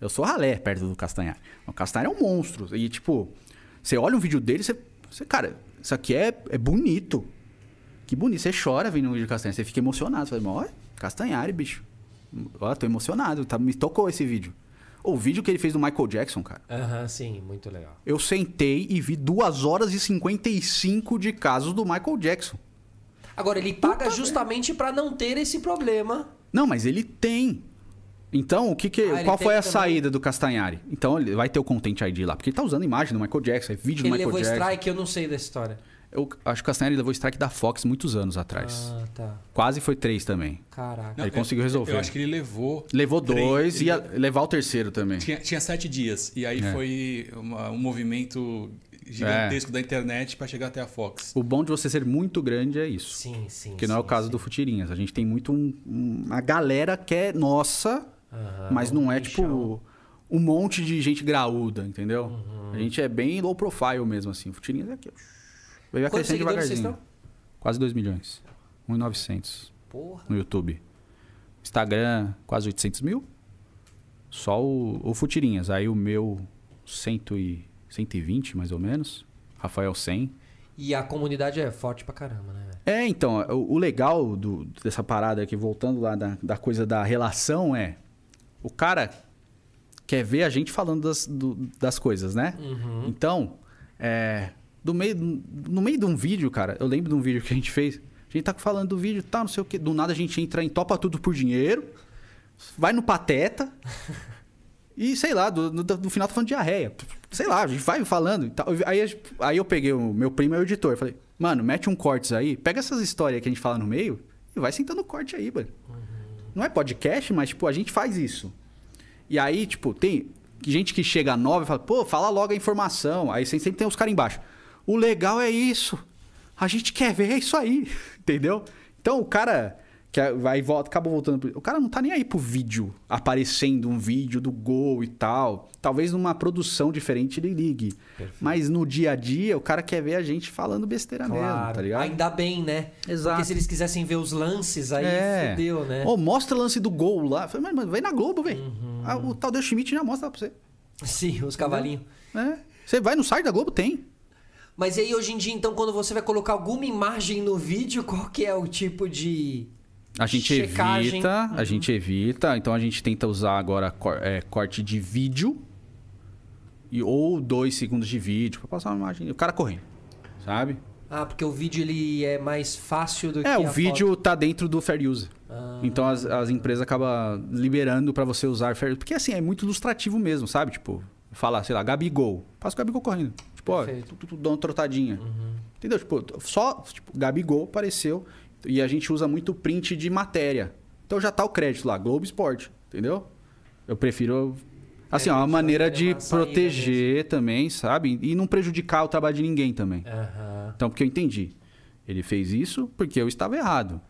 Speaker 1: Eu sou ralé perto do Castanhar. O Castanhar é um monstro. E, tipo, você olha um vídeo dele, você. você cara, isso aqui é, é bonito. Que bonito. Você chora vendo um vídeo do Castanhari. Você fica emocionado. Você fala, olha, Castanhari, bicho. Ó, tô emocionado. Tá, me tocou esse vídeo. O vídeo que ele fez do Michael Jackson, cara.
Speaker 2: Aham, sim, muito legal.
Speaker 1: Eu sentei e vi 2 horas e 55 de casos do Michael Jackson.
Speaker 2: Agora, ele paga justamente pra não ter esse problema.
Speaker 1: Não, mas ele tem. Então, o que que,
Speaker 2: Ah, ele
Speaker 1: qual foi a
Speaker 2: também?
Speaker 1: saída do Castanhari? Então, ele vai ter o Content ID lá. Porque ele tá usando imagem do Michael Jackson, é vídeo do
Speaker 2: Ele
Speaker 1: Michael
Speaker 2: levou
Speaker 1: Jackson.
Speaker 2: strike, eu não sei dessa história.
Speaker 1: Eu acho que o Castanhari levou strike da Fox muitos anos atrás.
Speaker 2: Ah, tá.
Speaker 1: Quase foi três também.
Speaker 2: Caraca.
Speaker 3: Não,
Speaker 1: Ele conseguiu resolver.
Speaker 3: Eu acho que ele levou.
Speaker 1: Levou
Speaker 3: três-
Speaker 1: dois
Speaker 3: ele
Speaker 1: e ia levar o terceiro também.
Speaker 3: Tinha, tinha sete dias. E aí
Speaker 1: É.
Speaker 3: foi uma- um movimento gigantesco da internet para chegar até a Fox.
Speaker 1: O bom de você ser muito grande é isso.
Speaker 2: Sim, sim.
Speaker 1: Que não é o caso
Speaker 2: sim.
Speaker 1: do Futirinhas. A gente tem muito um, um- uma galera que é nossa,
Speaker 2: Aham,
Speaker 1: mas não é tipo
Speaker 2: nichão.
Speaker 1: um monte de gente graúda, entendeu?
Speaker 2: Uhum.
Speaker 1: A gente é bem low profile mesmo, assim. O Futirinhas é aqui. Vai
Speaker 2: Quantos
Speaker 1: crescendo devagarzinho. Quase 2 milhões. 1,900
Speaker 2: Porra.
Speaker 1: no YouTube. Instagram, quase 800 mil. Só o, o Futirinhas. Aí o meu, 100 e, 120 mais ou menos. Rafael 100.
Speaker 2: E a comunidade é forte pra caramba, né?
Speaker 1: É, então, o, o legal do- dessa parada aqui, voltando lá da, da coisa da relação, é. O cara quer ver a gente falando das, do- das coisas, né?
Speaker 2: Uhum.
Speaker 1: Então, é, do meio, no meio de um vídeo, cara, eu lembro de um vídeo que a gente fez. A gente tá falando do vídeo, tá, não sei o quê. Do nada a gente entra em topa tudo por dinheiro, vai no pateta. E sei lá, do, do, do final tá falando de diarreia. Sei lá, a gente vai falando e tal. Aí, aí eu peguei o meu primo é o editor. Falei, mano, mete um cortes aí, pega essas histórias que a gente fala no meio e vai sentando corte aí, mano. Não é podcast, mas, tipo, a gente faz isso. E aí, tipo, tem gente que chega nova e fala, pô, fala logo a informação. Aí sempre tem os caras embaixo. O legal é isso. A gente quer ver é isso aí. Entendeu? Então o cara que vai volta, acaba voltando. pro- O cara não tá nem aí pro vídeo aparecendo um vídeo do gol e tal. Talvez numa produção diferente ele ligue. Mas no dia a dia, o cara quer ver a gente falando besteira mesmo, tá ligado?
Speaker 2: Ainda bem, né?
Speaker 1: Exato.
Speaker 2: Porque se eles quisessem ver os lances, aí
Speaker 1: É.
Speaker 2: fudeu, né?
Speaker 1: Ô, mostra o lance do gol lá. Falei, mas, vai na Globo, velho.
Speaker 2: Uhum.
Speaker 1: Ah, o Tadeu Schmidt já mostra pra você.
Speaker 2: Sim, os cavalinhos.
Speaker 1: É. Você vai no site da Globo, tem.
Speaker 2: Mas e aí, hoje em dia, então, quando você vai colocar alguma imagem no vídeo, qual que é o tipo de.
Speaker 1: A gente
Speaker 2: Checagem.
Speaker 1: evita, a gente evita. Então a gente tenta usar agora é, corte de vídeo e, ou dois segundos de vídeo pra passar uma imagem. O cara correndo, sabe?
Speaker 2: Ah, porque o vídeo ele é mais fácil do que.
Speaker 1: É, o vídeo
Speaker 2: foto.
Speaker 1: tá dentro do Fair Use.
Speaker 2: Ah.
Speaker 1: Então as, as empresas acabam liberando pra você usar Fair Use. Porque assim, é muito ilustrativo mesmo, sabe? Tipo, falar, sei lá, Gabigol. Passa o Gabigol correndo. Tipo, ó,
Speaker 2: Perfeito.
Speaker 1: tu, tu, tu, dá uma trotadinha. Entendeu? Tipo, só, tipo, Gabigol apareceu e a gente usa muito print de matéria. Então já tá o crédito lá, Globo Esporte, entendeu? Eu prefiro. Assim,
Speaker 2: É,
Speaker 1: ó, uma maneira de proteger também, sabe? E não prejudicar o trabalho de ninguém também.
Speaker 2: Aham.
Speaker 1: Então, porque eu entendi. Ele fez isso porque eu estava errado.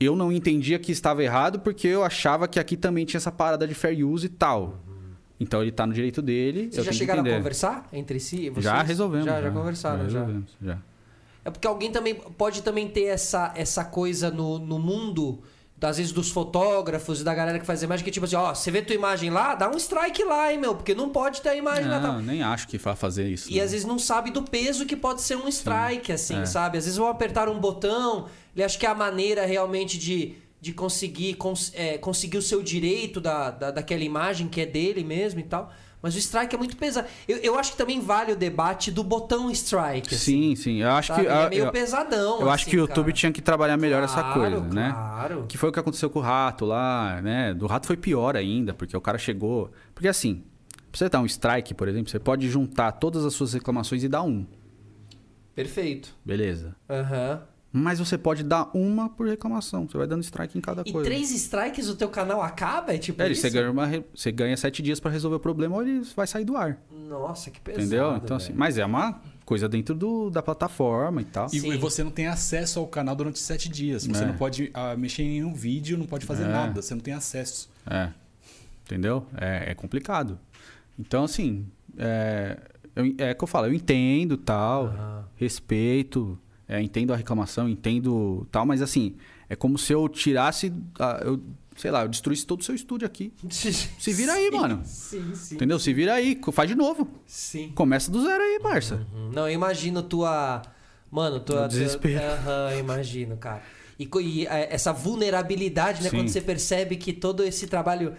Speaker 1: Eu não entendia que estava errado porque eu achava que aqui também tinha essa parada de fair use e tal. Então ele tá no direito dele.
Speaker 2: Vocês já chegaram a conversar entre si? Vocês?
Speaker 1: Já resolvemos.
Speaker 2: Já, já conversaram, já.
Speaker 1: resolvemos, já.
Speaker 2: É porque alguém também pode também ter essa, essa coisa no, no mundo, às vezes dos fotógrafos e da galera que faz imagem, que tipo assim, ó, você vê tua imagem lá, dá um strike lá, hein, meu, porque não pode ter a imagem lá.
Speaker 1: Não, nem acho que vai fazer isso.
Speaker 2: E
Speaker 1: não.
Speaker 2: às vezes não sabe do peso que pode ser um strike, assim,
Speaker 1: é.
Speaker 2: sabe? Às vezes vão apertar um botão, ele acha que é a maneira realmente de, de conseguir, cons- é, conseguir o seu direito da, da, daquela imagem que é dele mesmo e tal. Mas o strike é muito pesado. Eu, eu acho que também vale o debate do botão strike.
Speaker 1: Assim, sim, sim. Eu acho
Speaker 2: sabe?
Speaker 1: que.
Speaker 2: é meio
Speaker 1: eu,
Speaker 2: pesadão.
Speaker 1: eu acho
Speaker 2: assim,
Speaker 1: que o YouTube
Speaker 2: cara.
Speaker 1: tinha que trabalhar melhor essa
Speaker 2: Claro,
Speaker 1: coisa, né?
Speaker 2: Claro.
Speaker 1: Que foi o que aconteceu com o rato lá, né? Do rato foi pior ainda, porque o cara chegou. Porque assim, pra você dar um strike, por exemplo, você pode juntar todas as suas reclamações e dar um.
Speaker 2: Perfeito.
Speaker 1: Beleza.
Speaker 2: Aham.
Speaker 1: Mas você pode dar uma por reclamação. Você vai dando strike em cada
Speaker 2: E
Speaker 1: coisa.
Speaker 2: três strikes o teu canal acaba? É tipo
Speaker 1: É,
Speaker 2: isso?
Speaker 1: você, ganha uma você ganha sete dias pra resolver o problema ou ele vai sair do ar.
Speaker 2: Nossa, que pesado.
Speaker 1: entendeu? Então, assim, mas é uma coisa dentro do, da plataforma e tal.
Speaker 3: E, e você não tem acesso ao canal durante sete dias. Você
Speaker 1: É.
Speaker 3: não pode ah, mexer em nenhum vídeo, não pode fazer
Speaker 1: É.
Speaker 3: nada. Você não tem acesso.
Speaker 1: É. Entendeu? É, é complicado. Então, assim, é, eu, é que eu falo, eu entendo tal,
Speaker 2: Ah.
Speaker 1: respeito, é, entendo a reclamação, entendo tal, mas assim, é como se eu tirasse, a- eu, sei lá, eu destruísse todo o seu estúdio aqui. Se vira aí,
Speaker 2: Sim,
Speaker 1: mano.
Speaker 2: Sim, sim.
Speaker 1: Entendeu? Se vira aí, faz de novo.
Speaker 2: Sim.
Speaker 1: Começa do zero aí, parça.
Speaker 2: Uhum. Não, eu imagino tua. Mano, tua.
Speaker 1: Desespero.
Speaker 2: Aham, imagino, cara. E, e, é, essa vulnerabilidade, né?
Speaker 1: Sim.
Speaker 2: Quando você percebe que todo esse trabalho.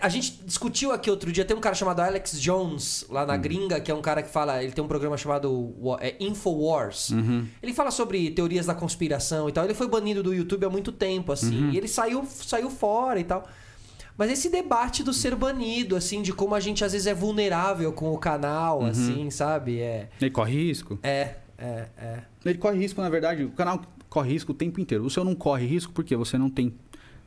Speaker 2: A gente discutiu aqui outro dia, tem um cara chamado Alex Jones, lá na gringa, que é um cara que fala. Ele tem um programa chamado é, Infowars.
Speaker 1: Uhum.
Speaker 2: Ele fala sobre teorias da conspiração e tal. Ele foi banido do YouTube há muito tempo, assim.
Speaker 1: Uhum.
Speaker 2: E ele saiu, saiu fora e tal. Mas esse debate do ser banido, assim, de como a gente às vezes é vulnerável com o canal,
Speaker 1: Uhum.
Speaker 2: assim, sabe? É.
Speaker 1: Ele corre risco.
Speaker 2: É, é, é.
Speaker 1: Ele corre risco, na verdade. O canal corre risco o tempo inteiro. O seu não corre risco porque você não tem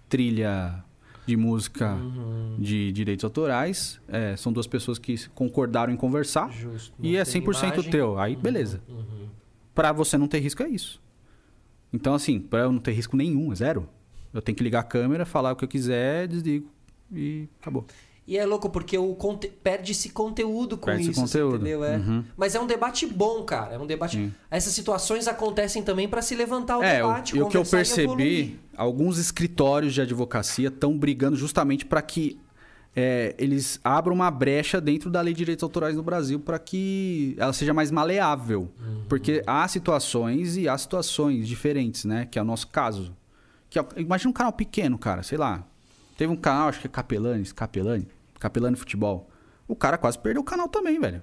Speaker 1: trilha de música
Speaker 2: Uhum.
Speaker 1: de direitos autorais. É, são duas pessoas que concordaram em conversar.
Speaker 2: Justo.
Speaker 1: E é
Speaker 2: tem
Speaker 1: 100%
Speaker 2: imagem.
Speaker 1: teu. Aí, beleza.
Speaker 2: Uhum.
Speaker 1: Pra você não ter risco, é isso. Então, assim, pra eu não ter risco nenhum, é zero. Eu tenho que ligar a câmera, falar o que eu quiser, desligo e acabou.
Speaker 2: E é louco porque o conte... perde-se conteúdo com
Speaker 1: Perde-se
Speaker 2: isso,
Speaker 1: conteúdo.
Speaker 2: entendeu? É.
Speaker 1: Uhum.
Speaker 2: Mas é um debate bom, cara. É um debate.
Speaker 1: Sim.
Speaker 2: Essas situações acontecem também para se levantar o
Speaker 1: É, o,
Speaker 2: debate,
Speaker 1: e o que eu percebi, alguns escritórios de advocacia estão brigando justamente para que é, eles abram uma brecha dentro da lei de direitos autorais no Brasil para que ela seja mais maleável.
Speaker 2: Uhum.
Speaker 1: Porque há situações e há situações diferentes, né? Que é o nosso caso. Que é- imagina um canal pequeno, cara, sei lá. Teve um canal, acho que é Capelani, Capelani Futebol. O cara quase perdeu o canal também, velho.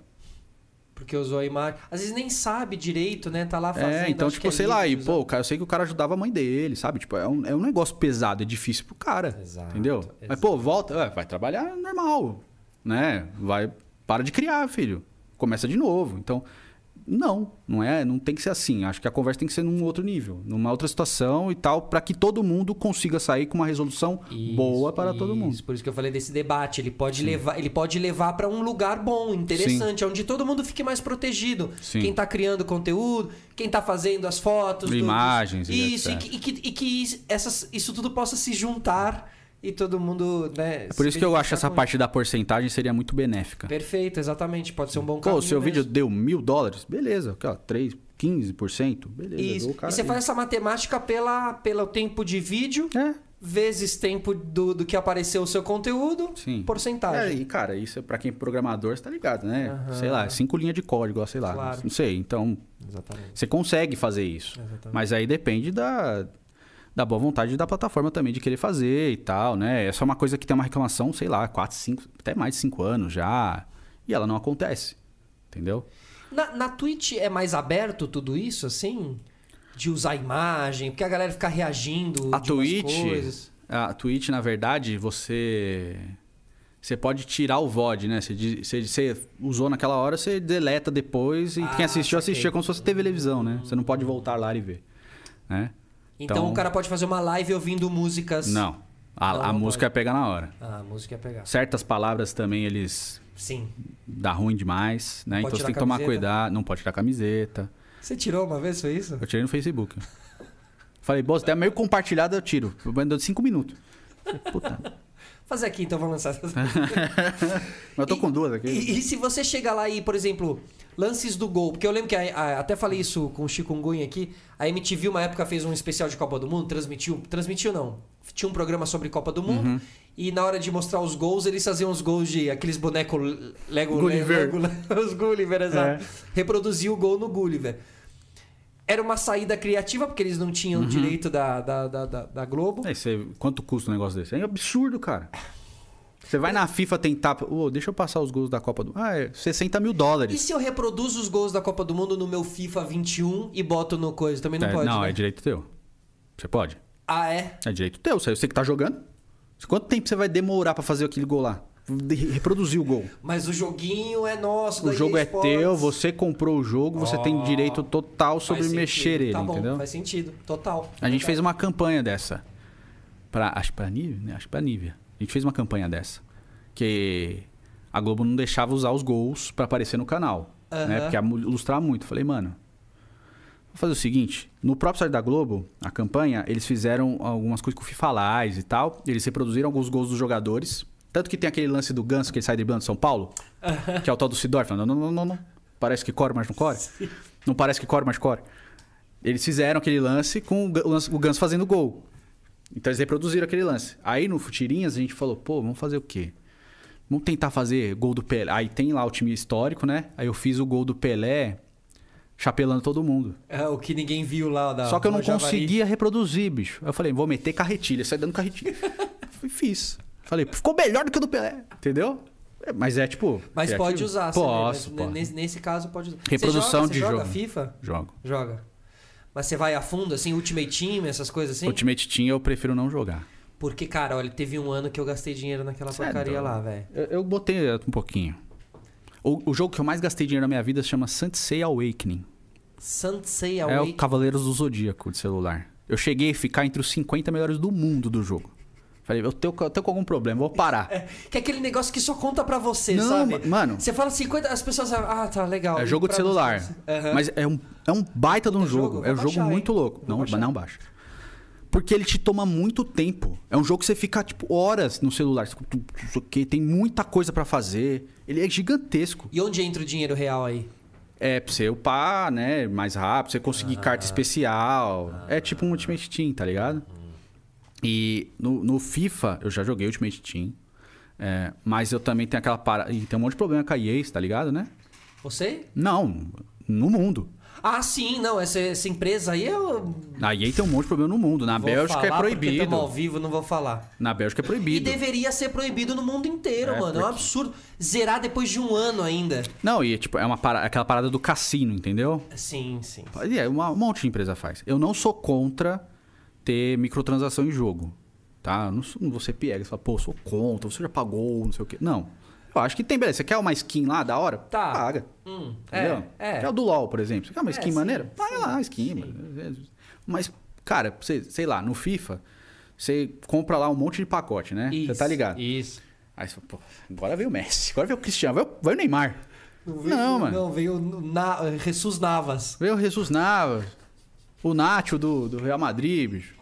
Speaker 2: Porque usou a imagem. Às vezes nem sabe direito, né? Tá lá fazendo.
Speaker 1: É, então, tipo,
Speaker 2: que é
Speaker 1: sei lá, e, pô, o cara, eu sei que o cara ajudava a mãe dele, sabe? Tipo, é um, é um negócio pesado, é difícil pro cara.
Speaker 2: Exato,
Speaker 1: entendeu? Mas,
Speaker 2: exato.
Speaker 1: pô, volta, ué, vai trabalhar normal, né? Vai, para de criar, filho. Começa de novo. Então, não, não é, não tem que ser assim. Acho que a conversa tem que ser num outro nível, numa outra situação e tal, para que todo mundo consiga sair com uma resolução
Speaker 2: Isso,
Speaker 1: boa para todo mundo.
Speaker 2: isso. Por isso que eu falei desse debate. Ele pode levar, ele pode levar para um lugar bom, interessante, onde todo mundo fique mais protegido.
Speaker 1: Sim.
Speaker 2: Quem tá criando conteúdo, quem tá fazendo as fotos,
Speaker 1: Imagens e
Speaker 2: isso, e
Speaker 1: etc.
Speaker 2: que, e que, e que isso- essas, isso tudo possa se juntar e todo mundo, né?
Speaker 1: É por isso que eu acho essa parte da porcentagem seria muito benéfica.
Speaker 2: Perfeito, exatamente. Pode ser um bom caminho.
Speaker 1: Pô, o seu vídeo
Speaker 2: mesmo.
Speaker 1: deu mil dólares? Beleza, aqui, ó, 3, 15%, beleza.
Speaker 2: Isso. E você
Speaker 1: aí.
Speaker 2: faz essa matemática pela, pelo tempo de vídeo
Speaker 1: É,
Speaker 2: vezes tempo do, do que apareceu o seu conteúdo,
Speaker 1: sim. É,
Speaker 2: porcentagem.
Speaker 1: e cara, isso é pra quem é programador, você tá ligado, né?
Speaker 2: Aham.
Speaker 1: Sei lá, cinco linhas de código, sei lá.
Speaker 2: Claro.
Speaker 1: Não sei. Então,
Speaker 2: Exatamente.
Speaker 1: você consegue fazer isso.
Speaker 2: Exatamente.
Speaker 1: Mas aí depende da, da boa vontade da plataforma também de querer fazer e tal, né? Essa é uma coisa que tem uma reclamação, sei lá, 4, 5, até mais de 5 anos já. E ela não acontece. Entendeu?
Speaker 2: Na, na Twitch é mais aberto tudo isso, assim? De usar imagem, porque a galera fica reagindo
Speaker 1: A Twitch,
Speaker 2: coisas.
Speaker 1: a Twitch, na verdade, você você pode tirar o VOD, né? Você, você, você usou naquela hora, você deleta depois e
Speaker 2: Ah,
Speaker 1: quem assistiu, assistiu como se fosse televisão, né? Você não pode voltar lá e ver, né?
Speaker 2: Então,
Speaker 1: Então-
Speaker 2: o cara pode fazer uma live ouvindo músicas.
Speaker 1: Não. A, a
Speaker 2: não
Speaker 1: música
Speaker 2: pode.
Speaker 1: é pegar na hora.
Speaker 2: Ah, a música é pegar.
Speaker 1: Certas palavras também eles
Speaker 2: Sim.
Speaker 1: dá ruim demais, né?
Speaker 2: Pode
Speaker 1: então você tem que tomar
Speaker 2: camiseta?
Speaker 1: cuidado. Não pode tirar camiseta.
Speaker 2: Você tirou uma vez, foi isso?
Speaker 1: Eu tirei no Facebook. Falei, se der meio compartilhado, eu tiro. Deu 5 minutos. Puta.
Speaker 2: Fazer aqui, então vamos lançar.
Speaker 1: Mas eu tô com duas aqui.
Speaker 2: E, e se você chegar lá e, por exemplo, lances do gol, porque eu lembro que a- a- até falei isso com o Chikungunya aqui, a MTV uma época fez um especial de Copa do Mundo, transmitiu, transmitiu não, tinha um programa sobre Copa do Mundo
Speaker 1: Uhum.
Speaker 2: e na hora de mostrar os gols, eles faziam os gols de aqueles bonecos Lego,
Speaker 1: Gulliver.
Speaker 2: Lego, os Gulliver, exato.
Speaker 1: É.
Speaker 2: Reproduzia o gol no Gulliver. Era uma saída criativa, porque eles não tinham
Speaker 1: Uhum.
Speaker 2: direito da, da, da, da- da Globo.
Speaker 1: É, você- quanto custa um negócio desse? É absurdo, cara. Você vai na FIFA tentar. Oh, deixa eu passar os gols da Copa do Ah, é 60 mil dólares.
Speaker 2: E se eu reproduzo os gols da Copa do Mundo no meu FIFA 21 e boto no coisa? Também não
Speaker 1: é,
Speaker 2: pode.
Speaker 1: Não,
Speaker 2: né?
Speaker 1: é direito teu. Você pode.
Speaker 2: Ah, é?
Speaker 1: É direito teu. Você, você que tá jogando. Quanto tempo você vai demorar para fazer aquele gol lá? Reproduzir o gol.
Speaker 2: Mas o joguinho é nosso.
Speaker 1: O jogo é
Speaker 2: Sports.
Speaker 1: teu, você comprou o jogo, você tem direito total sobre mexer
Speaker 2: sentido.
Speaker 1: ele,
Speaker 2: tá bom,
Speaker 1: entendeu?
Speaker 2: Faz sentido, total.
Speaker 1: A gente fez uma campanha dessa. Pra, acho que pra Nívia, né? Acho pra Nívia. A gente fez uma campanha dessa. Que a Globo não deixava usar os gols pra aparecer no canal. Né?
Speaker 2: Aham.
Speaker 1: Porque ilustrar muito. Falei, mano, vou fazer o seguinte. No próprio site da Globo, a campanha, eles fizeram algumas coisas com o FIFA Live e tal. Eles reproduziram alguns gols dos jogadores. Tanto que tem aquele lance do Ganso que ele sai driblando São Paulo. Que é o tal do Sidor. Falando, não, não, não, não. Parece que corre, mas não corre. Não parece que corre, mas corre. Eles fizeram aquele lance com o Ganso fazendo gol. Então eles reproduziram aquele lance. Aí no Futirinhas a gente falou, pô, vamos fazer o quê? Vamos tentar fazer gol do Pelé. Aí tem lá o time histórico, né? Aí eu fiz o gol do Pelé chapelando todo mundo.
Speaker 2: É o que ninguém viu lá da
Speaker 1: Só que eu não
Speaker 2: Javari.
Speaker 1: conseguia reproduzir, bicho. Aí eu falei, vou meter carretilha, sai dando carretilha. Fui- Fiz. Falei, ficou melhor do que o do Pelé, entendeu? É, Mas é tipo.
Speaker 2: Mas
Speaker 1: criativo.
Speaker 2: pode usar,
Speaker 1: Posso,
Speaker 2: mas
Speaker 1: posso.
Speaker 2: Nesse, nesse caso pode usar.
Speaker 1: Reprodução
Speaker 2: você joga,
Speaker 1: de
Speaker 2: você joga
Speaker 1: jogo.
Speaker 2: FIFA?
Speaker 1: Jogo.
Speaker 2: Joga. Mas você vai a fundo, assim, Ultimate Team, essas coisas assim?
Speaker 1: Ultimate Team eu prefiro não jogar.
Speaker 2: Porque, cara, olha, teve um ano que eu gastei dinheiro naquela
Speaker 1: Cê é
Speaker 2: porcaria lá, velho.
Speaker 1: Eu, eu botei um pouquinho. O, o jogo que eu mais gastei dinheiro na minha vida se chama Sansei Awakening.
Speaker 2: Sansei
Speaker 1: É o. Cavaleiros do Zodíaco de celular. Eu cheguei a ficar entre os 50 melhores do mundo do jogo. Falei, eu tenho, eu tenho com algum problema, vou parar.
Speaker 2: É, que é aquele negócio que só conta pra você,
Speaker 1: Não,
Speaker 2: sabe?
Speaker 1: ma- mano.
Speaker 2: Você fala 50, as pessoas falam, ah, tá, legal.
Speaker 1: É jogo de celular.
Speaker 2: Aham.
Speaker 1: Mas é um, é um baita de um
Speaker 2: jogo,
Speaker 1: jogo. É um jogo
Speaker 2: baixar,
Speaker 1: muito
Speaker 2: hein?
Speaker 1: louco.
Speaker 2: Vou
Speaker 1: Não,
Speaker 2: baixar.
Speaker 1: não baixa. Porque ele te toma muito tempo. É um jogo que você fica, tipo, horas no celular. Você- aqui tem muita coisa pra fazer. Ele é gigantesco.
Speaker 2: E onde entra o dinheiro real aí?
Speaker 1: É, pra você upar, né? Mais rápido, você conseguir
Speaker 2: Ah.
Speaker 1: carta especial. É tipo um Ultimate Team, tá ligado? E no, no FIFA, eu já joguei Ultimate Team. É, mas eu também tenho aquela parada. E tem um monte de problema com a EA, tá ligado, né?
Speaker 2: Você?
Speaker 1: Não, no mundo.
Speaker 2: Ah, sim, não, essa, essa empresa aí eu.
Speaker 1: A EA tem um monte de problema no mundo. Na
Speaker 2: vou
Speaker 1: Bélgica é
Speaker 2: Porque estamos
Speaker 1: proibido.
Speaker 2: ao vivo, não vou falar.
Speaker 1: Na Bélgica é
Speaker 2: E
Speaker 1: proibido.
Speaker 2: deveria ser proibido no mundo inteiro,
Speaker 1: É,
Speaker 2: mano. É um
Speaker 1: porque-
Speaker 2: absurdo. Zerar depois de um ano ainda.
Speaker 1: Não, e tipo, é uma parada, aquela parada do cassino, entendeu?
Speaker 2: Sim, sim.
Speaker 1: E é, uma- um monte de empresa faz. Eu não sou contra ter microtransação em jogo. Tá? Não, não vou ser piegas. Fala, pô, sou contra, você já pagou, não sei o quê. Não. Eu acho que tem, beleza. Você quer uma skin lá, da hora?
Speaker 2: Tá.
Speaker 1: Paga.
Speaker 2: Hum,
Speaker 1: Entendeu?
Speaker 2: é, é.
Speaker 1: Quer o do LoL, por exemplo. Você quer uma skin
Speaker 2: sim,
Speaker 1: maneira?
Speaker 2: sim,
Speaker 1: Paga lá, skin. Mas, mas, cara, você, sei lá, no FIFA, você compra lá um monte de pacote, né? Você
Speaker 2: Isso,
Speaker 1: tá ligado?
Speaker 2: Isso.
Speaker 1: Aí você fala, pô, agora veio o Messi, agora veio o Cristiano, vai, o- vai o Neymar. Não, mano.
Speaker 2: Não, veio na, Jesus Navas.
Speaker 1: Veio o Jesus Navas, o Nacho do, do Real Madrid, bicho.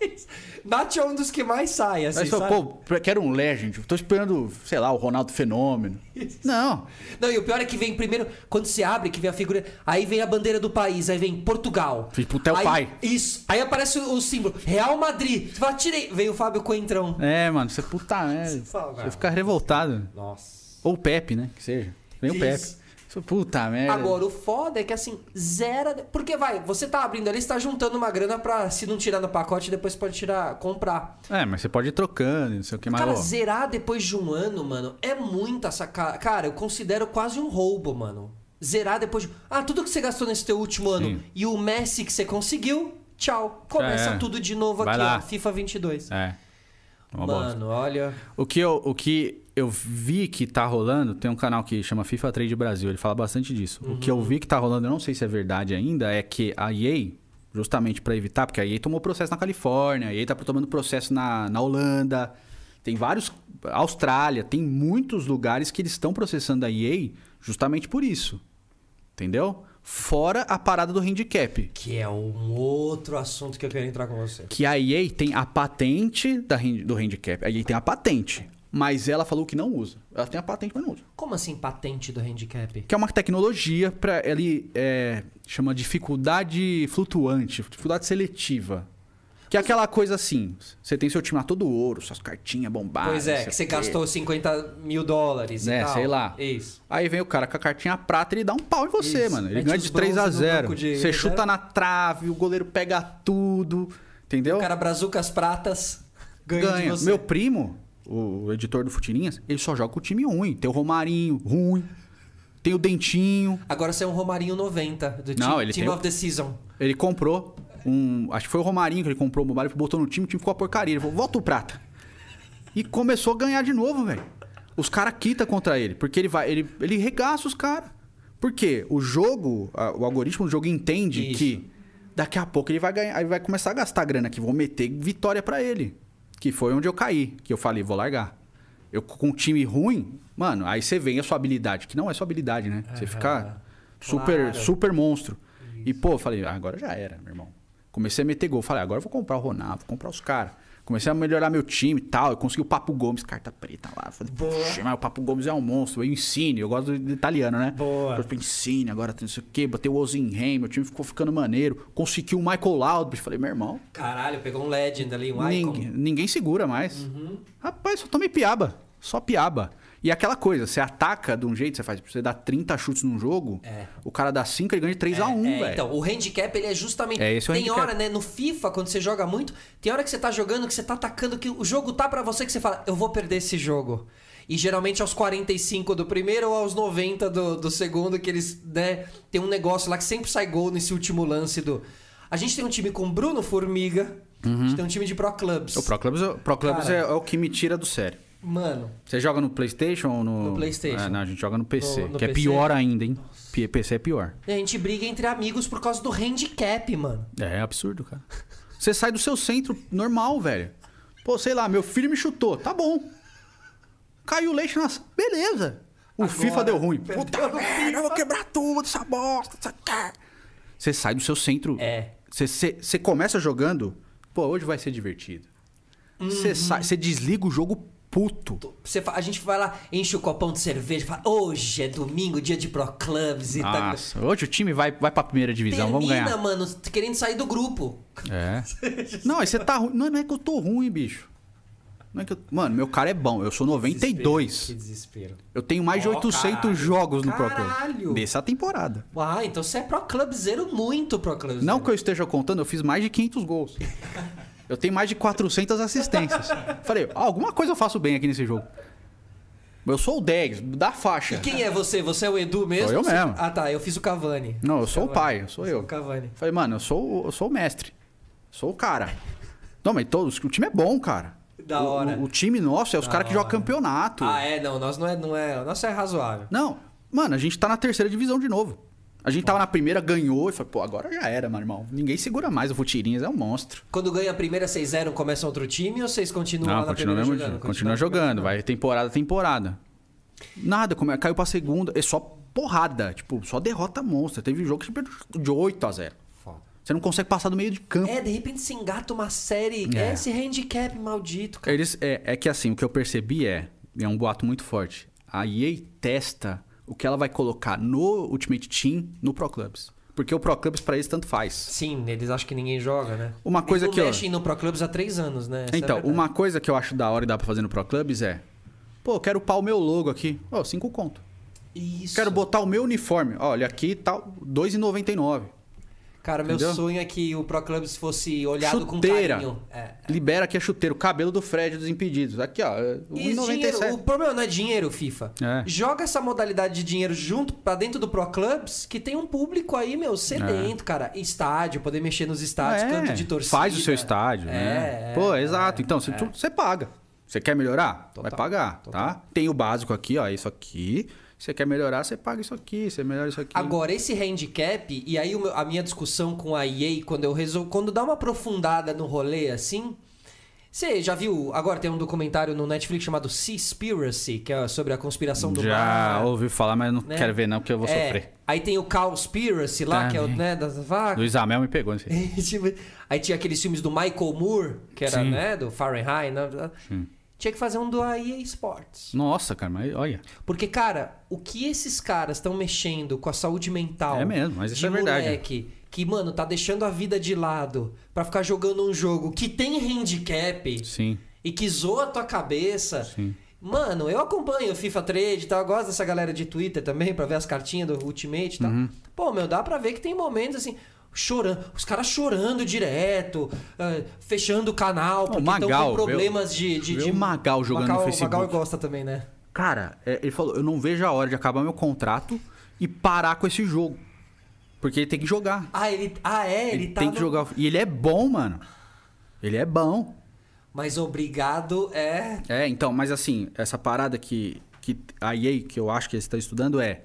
Speaker 2: Nath é um dos que mais sai, assim,
Speaker 1: Aí você
Speaker 2: sabe?
Speaker 1: pô, quero um Legend, tô esperando, sei lá, o Ronaldo Fenômeno. Não,
Speaker 2: Não, e o pior é que vem primeiro, quando você abre, que vem a figura, aí vem a bandeira do país, aí vem Portugal.
Speaker 1: Tipo, teu
Speaker 2: Aí-
Speaker 1: pai.
Speaker 2: Isso. Aí aparece o, o símbolo, Real Madrid. Você fala, tirei. Veio o Fábio Coentrão.
Speaker 1: é, mano, você puta merda.
Speaker 2: fala,
Speaker 1: Você fica revoltado.
Speaker 2: Nossa.
Speaker 1: Ou o Pepe, né, que seja. Vem o
Speaker 2: Isso.
Speaker 1: Pepe. Puta merda.
Speaker 2: Agora, o foda é que assim, zera. Porque vai, você tá abrindo ali, você tá juntando uma grana pra, se não tirar no pacote, depois pode tirar, comprar.
Speaker 1: É, mas você pode ir trocando, não sei o que mais.
Speaker 2: Cara,
Speaker 1: ó.
Speaker 2: zerar depois de um ano, mano, é muita sacada. Cara, eu considero quase um roubo, mano. Zerar depois de. Ah, tudo que você gastou nesse teu último ano
Speaker 1: Sim.
Speaker 2: e o Messi que você conseguiu, tchau. Começa
Speaker 1: é.
Speaker 2: tudo de novo
Speaker 1: Vai
Speaker 2: aqui,
Speaker 1: lá.
Speaker 2: ó. FIFA 22.
Speaker 1: É. Uma bosta.
Speaker 2: Mano, olha.
Speaker 1: O que, eu, o que eu vi que tá rolando, tem um canal que chama FIFA Trade Brasil, ele fala bastante disso. O que eu vi que tá rolando, eu não sei se é verdade ainda, é que a EA, justamente pra evitar, porque a EA tomou processo na Califórnia, a EA tá tomando processo na, na Holanda, tem vários. Austrália, tem muitos lugares que eles estão processando a EA justamente por isso. Entendeu? Fora a parada do handicap.
Speaker 2: Que é um outro assunto que eu quero entrar com você.
Speaker 1: Que a EA tem a patente da, do handicap. A EA tem a patente. Mas ela falou que não usa. Ela tem a patente, mas não usa.
Speaker 2: Como assim patente do handicap?
Speaker 1: Que é uma tecnologia para ele é, chama dificuldade flutuante, dificuldade seletiva. Que é aquela coisa assim, você tem seu time lá todo ouro, suas cartinhas bombadas.
Speaker 2: pois é, que você gastou 50 mil dólares
Speaker 1: É,
Speaker 2: e tal.
Speaker 1: sei lá.
Speaker 2: Isso.
Speaker 1: Aí vem o cara com a cartinha prata e ele dá um pau em você,
Speaker 2: Isso.
Speaker 1: mano. Ele
Speaker 2: Mete
Speaker 1: ganha de 3 a
Speaker 2: bronze no
Speaker 1: 0
Speaker 2: banco de
Speaker 1: Você chuta na trave, o goleiro pega tudo. Entendeu?
Speaker 2: O cara brazuca as pratas, ganha,
Speaker 1: ganha. Meu primo, o editor do Futirinhas, ele só joga com o time ruim. Tem o Romarinho, ruim. Tem o Dentinho.
Speaker 2: Agora você é um Romarinho 90, do
Speaker 1: Não,
Speaker 2: team,
Speaker 1: ele
Speaker 2: team
Speaker 1: tem o-
Speaker 2: of the Season.
Speaker 1: Ele comprou um. Acho que foi o Romarinho que ele comprou o mobile, botou no time, o time ficou uma porcaria. Ele falou, volta o prata. E começou a ganhar de novo, velho. Os caras quitam contra ele, porque ele vai. Ele, ele regaça os caras. Por quê? O jogo, a- o algoritmo do jogo entende
Speaker 2: Isso.
Speaker 1: que daqui a pouco ele vai ganhar, aí vai começar a gastar grana aqui, vão meter vitória pra ele. Que foi onde eu caí, que eu falei, vou largar. Eu com um time ruim, mano, aí você vem a sua habilidade, que não é sua habilidade, né? Você fica super,
Speaker 2: Claro.
Speaker 1: super monstro. E, pô, eu falei, ah, agora já era, meu irmão. Comecei a meter gol. Falei, agora eu vou comprar o Ronaldo, vou comprar os caras. Comecei a melhorar meu time e tal. Eu consegui o Papo Gomes, carta preta lá. Falei. "Puxa, mas o Papo Gomes é um monstro. Eu ensine, eu gosto de italiano, né?
Speaker 2: Boa.
Speaker 1: Eu falei, ensine, agora tem não sei o quê. Botei o Ozinheim, meu time ficou ficando maneiro. Consegui o Michael Laudrup. Falei, meu irmão,
Speaker 2: Caralho, pegou um Legend ali, um
Speaker 1: ninguém, ninguém segura mais.
Speaker 2: Uhum.
Speaker 1: Rapaz, só tomei piaba. Só piaba. E aquela coisa, você ataca de um jeito, você faz, você dá 30 chutes num jogo,
Speaker 2: É.
Speaker 1: o cara dá 5, ele ganha de 3 a 1
Speaker 2: É,
Speaker 1: velho.
Speaker 2: então, o handicap ele é justamente.
Speaker 1: É, esse é o
Speaker 2: tem
Speaker 1: handicap.
Speaker 2: hora, né? No FIFA, quando você joga muito, tem hora que você tá jogando, que você tá atacando, que o jogo tá pra você, que você fala, eu vou perder esse jogo. E geralmente aos 45 do primeiro ou aos 90 do, do segundo, que eles, né? Tem um negócio lá que sempre sai gol nesse último lance do. A gente tem um time com Bruno Formiga, a gente tem um time de Pro Clubs.
Speaker 1: Uhum. O Pro Clubs, o Pro Clubs
Speaker 2: Cara.
Speaker 1: é, é o que me tira do sério.
Speaker 2: Mano,
Speaker 1: Você joga no PlayStation ou no.
Speaker 2: No PlayStation.
Speaker 1: É, não, a gente joga no PC.
Speaker 2: No- no
Speaker 1: que é
Speaker 2: PC.
Speaker 1: pior ainda, hein? PC é pior.
Speaker 2: a gente briga entre amigos por causa do handicap, mano.
Speaker 1: É absurdo, cara. Você sai do seu centro normal, velho. Pô, sei lá, meu filho me chutou. Tá bom. Caiu o leite na. Beleza. O
Speaker 2: Agora,
Speaker 1: FIFA deu ruim. Puta merda, eu vou quebrar tudo essa bosta. essa. Você sai do seu centro.
Speaker 2: É.
Speaker 1: Você, você, você começa jogando. Pô, hoje vai ser divertido.
Speaker 2: Uhum.
Speaker 1: Você, sai, você desliga o jogo puto.
Speaker 2: Você a gente vai lá, enche o copão de cerveja, fala, hoje é domingo, dia de Pro Clubs e tal.
Speaker 1: Nossa, hoje o time vai, vai pra primeira divisão, vamos
Speaker 2: Termina,
Speaker 1: ganhar.
Speaker 2: mano, querendo sair do grupo.
Speaker 1: É. Não, você tá ruim. Não, não é que eu tô ruim, bicho. Não é que eu... Mano, meu cara é bom. Eu sou 92.
Speaker 2: Que desespero.
Speaker 1: Eu tenho mais de
Speaker 2: Ó,
Speaker 1: 800
Speaker 2: caralho.
Speaker 1: jogos no Pro
Speaker 2: Caralho.
Speaker 1: Club. Dessa temporada.
Speaker 2: Ah, então você é Pro Clubzeiro muito Pro Clubzeiro.
Speaker 1: Não que eu esteja contando, eu fiz mais de 500 gols. Eu tenho mais de 400 assistências. Falei, ah, alguma coisa eu faço bem aqui nesse jogo. Eu sou o 10, da faixa.
Speaker 2: E quem é você? Você é o Edu mesmo?
Speaker 1: Sou eu
Speaker 2: Você-
Speaker 1: mesmo.
Speaker 2: Ah, tá. Eu fiz o Cavani.
Speaker 1: Não, eu sou o
Speaker 2: Cavani.
Speaker 1: pai, eu sou
Speaker 2: é
Speaker 1: eu.
Speaker 2: o Cavani.
Speaker 1: Falei, mano, eu sou, o- eu sou o mestre. Sou o cara. Não, mas todos, o time é bom, cara.
Speaker 2: Da
Speaker 1: O-
Speaker 2: hora.
Speaker 1: O, o time nosso é os caras que jogam campeonato.
Speaker 2: Ah, é? Não, nós não é, não é. O nosso é razoável.
Speaker 1: Não, mano, a gente tá na terceira divisão de novo. A gente tava na primeira, ganhou e falou, pô, agora já era, meu irmão. Ninguém segura mais o Futirinhas, é um monstro.
Speaker 2: Quando ganha a primeira 6-0, começa outro time ou vocês continuam lá
Speaker 1: Não,
Speaker 2: na
Speaker 1: continua
Speaker 2: primeira
Speaker 1: mesmo,
Speaker 2: jogando?
Speaker 1: continua jogando, vai temporada, temporada. Nada, como é, caiu pra segunda, é só porrada, tipo, só derrota monstra. Teve jogo que perdeu de 8 a 0.
Speaker 2: Foda.
Speaker 1: Você não consegue passar do meio de campo.
Speaker 2: É, de repente se engata uma série. É,
Speaker 1: É.
Speaker 2: esse handicap maldito, cara.
Speaker 1: Eles, é, é que assim, o que eu percebi é, é um boato muito forte. A EA testa o que ela vai colocar no Ultimate Team, no Pro Clubs. Porque o Pro Clubs para eles tanto faz.
Speaker 2: Sim, eles acham que ninguém joga, né?
Speaker 1: Uma coisa
Speaker 2: eles não
Speaker 1: que
Speaker 2: mexem no Pro Clubs há três anos, né? Essa é
Speaker 1: então,
Speaker 2: é
Speaker 1: uma coisa que eu acho da hora e dá pra fazer no Pro Clubs é... Pô, quero upar o meu logo aqui. Ó, oh, cinco conto.
Speaker 2: Isso.
Speaker 1: Quero botar o meu uniforme. Olha, aqui tal, tá R$2,99.
Speaker 2: Cara,
Speaker 1: Entendeu?
Speaker 2: meu sonho é que o Pro Clubs fosse olhado
Speaker 1: chuteira.
Speaker 2: com carinho. É. é.
Speaker 1: Libera aqui a é chuteira, o cabelo do Fred dos Impedidos. Aqui, ó, é
Speaker 2: 1,97. O problema não é dinheiro, FIFA.
Speaker 1: É.
Speaker 2: Joga essa modalidade de dinheiro junto para dentro do Pro Clubs, que tem um público aí, meu, sedento, cara. Estádio, poder mexer nos estádios, canto de torcida.
Speaker 1: Faz o seu estádio, né? Pô, exato. Então, você paga. Você quer melhorar?
Speaker 2: Total,
Speaker 1: Vai pagar, total. tá? Tem o básico aqui, ó, isso aqui. Você quer melhorar, você paga isso aqui. Você melhora isso aqui.
Speaker 2: Agora, esse handicap, e aí a minha discussão com a EA, quando eu resolvo. Quando dá uma aprofundada no rolê assim. Você já viu? Agora tem um documentário no Netflix chamado Seaspiracy, que é sobre a conspiração do
Speaker 1: Já
Speaker 2: mar.
Speaker 1: ouvi falar, mas não
Speaker 2: né?
Speaker 1: quero ver não, porque eu vou
Speaker 2: É,
Speaker 1: sofrer.
Speaker 2: Aí tem o Cowspiracy lá, que é o, né, das vacas.
Speaker 1: Luiz Amel me pegou nesse.
Speaker 2: Tipo, Aí tinha aqueles filmes do Michael Moore, que era,
Speaker 1: Sim.
Speaker 2: né, do Fahrenheit. Né? Tinha que fazer um do EA Sports.
Speaker 1: Nossa, cara, mas olha.
Speaker 2: Porque, cara, o que esses caras estão mexendo com a saúde mental
Speaker 1: É mesmo, mas isso é verdade.
Speaker 2: moleque que, mano, tá deixando a vida de lado pra ficar jogando um jogo que tem handicap
Speaker 1: Sim.
Speaker 2: e que zoa a tua cabeça.
Speaker 1: Sim.
Speaker 2: Mano, eu acompanho o FIFA Trade e tal, eu gosto dessa galera de Twitter também pra ver as cartinhas do Ultimate e tal.
Speaker 1: Uhum.
Speaker 2: Pô, meu, dá pra ver que tem momentos assim. Chorando, os caras chorando direto, uh, fechando o canal, porque
Speaker 1: Magal,
Speaker 2: estão com problemas de, de, de.
Speaker 1: o Magal jogando
Speaker 2: Magal,
Speaker 1: no Facebook.
Speaker 2: Magal gosta também, né?
Speaker 1: Cara, é, ele falou: eu não vejo a hora de acabar meu contrato e parar com esse jogo. Porque ele tem que jogar.
Speaker 2: Ah, ele. Ah, é? Ele,
Speaker 1: Ele
Speaker 2: tá.
Speaker 1: tem
Speaker 2: no-
Speaker 1: que jogar. E ele é bom, mano. Ele é bom.
Speaker 2: Mas obrigado é.
Speaker 1: É, então, mas assim, essa parada que, que a EA, que eu acho que eles estão estudando é.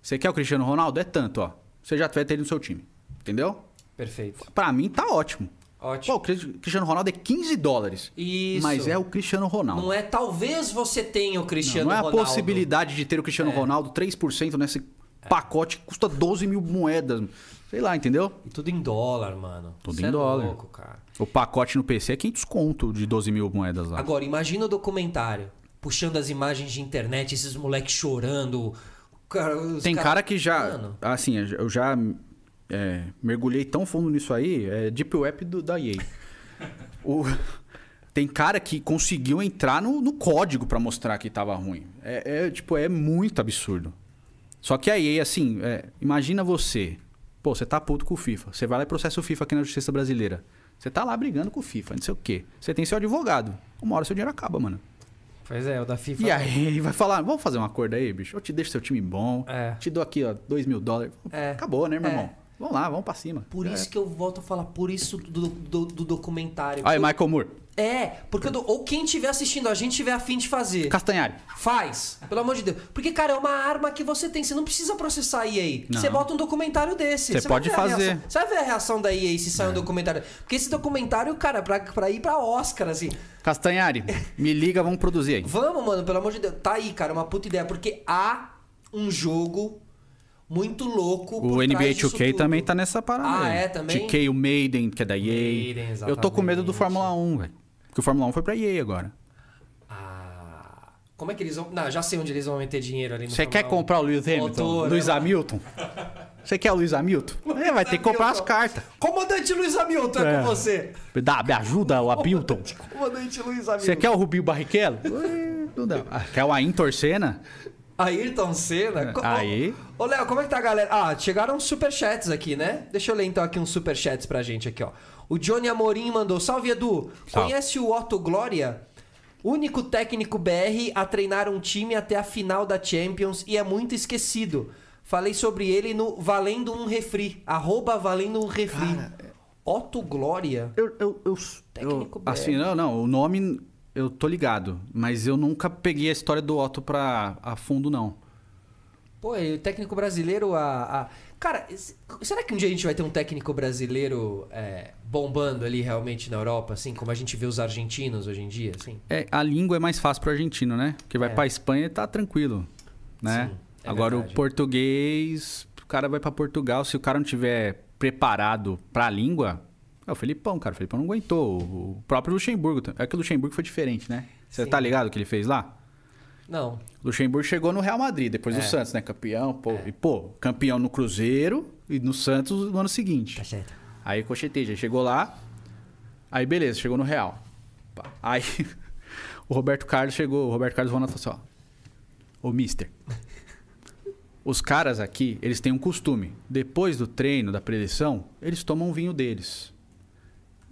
Speaker 1: Você quer o Cristiano Ronaldo? É tanto, ó. Você já vai ter ele no seu time. Entendeu?
Speaker 2: Perfeito.
Speaker 1: Pra mim tá ótimo. Pô,
Speaker 2: Ótimo.
Speaker 1: o Cris- Cristiano Ronaldo é 15 dólares.
Speaker 2: Isso.
Speaker 1: Mas é o Cristiano Ronaldo.
Speaker 2: Não é talvez você tenha o Cristiano
Speaker 1: Não, não é a
Speaker 2: Ronaldo. É.
Speaker 1: possibilidade de ter o Cristiano Ronaldo 3% nesse pacote que custa 12 mil moedas. Sei lá, entendeu?
Speaker 2: E tudo em dólar, mano.
Speaker 1: Tudo
Speaker 2: Cê
Speaker 1: em
Speaker 2: é
Speaker 1: dólar.
Speaker 2: louco, cara.
Speaker 1: O pacote no PC é 500 conto de 12 mil moedas lá.
Speaker 2: Agora, imagina o documentário. Puxando as imagens de internet, esses moleques chorando. Cara,
Speaker 1: Tem cara que já.
Speaker 2: Mano.
Speaker 1: Assim, eu já é, mergulhei tão fundo nisso aí. É Deep Web do, da EA. O- tem cara que conseguiu entrar no, no código pra mostrar que tava ruim. É, é, tipo, é muito absurdo. Só que a EA, assim, é, imagina você. Pô, você tá puto com o FIFA. Você vai lá e processa o FIFA aqui na Justiça Brasileira. Você tá lá brigando com o FIFA, não sei o quê. Você tem seu advogado. Uma hora seu dinheiro acaba, mano.
Speaker 2: Pois é, o da FIFA.
Speaker 1: E aí ele vai falar, vamos fazer um acordo aí, bicho? Eu te deixo seu time bom,
Speaker 2: É.
Speaker 1: te dou aqui, ó, 2 mil dólares.
Speaker 2: É.
Speaker 1: Acabou, né, meu
Speaker 2: É.
Speaker 1: irmão? Vamos lá, vamos pra cima.
Speaker 2: Por
Speaker 1: É.
Speaker 2: isso que eu volto a falar, por isso do, do, do documentário.
Speaker 1: Aí, Michael Moore,
Speaker 2: É, porque dou- ou quem estiver assistindo a gente tiver afim de fazer.
Speaker 1: Castanhari.
Speaker 2: Faz, pelo amor de Deus. Porque, cara, é uma arma que você tem. Você não precisa processar a EA.
Speaker 1: Não.
Speaker 2: Você bota um documentário desse.
Speaker 1: Você
Speaker 2: vai
Speaker 1: pode fazer.
Speaker 2: reação- Você vai ver a reação da EA se sair um documentário. Porque esse documentário, cara, pra, pra ir pra Oscar, assim.
Speaker 1: Castanhari, me liga, vamos produzir aí.
Speaker 2: Vamos, mano, pelo amor de Deus. Tá aí, cara, uma puta ideia. Porque há um jogo muito louco.
Speaker 1: O NBA
Speaker 2: trás disso
Speaker 1: 2K
Speaker 2: tudo.
Speaker 1: também tá nessa parada.
Speaker 2: Ah,
Speaker 1: aí.
Speaker 2: é, também?
Speaker 1: 2K, o Maiden, que é da EA.
Speaker 2: Maiden,
Speaker 1: Eu tô com medo do. Fórmula 1, velho. Porque o Fórmula 1 foi pra EA agora.
Speaker 2: Ah. Como é que eles vão. Não, já sei onde eles vão meter dinheiro ali no
Speaker 1: Você quer
Speaker 2: Fórmula 1.
Speaker 1: comprar o Lewis Hamilton?
Speaker 2: Motor,
Speaker 1: Luiz
Speaker 2: né?
Speaker 1: Hamilton? Você quer o Luiz Hamilton? É, vai ter que comprar as cartas.
Speaker 2: Comandante Luiz Hamilton é,
Speaker 1: É.
Speaker 2: com você.
Speaker 1: Dá, me ajuda, o Hamilton.
Speaker 2: Comandante Luiz Hamilton.
Speaker 1: Você quer o Rubinho Barrichello? Não dá. Ah, Quer o Ayrton Senna?
Speaker 2: Ayrton Senna? Co-
Speaker 1: Aí.
Speaker 2: Ô, Léo, como é que tá a galera? Ah, chegaram uns superchats aqui, né? Deixa eu ler então aqui uns superchats pra gente aqui, ó. O Johnny Amorim mandou: Salve Edu,
Speaker 1: Salve.
Speaker 2: conhece o Otto Glória? Único técnico BR a treinar um time até a final da Champions e é muito esquecido. Falei sobre ele no Valendo um Refri. Arroba Valendo um Refri. Otto Glória?
Speaker 1: Eu, eu, eu,
Speaker 2: Técnico
Speaker 1: eu-
Speaker 2: BR.
Speaker 1: assim, não, não, o nome eu tô ligado, mas eu nunca peguei a história do Otto pra a fundo não.
Speaker 2: Pô, e o técnico brasileiro a, a- Cara, será que um dia a gente vai ter um técnico brasileiro é, bombando ali realmente na Europa, assim, como a gente vê os argentinos hoje em dia, assim?
Speaker 1: É, a língua é mais fácil pro argentino, né? Porque vai
Speaker 2: É.
Speaker 1: pra Espanha e tá tranquilo, né?
Speaker 2: Sim, é
Speaker 1: Agora
Speaker 2: verdade.
Speaker 1: o português, o cara vai pra Portugal, se o cara não tiver preparado pra língua, é o Felipão, cara, o Felipão não aguentou. O próprio Luxemburgo, é que o Luxemburgo foi diferente, né? Você
Speaker 2: Sim.
Speaker 1: tá ligado o que ele fez lá?
Speaker 2: Não.
Speaker 1: Luxemburgo chegou no Real Madrid, depois
Speaker 2: É.
Speaker 1: do Santos, né? Campeão, pô. E, pô, campeão no Cruzeiro e no Santos no ano seguinte.
Speaker 2: certo.
Speaker 1: Aí cocheteja, chegou lá, aí beleza, chegou no Real. Aí o Roberto Carlos chegou, o Roberto Carlos Ronaldo falou assim, ó. Ô, mister, os caras aqui, eles têm um costume. Depois do treino, da preleção, eles tomam o vinho deles.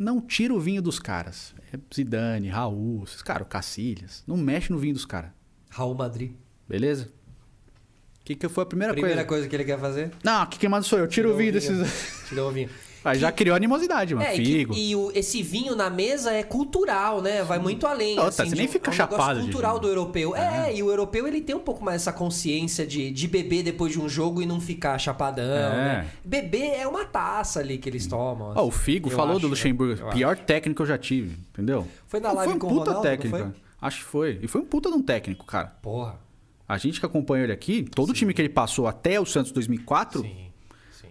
Speaker 1: Não tira o vinho dos caras. É Zidane, Raul, esses caras, Cacilhas. Não mexe no vinho dos caras.
Speaker 2: Raul Madrid.
Speaker 1: Beleza? O que, que foi a primeira,
Speaker 2: Primeira
Speaker 1: coisa?
Speaker 2: coisa que ele quer fazer?
Speaker 1: Não, que, que manda sou eu. Tira o
Speaker 2: Tirou
Speaker 1: vinho
Speaker 2: o vinho.
Speaker 1: desses.
Speaker 2: Tirou o vinho.
Speaker 1: Aí já criou animosidade, mano.
Speaker 2: É, e,
Speaker 1: Figo.
Speaker 2: e o- esse vinho na mesa é cultural, né? Vai muito além.
Speaker 1: Outra,
Speaker 2: assim,
Speaker 1: você nem
Speaker 2: um-
Speaker 1: fica
Speaker 2: é um
Speaker 1: chapado
Speaker 2: cultural do europeu. É. e o europeu ele tem um pouco mais essa consciência de, de beber depois de um jogo e não ficar chapadão,
Speaker 1: É.
Speaker 2: né? Beber é uma taça ali que eles tomam.
Speaker 1: Ó, o Figo
Speaker 2: Eu
Speaker 1: falou
Speaker 2: acho,
Speaker 1: do
Speaker 2: né?
Speaker 1: Luxemburgo.
Speaker 2: Eu
Speaker 1: Pior técnico que eu já tive, entendeu?
Speaker 2: Foi na
Speaker 1: Não,
Speaker 2: live
Speaker 1: foi um
Speaker 2: com o
Speaker 1: puta
Speaker 2: Ronaldo,
Speaker 1: técnico. cara. Acho que foi. E foi um puta de um técnico, cara.
Speaker 2: Porra.
Speaker 1: A gente que acompanhou ele aqui, todo time que ele passou até o Santos 2004,
Speaker 2: Sim, sim.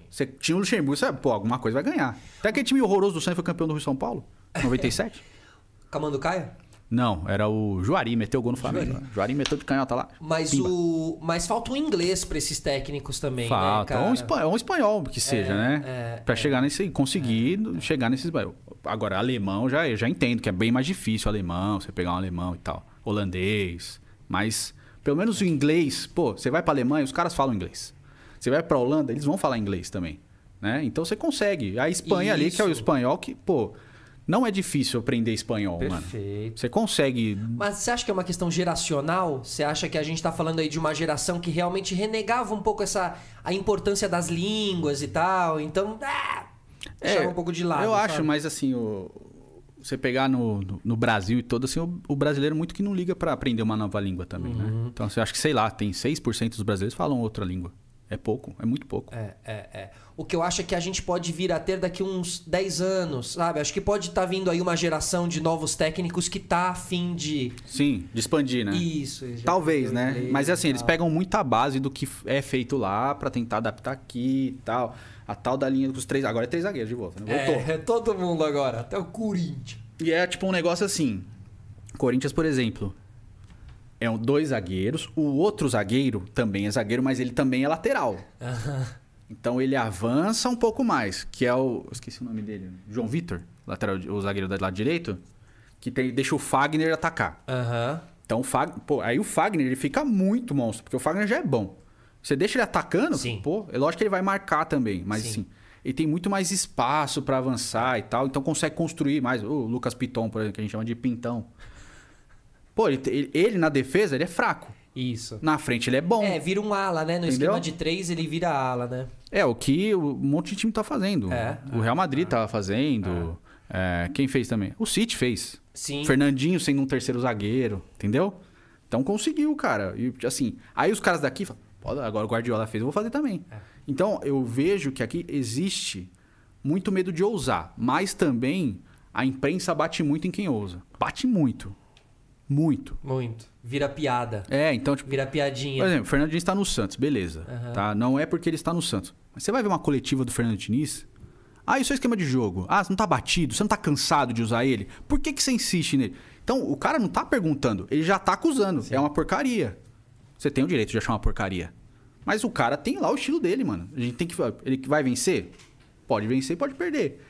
Speaker 1: Você tinha o Luxemburgo, você sabe, pô, alguma coisa vai ganhar. Até aquele time horroroso do Santos foi campeão do Rio São Paulo, 97.
Speaker 2: Camando Caia?
Speaker 1: Não, era o Juari, meteu o gol no Flamengo.
Speaker 2: Juari.
Speaker 1: Juari, meteu de canhota lá.
Speaker 2: Mas
Speaker 1: Pimba.
Speaker 2: o. Mas falta um inglês pra esses técnicos também, né,
Speaker 1: Falta.
Speaker 2: cara?
Speaker 1: um, espanhol, um espanhol que seja, né?
Speaker 2: é,
Speaker 1: pra chegar nesse. Conseguir chegar nesses. Agora, alemão já, eu já entendo que é bem mais difícil alemão, você pegar um alemão e tal. Holandês. Mas, pelo menos o inglês, pô, você vai pra Alemanha, os caras falam inglês. Você vai pra Holanda, eles vão falar inglês também. né? Então você consegue. A Espanha ali, que é o
Speaker 2: Isso.
Speaker 1: espanhol, que, pô, não é difícil aprender espanhol, mano.
Speaker 2: Perfeito.
Speaker 1: Você consegue.
Speaker 2: Mas você acha que é uma questão geracional? Você acha que a gente tá falando aí de uma geração que realmente renegava um pouco essa a importância das línguas e tal? Então, ah, deixava um pouco de lado.
Speaker 1: É, Eu acho,
Speaker 2: sabe?
Speaker 1: mas assim, o, você pegar no, no, no Brasil e todo, assim, o, o brasileiro muito que não liga pra aprender uma nova língua também,
Speaker 2: Uhum.
Speaker 1: né? Então você acha que, sei lá, tem 6% dos brasileiros falam outra língua. É pouco, é muito pouco.
Speaker 2: É, é, é. O que eu acho é que a gente pode vir a ter daqui uns 10 anos, sabe? Acho que pode estar vindo aí uma geração de novos técnicos que tá afim de.
Speaker 1: Sim, de expandir, né?
Speaker 2: Isso. já
Speaker 1: Talvez, né?
Speaker 2: inglês
Speaker 1: Mas
Speaker 2: e
Speaker 1: assim, eles pegam muita base do que é feito lá pra tentar adaptar aqui e tal. A tal da linha dos três. Agora é três zagueiros de volta, né? Voltou.
Speaker 2: É, é todo mundo agora, até o Corinthians.
Speaker 1: E é tipo um negócio assim. Corinthians, por exemplo, é um, dois zagueiros. O outro zagueiro também é zagueiro, mas ele também é lateral. Então ele avança um pouco mais, que é o. Esqueci o nome dele. João Vitor, lateral, o zagueiro do lado direito, que tem, deixa o Fagner atacar.
Speaker 2: Aham.
Speaker 1: Então o Fagner. Pô, aí o Fagner ele fica muito monstro, porque o Fagner já é bom. Você deixa ele atacando,
Speaker 2: Sim.
Speaker 1: pô, é lógico que ele vai marcar também, mas
Speaker 2: Sim.
Speaker 1: assim, ele tem muito mais espaço pra avançar e tal, então consegue construir mais. O Lucas Piton, por exemplo, que a gente chama de Pintão. Pô, ele, ele- ele na defesa, ele é fraco.
Speaker 2: Isso.
Speaker 1: Na frente ele é bom.
Speaker 2: É, vira um ala, né? No
Speaker 1: Entendeu?
Speaker 2: esquema de três, ele vira ala, né?
Speaker 1: É, o que um monte de time tá fazendo.
Speaker 2: É,
Speaker 1: o Real Madrid tava fazendo. É, quem fez também? O City fez.
Speaker 2: Sim.
Speaker 1: Fernandinho sendo um terceiro zagueiro, entendeu? Então conseguiu, cara. E assim, aí os caras daqui falam, "Pô, agora o Guardiola fez, eu vou fazer também.
Speaker 2: É.
Speaker 1: Então eu vejo que aqui existe muito medo de ousar, mas também a imprensa bate muito em quem ousa. Bate muito. Muito.
Speaker 2: Muito. Vira piada.
Speaker 1: É, então, tipo,
Speaker 2: Vira piadinha.
Speaker 1: por exemplo, o Fernando Diniz está no Santos, beleza.
Speaker 2: Aham.
Speaker 1: Tá? Não é porque ele está no Santos. Mas você vai ver uma coletiva do Fernando Diniz. Ah, isso é esquema de jogo. Ah, você não tá batido, você não tá cansado de usar ele. Por que, que você insiste nele? Então, o cara não tá perguntando, ele já tá acusando. É uma porcaria. Você tem o direito de achar uma porcaria. Mas o cara tem lá o estilo dele, mano. A gente tem que. Ele que vai vencer? Pode vencer, pode perder.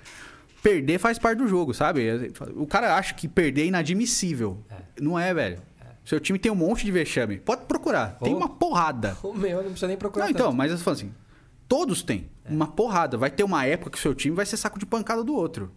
Speaker 1: Perder faz parte do jogo, sabe? O cara acha que perder é inadmissível. Não é, velho. Seu time tem um monte de vexame. Pode procurar. Tem uma porrada.
Speaker 2: O meu, não precisa nem procurar.
Speaker 1: Não, então,
Speaker 2: tanto.
Speaker 1: mas eu falo assim, todos têm uma porrada. Vai ter uma época que o seu time vai ser saco de pancada do outro.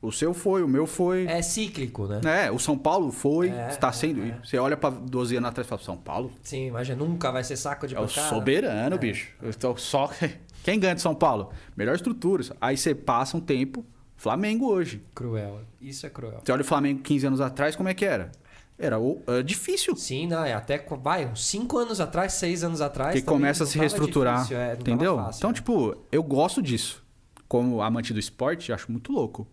Speaker 1: O seu foi, o meu foi.
Speaker 2: É cíclico, né?
Speaker 1: É, o São Paulo foi,
Speaker 2: É,
Speaker 1: está
Speaker 2: é,
Speaker 1: sendo.
Speaker 2: é.
Speaker 1: Você olha pra 12 anos atrás e fala, São Paulo
Speaker 2: Sim, imagina, nunca vai ser saco de
Speaker 1: é o
Speaker 2: pancada.
Speaker 1: soberano, bicho. Eu estou só. Quem ganha de São Paulo? Melhor estrutura. Aí você passa um tempo, Flamengo hoje.
Speaker 2: Cruel. Isso é cruel.
Speaker 1: Você olha o Flamengo 15 anos atrás, como é que era? Era o- é difícil.
Speaker 2: Sim, não, é até, vai, uns 5 anos atrás, 6 anos atrás.
Speaker 1: que começa a se reestruturar.
Speaker 2: difícil, é,
Speaker 1: entendeu?
Speaker 2: fácil,
Speaker 1: então,
Speaker 2: é.
Speaker 1: tipo, eu gosto disso. Como amante do esporte, acho muito louco.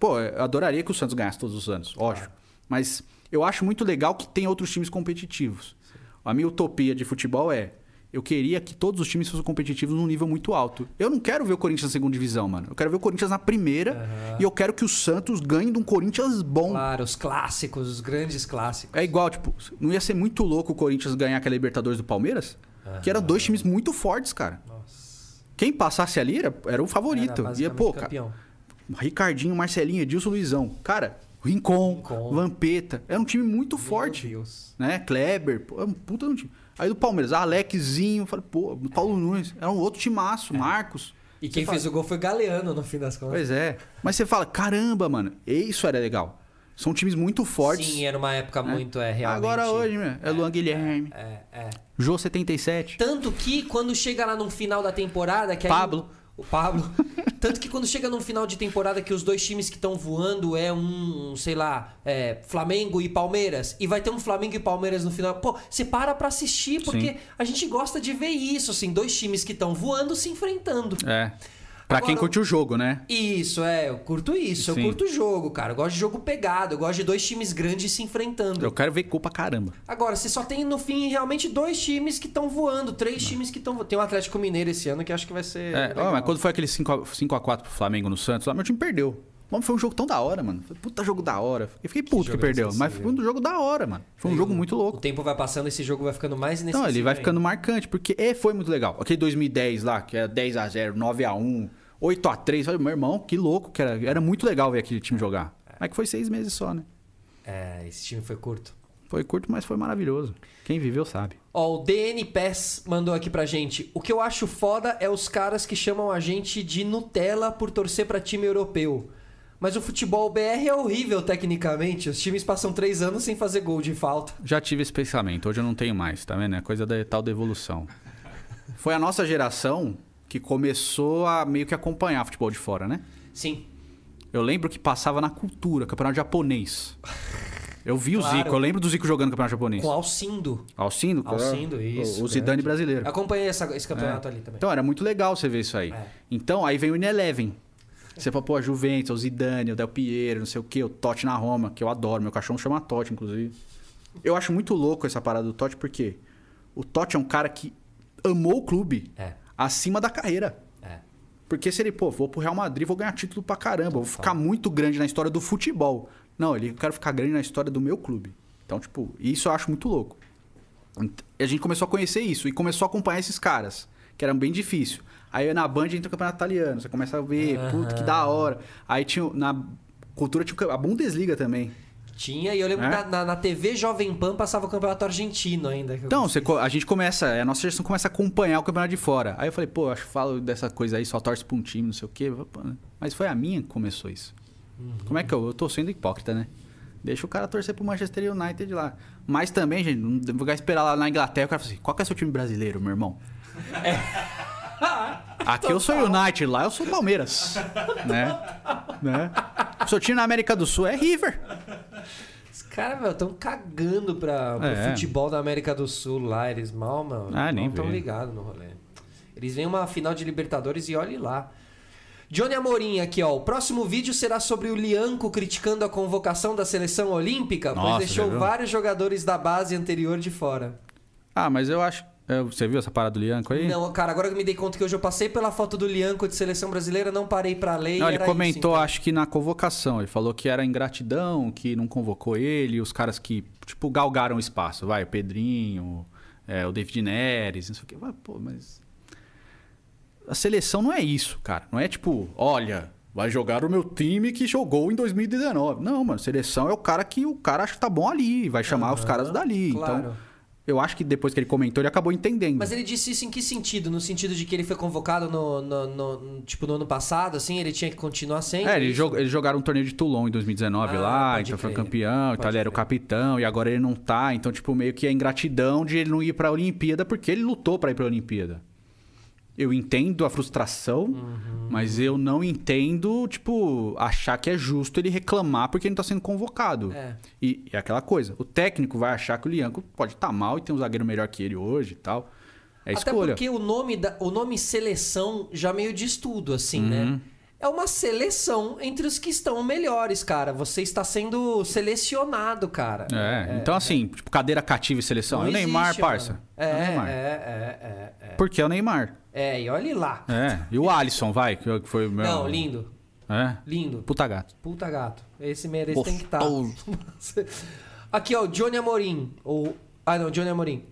Speaker 1: Pô, eu adoraria que o Santos ganhasse todos os anos, lógico. Mas eu acho muito legal que tem outros times competitivos. A minha utopia de futebol é. Eu queria que todos os times fossem competitivos num nível muito alto. Eu não quero ver o Corinthians na segunda divisão, mano. Eu quero ver o Corinthians na primeira.
Speaker 2: Aham.
Speaker 1: E eu quero que o Santos ganhe de um Corinthians bom.
Speaker 2: Claro, os clássicos, os grandes clássicos.
Speaker 1: É igual, tipo, não ia ser muito louco o Corinthians ganhar aquela Libertadores do Palmeiras? Que eram dois times muito fortes, cara.
Speaker 2: Nossa.
Speaker 1: Quem passasse ali era, era o favorito.
Speaker 2: Era
Speaker 1: Ia, pô, cara,
Speaker 2: campeão.
Speaker 1: Ricardinho, Marcelinho, Edilson, Luizão. Cara, Rincon,
Speaker 2: Rincon.
Speaker 1: Vampeta. Era um time muito
Speaker 2: Meu
Speaker 1: forte.
Speaker 2: Deus.
Speaker 1: Né? Kleber, pô, é um puta de um time. Aí do Palmeiras, Alexzinho, falei, pô, Paulo Nunes. Era um outro timaço, Marcos.
Speaker 2: E quem
Speaker 1: Você
Speaker 2: fez o gol foi Galeano, no fim das contas.
Speaker 1: Pois é. Mas você fala, caramba, mano, isso era legal. São times muito fortes.
Speaker 2: Sim, era uma época muito, é, realmente...
Speaker 1: Agora hoje, meu, é Luan Guilherme,
Speaker 2: É, é.
Speaker 1: Jô 77.
Speaker 2: Tanto que quando chega lá no final da temporada, que aí
Speaker 1: Pablo.
Speaker 2: O, o Pablo. Tanto que quando chega no final de temporada que os dois times que estão voando é um, sei lá, é, Flamengo e Palmeiras, e vai ter um Flamengo e Palmeiras no final. Pô, você para pra assistir, porque
Speaker 1: Sim.
Speaker 2: a gente gosta de ver isso, assim, dois times que estão voando se enfrentando.
Speaker 1: É. Pra
Speaker 2: Agora,
Speaker 1: quem curte o jogo, né?
Speaker 2: Isso, é, eu curto isso,
Speaker 1: Sim.
Speaker 2: eu curto o jogo, cara. Eu gosto de jogo pegado, eu gosto de dois times grandes se enfrentando.
Speaker 1: Eu quero ver culpa caramba.
Speaker 2: Agora, você só tem no fim realmente dois times que estão voando, três times que estão Tem o Atlético Mineiro esse ano que acho que vai ser.
Speaker 1: É, ó, mas quando foi aquele 5x4 pro Flamengo no Santos, lá meu time perdeu. Mano, foi um jogo tão da hora, mano. Foi puta jogo da hora. Eu fiquei puto que,
Speaker 2: jogo
Speaker 1: perdeu. Mas foi um jogo da hora, mano. Foi um
Speaker 2: Aí
Speaker 1: jogo
Speaker 2: o-
Speaker 1: muito
Speaker 2: O
Speaker 1: louco.
Speaker 2: tempo vai passando, esse jogo vai ficando mais
Speaker 1: Então,
Speaker 2: inesquecível.
Speaker 1: ele vai
Speaker 2: ainda.
Speaker 1: ficando marcante, porque é, foi muito legal. Aquele 2010 lá, que era 10x0, 9x1, 8x3. Falei, meu irmão, que louco que era. Era muito legal ver aquele time jogar. Mas que foi seis meses só, né?
Speaker 2: É, esse time foi curto.
Speaker 1: Foi curto, mas foi maravilhoso. Quem viveu sabe.
Speaker 2: Ó, o DN Pass mandou aqui pra gente. O que eu acho foda é os caras que chamam a gente de Nutella por torcer pra time europeu. Mas o futebol BR é horrível tecnicamente. Os times passam três anos sem fazer gol de falta.
Speaker 1: Já tive esse pensamento, hoje eu não tenho mais, tá vendo? É coisa da tal da evolução. Foi a nossa geração que começou a meio que acompanhar futebol de fora, né?
Speaker 2: Sim.
Speaker 1: Eu lembro que passava na cultura, campeonato japonês. Eu vi
Speaker 2: Claro.
Speaker 1: o Zico, eu lembro do Zico jogando campeonato japonês.
Speaker 2: Com Alcindo.
Speaker 1: Alcindo? era
Speaker 2: Alcindo, isso,
Speaker 1: O, Zidane
Speaker 2: grande.
Speaker 1: brasileiro.
Speaker 2: Acompanhei essa- esse campeonato ali também.
Speaker 1: Então era muito legal você ver isso aí.
Speaker 2: É.
Speaker 1: Então aí vem o Ineleven. Você fala, pô, a Juventus, o Zidane, o Del Piero, não sei o quê, o Totti na Roma, que eu adoro. Meu cachorro chama Totti, inclusive. Eu acho muito louco essa parada do Totti, porque o Totti é um cara que amou o clube
Speaker 2: É.
Speaker 1: acima da carreira.
Speaker 2: É.
Speaker 1: Porque se ele, pô, vou pro Real Madrid, vou ganhar título pra caramba, vou ficar muito grande na história do futebol. Não, ele, eu quero ficar grande na história do meu clube. Então, tipo, isso eu acho muito louco. E a gente começou a conhecer isso e começou a acompanhar esses caras, que eram bem difícil. Aí na Band entra o campeonato italiano, você começa a ver, puta, que da hora. Aí tinha, na cultura tinha a Bundesliga também.
Speaker 2: Tinha, e eu lembro
Speaker 1: É?
Speaker 2: que na, na- na TV Jovem Pan passava o campeonato argentino ainda.
Speaker 1: Então, você a gente começa, a nossa geração começa a acompanhar o campeonato de fora. Aí eu falei, pô, acho que falo dessa coisa aí, só torce pra um time, não sei o quê. Né? Mas foi a minha que começou isso. Como é que eu, eu tô sendo hipócrita, né? Deixa o cara torcer pro Manchester United lá. Mas também, gente, não vou ficar esperar lá na Inglaterra, o cara fala assim, qual que é seu time brasileiro, meu irmão? Aqui eu sou United, lá eu sou Palmeiras. né? né? Seu time na América do Sul é River.
Speaker 2: Os caras, meu, estão cagando pra, pro
Speaker 1: É.
Speaker 2: futebol da América do Sul lá. Eles mal, meu,
Speaker 1: Ah, nem
Speaker 2: não estão
Speaker 1: vê.
Speaker 2: ligados no rolê. Eles vêm uma final de Libertadores e olhe lá. Johnny Amorim aqui, ó. O próximo vídeo será sobre o Lianco criticando a convocação da seleção olímpica, pois
Speaker 1: Nossa,
Speaker 2: deixou
Speaker 1: viu?
Speaker 2: vários jogadores da base anterior de fora.
Speaker 1: Ah, mas eu acho... é, Você viu essa parada do Lianco aí?
Speaker 2: Não, cara, agora que eu me dei conta que hoje eu passei pela foto do Lianco de seleção brasileira, não parei pra ler.
Speaker 1: Não, ele comentou,
Speaker 2: isso, então.
Speaker 1: acho que na convocação. Ele falou que era ingratidão, que não convocou ele, os caras que, tipo, galgaram o espaço. Vai, o Pedrinho, é, o David Neres, não sei o quê. Pô, mas. A seleção não é isso, cara. Não é tipo, olha, vai jogar o meu time que jogou em 2019. Não, mano, seleção é o cara que o cara acha que tá bom ali, vai chamar os
Speaker 2: Aham,
Speaker 1: caras dali.
Speaker 2: claro.
Speaker 1: Então, eu acho que depois que ele comentou, ele acabou entendendo.
Speaker 2: Mas ele disse isso em que sentido? No sentido de que ele foi convocado no, no- no- tipo, no ano passado, assim, ele tinha que continuar sendo?
Speaker 1: É, eles,
Speaker 2: isso?
Speaker 1: jog- eles jogaram um torneio de Toulon em 2019
Speaker 2: Ah,
Speaker 1: lá, então foi campeão, então
Speaker 2: Pode
Speaker 1: ele era o capitão, e agora ele não tá. Então, tipo, meio que a ingratidão de ele não ir pra Olimpíada, porque ele lutou pra ir pra Olimpíada. Eu entendo a frustração,
Speaker 2: Uhum.
Speaker 1: mas eu não entendo, tipo, achar que é justo ele reclamar porque ele não tá sendo convocado.
Speaker 2: É.
Speaker 1: E é aquela coisa, o técnico vai achar que o Lianco pode estar mal e tem um zagueiro melhor que ele hoje e tal. É
Speaker 2: Até
Speaker 1: escolha.
Speaker 2: porque o nome, da, o nome seleção já meio diz tudo, assim,
Speaker 1: Uhum.
Speaker 2: né? É uma seleção entre os que estão melhores, cara. Você está sendo selecionado, cara.
Speaker 1: É, então assim, tipo, cadeira cativa e seleção.
Speaker 2: Não
Speaker 1: é o Neymar,
Speaker 2: existe,
Speaker 1: parça. É,
Speaker 2: É,
Speaker 1: o Neymar.
Speaker 2: é, é, é, é.
Speaker 1: Porque é o Neymar.
Speaker 2: É, e olhe lá.
Speaker 1: É, e o Alisson, vai, que foi meu.
Speaker 2: Não, lindo.
Speaker 1: É?
Speaker 2: Lindo.
Speaker 1: Puta gato.
Speaker 2: Puta gato. Esse merece tem que estar.
Speaker 1: Gostoso.
Speaker 2: Aqui, ó, o Johnny Amorim. Ou... Ah, não, Johnny Amorim.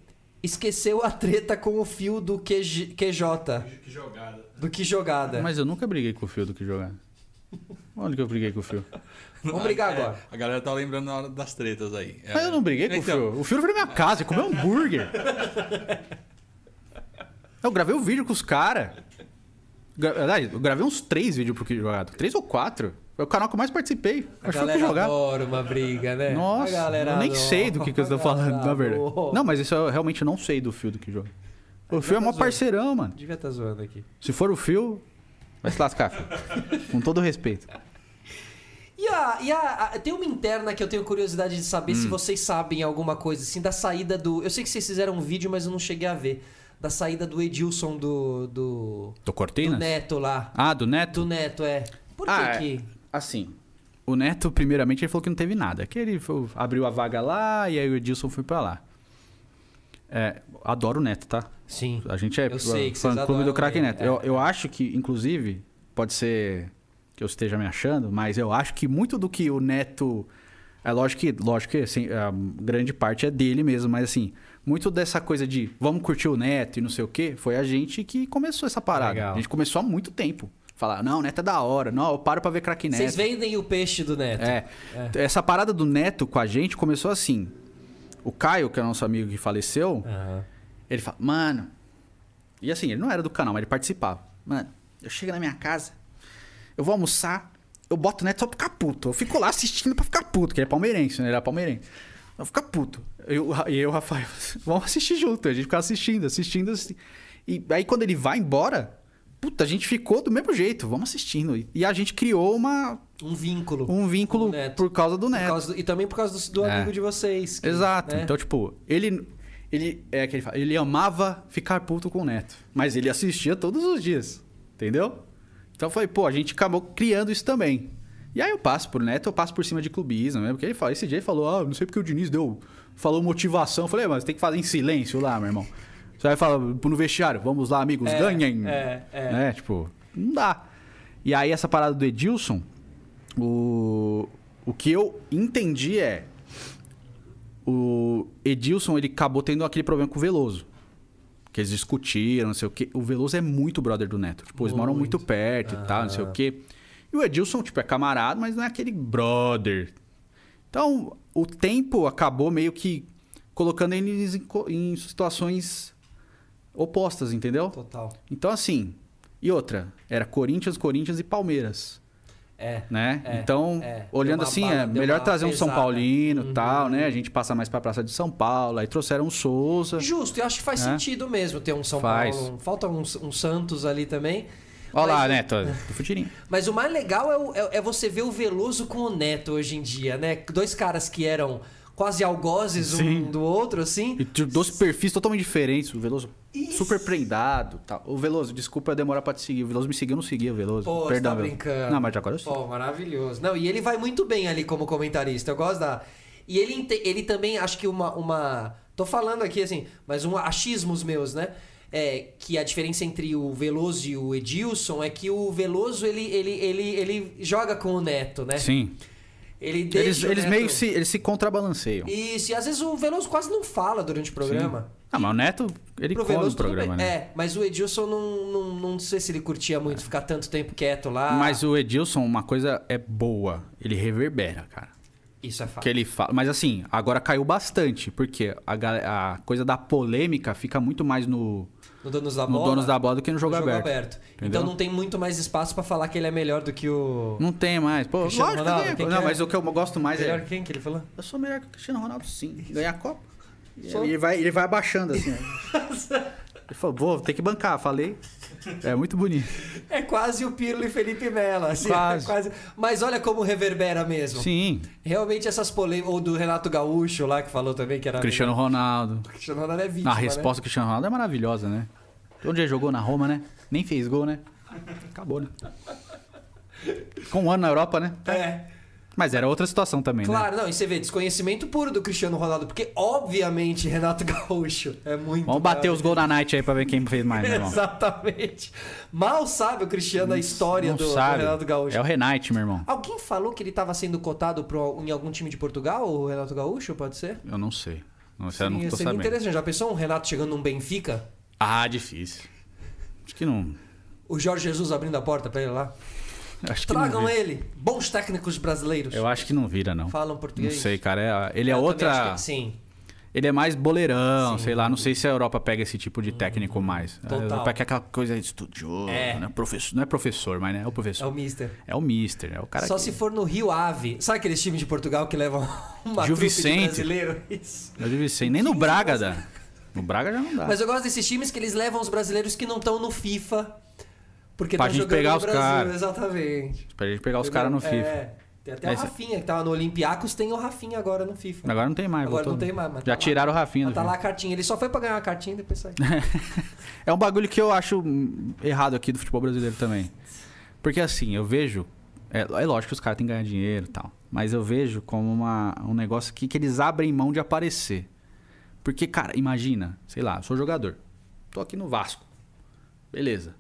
Speaker 2: Esqueceu a treta com o fio do QG, QJ.
Speaker 3: Que jogada.
Speaker 2: Do que jogada.
Speaker 1: Mas eu nunca briguei com o Fio do que jogar. Onde que eu briguei com o Fio?
Speaker 2: Vamos brigar
Speaker 3: É,
Speaker 2: agora.
Speaker 3: A galera tá lembrando na hora das tretas aí. É.
Speaker 1: Mas eu não briguei com
Speaker 3: Então,
Speaker 1: o Fio. O Fio foi na minha casa, ele comeu hambúrguer. Eu gravei um vídeo com os caras. Eu gravei uns três vídeos pro que jogado. Três ou quatro. Foi o canal que eu mais participei.
Speaker 2: A
Speaker 1: Acho que foi o que
Speaker 2: galera
Speaker 1: jogar.
Speaker 2: adora uma briga, né?
Speaker 1: Nossa,
Speaker 2: A galera
Speaker 1: eu nem
Speaker 2: adora.
Speaker 1: sei do que, que eu estou
Speaker 2: A
Speaker 1: falando,
Speaker 2: galera
Speaker 1: na verdade. Não, mas isso eu realmente não sei do Fio do que joga. O Fio é mó
Speaker 2: zoando.
Speaker 1: parceirão, mano.
Speaker 2: Devia estar zoando aqui.
Speaker 1: Se for o Fio, vai se lascar. filho. Com todo respeito.
Speaker 2: E, a, e a, a- tem uma interna que eu tenho curiosidade de saber
Speaker 1: Hum.
Speaker 2: se vocês sabem alguma coisa, assim, da saída do. Eu sei que vocês fizeram um vídeo, mas eu não cheguei a ver. Da saída do Edilson do. Do,
Speaker 1: Do
Speaker 2: do
Speaker 1: Cortinas?
Speaker 2: Neto lá.
Speaker 1: Ah, do Neto?
Speaker 2: Do Neto, é. Por que
Speaker 1: Ah, é.
Speaker 2: que.
Speaker 1: Assim, o Neto, primeiramente, ele falou que não teve nada. Que ele foi- abriu a vaga lá e aí o Edilson foi pra lá. É, adoro o Neto, tá?
Speaker 2: Sim.
Speaker 1: A gente é
Speaker 2: Eu sei que
Speaker 1: fã clube do
Speaker 2: ele,
Speaker 1: Neto.
Speaker 2: é.
Speaker 1: Eu, eu acho que, inclusive, pode ser que eu esteja me achando, mas eu acho que muito do que o Neto. É lógico que, lógico que assim, a grande parte é dele mesmo, mas assim, muito dessa coisa de vamos curtir o Neto e não sei o quê, foi a gente que começou essa parada.
Speaker 2: Legal.
Speaker 1: A gente começou há muito tempo. Falar, não, o Neto é da hora, não, eu paro pra ver craque Neto.
Speaker 2: Vocês vendem o peixe do Neto.
Speaker 1: É. Essa parada do Neto com a gente começou assim. O Caio, que é nosso amigo que faleceu,
Speaker 2: Aham.
Speaker 1: ele fala, mano. E assim, ele não era do canal, mas ele participava. Mano, eu chego na minha casa, eu vou almoçar, eu boto o neto só pra ficar puto. Eu fico lá assistindo pra ficar puto, que ele é palmeirense, né? Ele era palmeirense. Eu ficar puto. Eu, e eu, Rafael, vamos assistir junto. A gente ficava assistindo, assistindo, assistindo. E aí quando ele vai embora, puta, a gente ficou do mesmo jeito, vamos assistindo. E- a gente criou uma,
Speaker 2: Um vínculo.
Speaker 1: um vínculo por causa do neto.
Speaker 2: causa do- e também por causa do, do
Speaker 1: É.
Speaker 2: amigo de vocês. que,
Speaker 1: Exato.
Speaker 2: né?
Speaker 1: Então, tipo, ele. Ele, é que ele, fala, ele amava ficar puto com o neto. Mas ele assistia todos os dias. Entendeu? Então foi, pô, a gente acabou criando isso também. E aí eu passo por neto, eu passo por cima de clubismo, né? Porque ele fala, esse dia ele falou, ah, não sei porque o Diniz deu. Falou motivação. Eu falei, "É, mas tem que fazer em silêncio lá, meu irmão. Você vai falar no vestiário, vamos lá, amigos,
Speaker 2: É,
Speaker 1: ganhem.
Speaker 2: é, é.
Speaker 1: Né? Tipo, não dá. E aí essa parada do Edilson, o, o que eu entendi é o Edilson ele acabou tendo aquele problema com o Veloso. Que eles discutiram, não sei o quê. O Veloso é muito brother do Neto. Tipo, eles moram muito
Speaker 2: Muito.
Speaker 1: perto e tal, não sei o quê. E o Edilson, tipo, é camarada, mas não é aquele brother. Então, o tempo acabou meio que colocando eles em, em situações opostas, entendeu?
Speaker 2: Total.
Speaker 1: Então, assim. E outra, era Corinthians, Corinthians e Palmeiras
Speaker 2: É.
Speaker 1: né?
Speaker 2: É,
Speaker 1: então,
Speaker 2: é.
Speaker 1: olhando assim,
Speaker 2: bala-
Speaker 1: é melhor trazer um São
Speaker 2: pesada.
Speaker 1: Paulino e
Speaker 2: Uhum.
Speaker 1: tal, né? A gente passa mais pra Praça de São Paulo, aí trouxeram o Souza.
Speaker 2: Justo, eu acho que faz
Speaker 1: É.
Speaker 2: sentido mesmo ter um São
Speaker 1: Faz.
Speaker 2: Paulo. Falta um, um Santos ali também.
Speaker 1: Olha lá, Neto, do futirinho.
Speaker 2: Mas o mais legal é, o- é- é você ver o Veloso com o Neto hoje em dia, né? Dois caras que eram quase algozes
Speaker 1: Sim.
Speaker 2: um do outro, assim.
Speaker 1: E de dois perfis totalmente diferentes. O Veloso
Speaker 2: Isso.
Speaker 1: super prendado tal. O Veloso, desculpa eu demorar pra te seguir. O Veloso me seguiu, eu não seguia o Veloso.
Speaker 2: Pô,
Speaker 1: Perdão,
Speaker 2: você tá brincando.
Speaker 1: Não, mas agora eu sigo.
Speaker 2: Pô, maravilhoso. Não, e ele vai muito bem ali como comentarista. Eu gosto da. E ele, ele também, acho que uma, uma. Tô falando aqui assim, mas um achismos meus, né? É que a diferença entre o Veloso e o Edilson é que o Veloso ele, ele, ele, ele joga com o Neto, né?
Speaker 1: Sim.
Speaker 2: Ele deixa
Speaker 1: Eles, eles
Speaker 2: Neto-
Speaker 1: meio se, eles se contrabalanceiam.
Speaker 2: Isso, e às vezes o Veloso quase não fala durante o programa.
Speaker 1: Ah, mas o Neto, ele
Speaker 2: Pro
Speaker 1: come
Speaker 2: Veloso
Speaker 1: o programa, né?
Speaker 2: É, mas o Edilson não, não, não sei se ele curtia muito ficar tanto tempo quieto lá.
Speaker 1: Mas o Edilson, uma coisa é boa. Ele reverbera, cara.
Speaker 2: Isso é fato.
Speaker 1: que ele fala. Mas assim, agora caiu bastante, porque a, a coisa da polêmica fica muito mais no,
Speaker 2: No Donos da
Speaker 1: no
Speaker 2: Bola.
Speaker 1: Donos da Bola do que no jogo, aberto.
Speaker 2: Então
Speaker 1: Entendeu?
Speaker 2: não tem muito mais espaço pra falar que ele é melhor do que o.
Speaker 1: Não tem mais. Pô,
Speaker 2: Cristiano
Speaker 1: lógico
Speaker 2: Ronaldo, quem
Speaker 1: Não,
Speaker 2: é?
Speaker 1: mas o que eu gosto mais
Speaker 2: melhor
Speaker 1: é.
Speaker 2: quem que ele falou?
Speaker 1: Eu sou melhor que o Cristiano Ronaldo, sim. Ganhar a Copa. E
Speaker 2: Só-
Speaker 1: Ele vai, ele vai abaixando assim. ele falou, vou ter que bancar, falei. É muito bonito.
Speaker 2: É quase o Pirlo e Felipe Melo. Assim,
Speaker 1: Quase.
Speaker 2: é quase. Mas olha como reverbera mesmo.
Speaker 1: Sim.
Speaker 2: Realmente essas polêmicas. Ou do Renato Gaúcho lá que falou também que era.
Speaker 1: Cristiano Ronaldo.
Speaker 2: O Cristiano Ronaldo é vítima.
Speaker 1: A resposta do Cristiano Ronaldo é maravilhosa, né? Onde ele jogou na Roma, né? Nem fez gol, né? Acabou, né? Com um ano na Europa, né?
Speaker 2: Né? É.
Speaker 1: Mas era outra situação também, né?
Speaker 2: Claro, não, e você vê, desconhecimento puro do Cristiano Ronaldo, porque obviamente Renato Gaúcho é muito.
Speaker 1: Vamos bater os gols na night aí pra ver quem fez mais, meu irmão.
Speaker 2: Exatamente. Mal sabe o Cristiano a história
Speaker 1: Não
Speaker 2: do, do. Renato Gaúcho.
Speaker 1: É o Renate, meu irmão.
Speaker 2: Alguém falou que ele estava sendo cotado pro, em algum time de Portugal, o Renato Gaúcho, pode ser?
Speaker 1: Eu não sei. Não sei, eu não tô
Speaker 2: seria
Speaker 1: sabendo.
Speaker 2: interessante. Já pensou um Renato chegando num Benfica?
Speaker 1: Ah, difícil. Acho que não.
Speaker 2: O Jorge Jesus abrindo a porta pra ele lá?
Speaker 1: Acho não
Speaker 2: Tragam ele. Bons técnicos brasileiros.
Speaker 1: Eu acho que não vira, não.
Speaker 2: Falam
Speaker 1: Não
Speaker 2: português.
Speaker 1: sei, cara. É- ele é
Speaker 2: Eu
Speaker 1: outra.
Speaker 2: que- sim.
Speaker 1: Ele é mais boleirão,
Speaker 2: Sim.
Speaker 1: sei lá. Não sei se a Europa pega esse tipo de técnico mais.
Speaker 2: Total.
Speaker 1: A Europa quer aquela coisa estudiosa,
Speaker 2: É.
Speaker 1: né? Professor, não é professor, mas né? é o
Speaker 2: É
Speaker 1: professor.
Speaker 2: o Mister.
Speaker 1: É o mister, é o cara
Speaker 2: Só
Speaker 1: que...
Speaker 2: se for no Rio Ave. Sabe aqueles times de Portugal que levam uma
Speaker 1: Gil Vicente.
Speaker 2: brasileiro? Isso.
Speaker 1: Eu devia ser. Nem no Braga dá. No Braga já não dá.
Speaker 2: Mas eu gosto desses times que eles levam os brasileiros que não estão no FIFA. Porque
Speaker 1: Pra
Speaker 2: estão
Speaker 1: gente pegar
Speaker 2: no
Speaker 1: os
Speaker 2: Brasil.
Speaker 1: caras.
Speaker 2: Exatamente.
Speaker 1: Pra gente pegar os caras no FIFA.
Speaker 2: É. Tem até
Speaker 1: Mas-
Speaker 2: o Rafinha, que tava no Olympiacos, tem o Rafinha agora no FIFA.
Speaker 1: Agora não tem mais.
Speaker 2: Agora
Speaker 1: voltou.
Speaker 2: não tem mais, mas
Speaker 1: Já
Speaker 2: tá lá.
Speaker 1: tiraram o Rafinha
Speaker 2: Mas tá lá a cartinha. Ele só foi pra ganhar a cartinha e depois saiu.
Speaker 1: É um bagulho que eu acho errado aqui do futebol brasileiro também. Porque assim, eu vejo. É, é lógico que os caras têm que ganhar dinheiro e tal. Mas eu vejo como uma, um negócio aqui que eles abrem mão de aparecer. Porque, cara, imagina, sei lá, eu sou jogador. Tô aqui no Vasco. Beleza.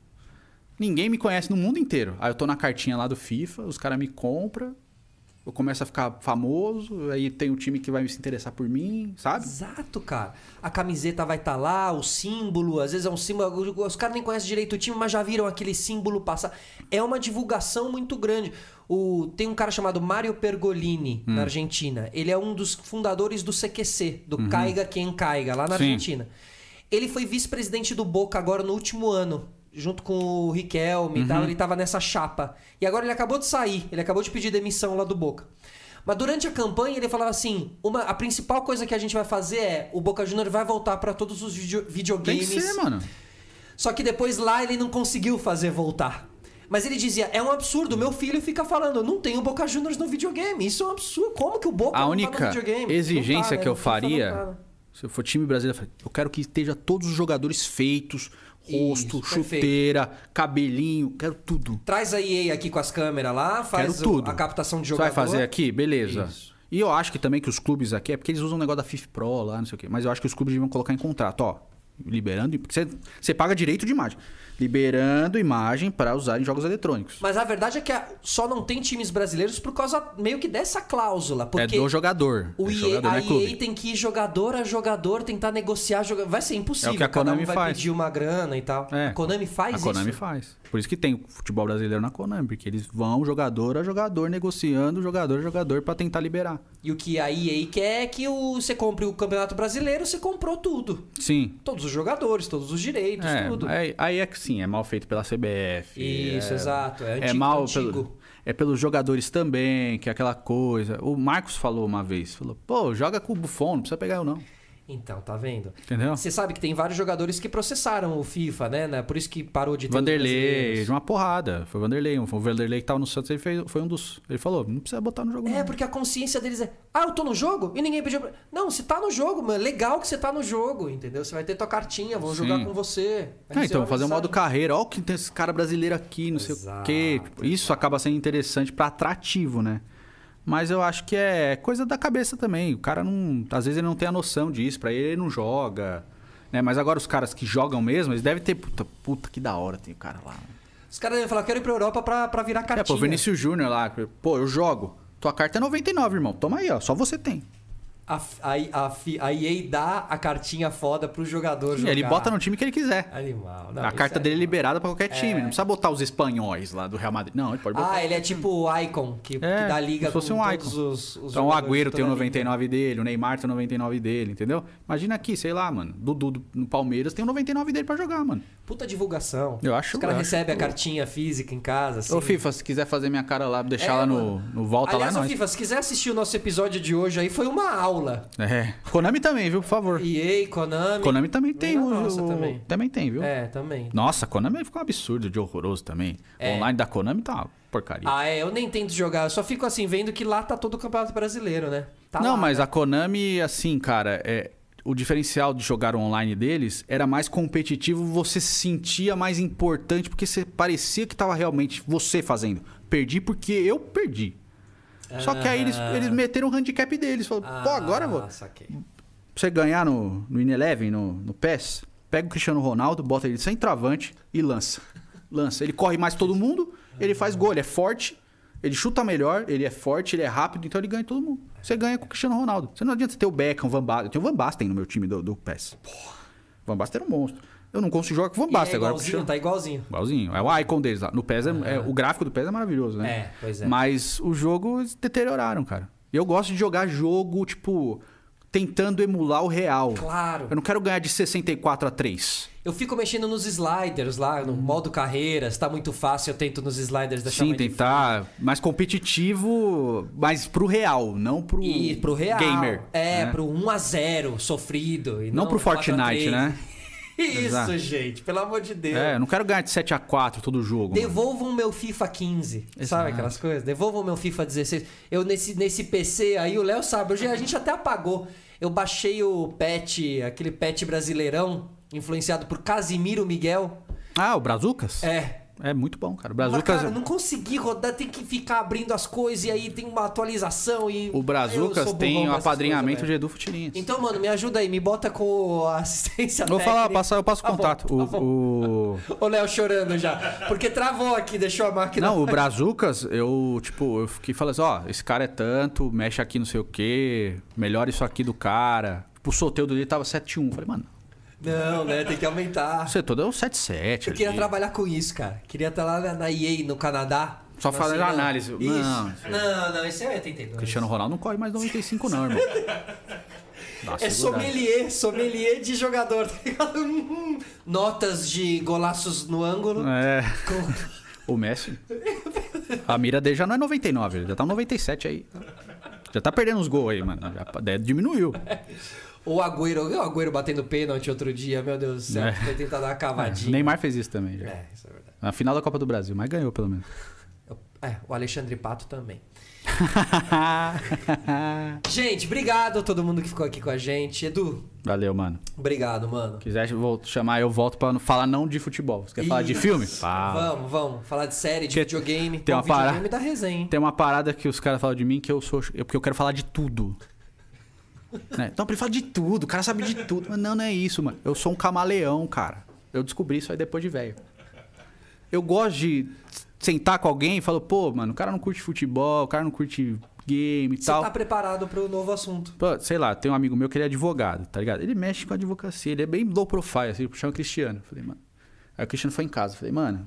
Speaker 1: Ninguém me conhece no mundo inteiro. Aí eu tô na cartinha lá do FIFA, os caras me compram. eu começo a ficar famoso, aí tem um time que vai se interessar por mim, sabe?
Speaker 2: Exato, cara. A camiseta vai estar tá lá, o símbolo, às vezes é um símbolo. Os caras nem conhecem direito o time, mas já viram aquele símbolo passar. É uma divulgação muito grande. O, tem um cara chamado Mário Pergolini, hum. na Argentina. Ele é um dos fundadores do CQC, do uhum. Caiga Quem Caiga, lá na Sim. Argentina. Ele foi vice-presidente do Boca agora no último ano junto com o Riquelme uhum. e tal, ele tava nessa chapa. E agora ele acabou de sair, ele acabou de pedir demissão lá do Boca. Mas durante a campanha ele falava assim: uma, a principal coisa que a gente vai fazer é o Boca Juniors vai voltar para todos os video, videogames.
Speaker 1: Tem que ser, mano.
Speaker 2: Só que depois lá ele não conseguiu fazer voltar. Mas ele dizia: é um absurdo, meu filho fica falando, não tem o Boca Juniors no videogame. Isso é um absurdo. Como que o Boca
Speaker 1: a
Speaker 2: não
Speaker 1: única
Speaker 2: tá no videogame?
Speaker 1: exigência tá, que eu faria, se eu for time brasileiro, eu quero que esteja todos os jogadores feitos rosto, Isso, chuteira, perfeito. cabelinho, quero tudo.
Speaker 2: Traz a EA aqui com as câmeras lá, faz a captação de jogador.
Speaker 1: Você vai fazer aqui? Beleza. Isso. E eu acho que também que os clubes aqui, é porque eles usam o negócio da FIFA Pro lá, não sei o quê, mas eu acho que os clubes deviam colocar em contrato, ó, liberando, porque você, você paga direito de imagem liberando imagem para usar em jogos eletrônicos.
Speaker 2: Mas a verdade é que só não tem times brasileiros por causa meio que dessa cláusula. Porque
Speaker 1: é do jogador.
Speaker 2: O
Speaker 1: é
Speaker 2: EA,
Speaker 1: jogador,
Speaker 2: a
Speaker 1: é
Speaker 2: EA tem que ir jogador a jogador, tentar negociar. Jogador. Vai ser impossível. É o que a Konami vai faz. pedir uma grana e tal. É. A Konami faz
Speaker 1: isso? A Konami
Speaker 2: isso?
Speaker 1: faz. Por isso que tem futebol brasileiro na Konami, porque eles vão jogador a jogador negociando jogador a jogador para tentar liberar.
Speaker 2: E o que a EA quer é que o, você compre o Campeonato Brasileiro, você comprou tudo.
Speaker 1: Sim.
Speaker 2: Todos os jogadores, todos os direitos,
Speaker 1: é,
Speaker 2: tudo.
Speaker 1: Aí é que sim, é mal feito pela CBF.
Speaker 2: Isso,
Speaker 1: é,
Speaker 2: exato. É, antigo,
Speaker 1: é mal
Speaker 2: antigo.
Speaker 1: Pelo, é pelos jogadores também, que é aquela coisa. O Marcos falou uma vez, falou, pô, joga com o Buffon, não precisa pegar eu não.
Speaker 2: Então, tá vendo?
Speaker 1: Entendeu?
Speaker 2: Você sabe que tem vários jogadores que processaram o FIFA, né? né? Por isso que parou de ter
Speaker 1: Vanderlei, de uma porrada. Foi o Vanderlei. O Vanderlei que tava no Santos, ele fez, foi um dos. Ele falou: não precisa botar no jogo.
Speaker 2: É,
Speaker 1: não.
Speaker 2: porque a consciência deles é: ah, eu tô no jogo? E ninguém pediu. Pra... Não, você tá no jogo, mano. Legal que você tá no jogo, entendeu? Você vai ter tua cartinha, vão jogar com você.
Speaker 1: É, então, fazer um modo carreira. Ó, que tem esse cara brasileiro aqui, não Exato, sei o quê. Tipo, isso acaba sendo interessante para atrativo, né? Mas eu acho que é coisa da cabeça também. O cara não. Às vezes ele não tem a noção disso, pra ele ele não joga. Né? Mas agora os caras que jogam mesmo, eles devem ter. Puta, puta que da hora tem o cara lá.
Speaker 2: Os caras devem falar, quero ir pra Europa pra, pra virar cartinha. É,
Speaker 1: pô, Vinícius Júnior lá. Pô, eu jogo. Tua carta é 99, irmão. Toma aí, ó. Só você tem
Speaker 2: a, a, a, EA dá a cartinha foda pro jogador jogar.
Speaker 1: Ele bota no time que ele quiser.
Speaker 2: Animal.
Speaker 1: Não, a carta é dele é liberada pra qualquer time. É... Não precisa botar os espanhóis lá do Real Madrid. Não, ele pode botar.
Speaker 2: Ah, ele é tipo o Icon, que, é, que dá liga
Speaker 1: se fosse um
Speaker 2: todos
Speaker 1: icon.
Speaker 2: os, os
Speaker 1: Então o Agüero tem o 99 dele, o Neymar tem o 99 dele, entendeu? Imagina aqui, sei lá, mano. Dudu no Palmeiras tem o 99 dele pra jogar, mano.
Speaker 2: Puta divulgação.
Speaker 1: Eu acho
Speaker 2: Os caras recebem a cartinha física em casa. Assim.
Speaker 1: Ô, FIFA, se quiser fazer minha cara lá, deixar é, lá no, no volta
Speaker 2: Aliás,
Speaker 1: lá,
Speaker 2: ô, FIFA, se quiser assistir o nosso episódio de hoje aí, foi uma aula.
Speaker 1: É. Konami também, viu, por favor.
Speaker 2: EA, Konami.
Speaker 1: Konami também tem. O,
Speaker 2: nossa, o... também.
Speaker 1: Também tem, viu?
Speaker 2: É, também.
Speaker 1: Nossa, Konami ficou um absurdo de horroroso também. É. O online da Konami tá uma porcaria.
Speaker 2: Ah, é, eu nem tento jogar, eu só fico assim, vendo que lá tá todo o campeonato brasileiro, né? Tá
Speaker 1: Não,
Speaker 2: lá,
Speaker 1: mas
Speaker 2: né?
Speaker 1: a Konami, assim, cara, é o diferencial de jogar online deles era mais competitivo, você se sentia mais importante porque você parecia que estava realmente você fazendo. Perdi porque eu perdi. Só que aí eles, eles meteram o handicap deles. Falaram, pô, agora eu vou.
Speaker 2: Saquei.
Speaker 1: Você ganhar no, no In-Eleven, no, no PES, pega o Cristiano Ronaldo, bota ele sem travante e lança. Lança. Ele corre mais todo mundo, ele faz gol, ele é forte, ele chuta melhor, ele é forte, ele é rápido, então ele ganha todo mundo. Você ganha com o Cristiano Ronaldo. Você não adianta ter o Beckham, o Van Basten. Eu tenho o Van Basten no meu time do, do PES. Porra. Van Basten era um monstro. Eu não consigo jogar com o Van Basten
Speaker 2: é
Speaker 1: agora.
Speaker 2: Igualzinho, tá igualzinho.
Speaker 1: Igualzinho. É o icon deles lá. No PES, é, é, o gráfico do PES é maravilhoso, né?
Speaker 2: É, pois é.
Speaker 1: Mas o jogo deterioraram, cara. Eu gosto de jogar jogo, tipo, tentando emular o real.
Speaker 2: Claro.
Speaker 1: Eu não quero ganhar de 64 a 3.
Speaker 2: Eu fico mexendo nos sliders lá, no modo carreiras, tá muito fácil, eu tento nos sliders deixar
Speaker 1: Sim, tentar mais competitivo, mas pro real, não pro,
Speaker 2: e pro real.
Speaker 1: gamer.
Speaker 2: É, né? pro 1 a 0 sofrido. E
Speaker 1: não,
Speaker 2: não
Speaker 1: pro Fortnite, né?
Speaker 2: Isso, Exato. gente, pelo amor de Deus.
Speaker 1: É, eu não quero ganhar de 7 a 4 todo jogo.
Speaker 2: Devolvam o meu FIFA 15. Exato. Sabe aquelas coisas? Devolvam o meu FIFA 16. Eu nesse, nesse PC aí, o Léo sabe, a gente até apagou. Eu baixei o patch, aquele patch brasileirão influenciado por Casimiro Miguel.
Speaker 1: Ah, o Brazucas?
Speaker 2: É.
Speaker 1: É muito bom, cara. O
Speaker 2: Mas,
Speaker 1: Brazucas.
Speaker 2: cara, não consegui rodar, tem que ficar abrindo as coisas e aí tem uma atualização e.
Speaker 1: O Brazucas
Speaker 2: Eu
Speaker 1: tem
Speaker 2: nessas
Speaker 1: apadrinhamento
Speaker 2: coisas,
Speaker 1: de Edu Futirinhas.
Speaker 2: Então, mano, me ajuda aí, me bota com a assistência
Speaker 1: Vou falar,
Speaker 2: técnica.
Speaker 1: eu passo o
Speaker 2: Tá bom,
Speaker 1: contato.
Speaker 2: tá bom.
Speaker 1: o, o-
Speaker 2: O Léo chorando já. Porque travou aqui, deixou a máquina.
Speaker 1: Não, o Brazucas, eu, tipo, eu fiquei falando assim, ó, esse cara é tanto, mexe aqui não sei o quê, melhora isso aqui do cara. Tipo, o sorteio dele tava 7-1. Falei, mano,
Speaker 2: Não, né? Tem que aumentar.
Speaker 1: o setor deu 7-7.
Speaker 2: Eu queria
Speaker 1: ali.
Speaker 2: trabalhar com isso, cara. Queria estar lá na- na EA, no Canadá.
Speaker 1: Só
Speaker 2: Assim,
Speaker 1: fazendo
Speaker 2: não.
Speaker 1: análise.
Speaker 2: Isso.
Speaker 1: Não.
Speaker 2: Não, não, esse é 82.
Speaker 1: Cristiano Ronaldo não corre mais 95 não, irmão.
Speaker 2: É sommelier, sommelier de jogador, tá? Hum, Notas de golaços no ângulo.
Speaker 1: É,
Speaker 2: Com-
Speaker 1: o Messi. A mira dele já não é 99, ele já tá 97 aí. Já tá perdendo os gols aí, mano. Já é, diminuiu.
Speaker 2: O Agüero, o Agüero batendo pênalti outro dia, meu Deus do céu.
Speaker 1: É.
Speaker 2: Foi tentar dar uma cavadinha.
Speaker 1: Neymar fez isso também já.
Speaker 2: É, isso é verdade.
Speaker 1: Na final da Copa do Brasil, mas ganhou pelo menos.
Speaker 2: É, o Alexandre Pato também. Gente, obrigado a todo mundo que ficou aqui com a gente. Edu,
Speaker 1: Valeu, mano.
Speaker 2: obrigado, mano.
Speaker 1: Quiser vou chamar, eu volto pra não falar não de futebol. Você quer falar de
Speaker 2: Isso.
Speaker 1: filme? Fala.
Speaker 2: Vamos, vamos. Falar de série, de
Speaker 1: Que-
Speaker 2: videogame.
Speaker 1: tem
Speaker 2: Pô,
Speaker 1: uma parada-
Speaker 2: videogame da resenha, hein?
Speaker 1: Tem uma parada que os caras falam de mim que eu sou. eu- Porque eu quero falar de tudo. né? Então, ele fala de tudo, o cara sabe de tudo. Mas não, não é isso, mano. Eu sou um camaleão, cara. Eu descobri isso aí depois de velho. Eu gosto de sentar com alguém e falar, pô, mano, o cara não curte futebol, o cara não curte game e
Speaker 2: Você
Speaker 1: tal.
Speaker 2: tá preparado pro novo assunto.
Speaker 1: Pô, sei lá, tem um amigo meu que ele é advogado, tá ligado? Ele mexe com advocacia, ele é bem low profile, assim, chama Cristiano. Falei, mano. Aí o Cristiano foi em casa, falei, mano.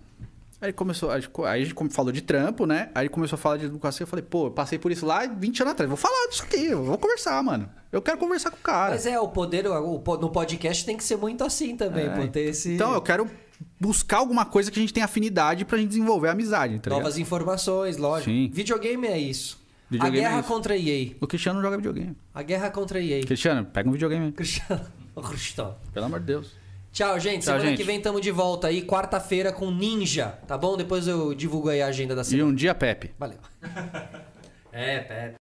Speaker 1: Aí começou, aí a gente falou de trampo, né? Aí ele começou a falar de advocacia, eu falei, pô, eu passei por isso lá 20 anos atrás, vou falar disso aqui, vou conversar, mano. Eu quero conversar com o cara.
Speaker 2: Mas é, o poder, o, no podcast tem que ser muito assim também,
Speaker 1: É,
Speaker 2: pô, ter esse...
Speaker 1: Então, eu quero buscar alguma coisa que a gente tenha afinidade pra gente desenvolver a amizade, tá?
Speaker 2: Novas informações, lógico.
Speaker 1: Sim.
Speaker 2: Videogame é isso.
Speaker 1: Videogame
Speaker 2: a guerra
Speaker 1: é
Speaker 2: contra a EA.
Speaker 1: O Cristiano não joga videogame.
Speaker 2: A guerra contra a EA.
Speaker 1: Cristiano, pega um videogame aí.
Speaker 2: Cristiano. Cristiano.
Speaker 1: Pelo amor de Deus.
Speaker 2: Tchau, gente.
Speaker 1: Tchau,
Speaker 2: Semana
Speaker 1: gente.
Speaker 2: que vem tamo de volta aí, quarta-feira com Ninja, tá bom? Depois eu divulgo aí a agenda da
Speaker 1: E
Speaker 2: semana.
Speaker 1: um dia, Pepe.
Speaker 2: Valeu. é, Pepe.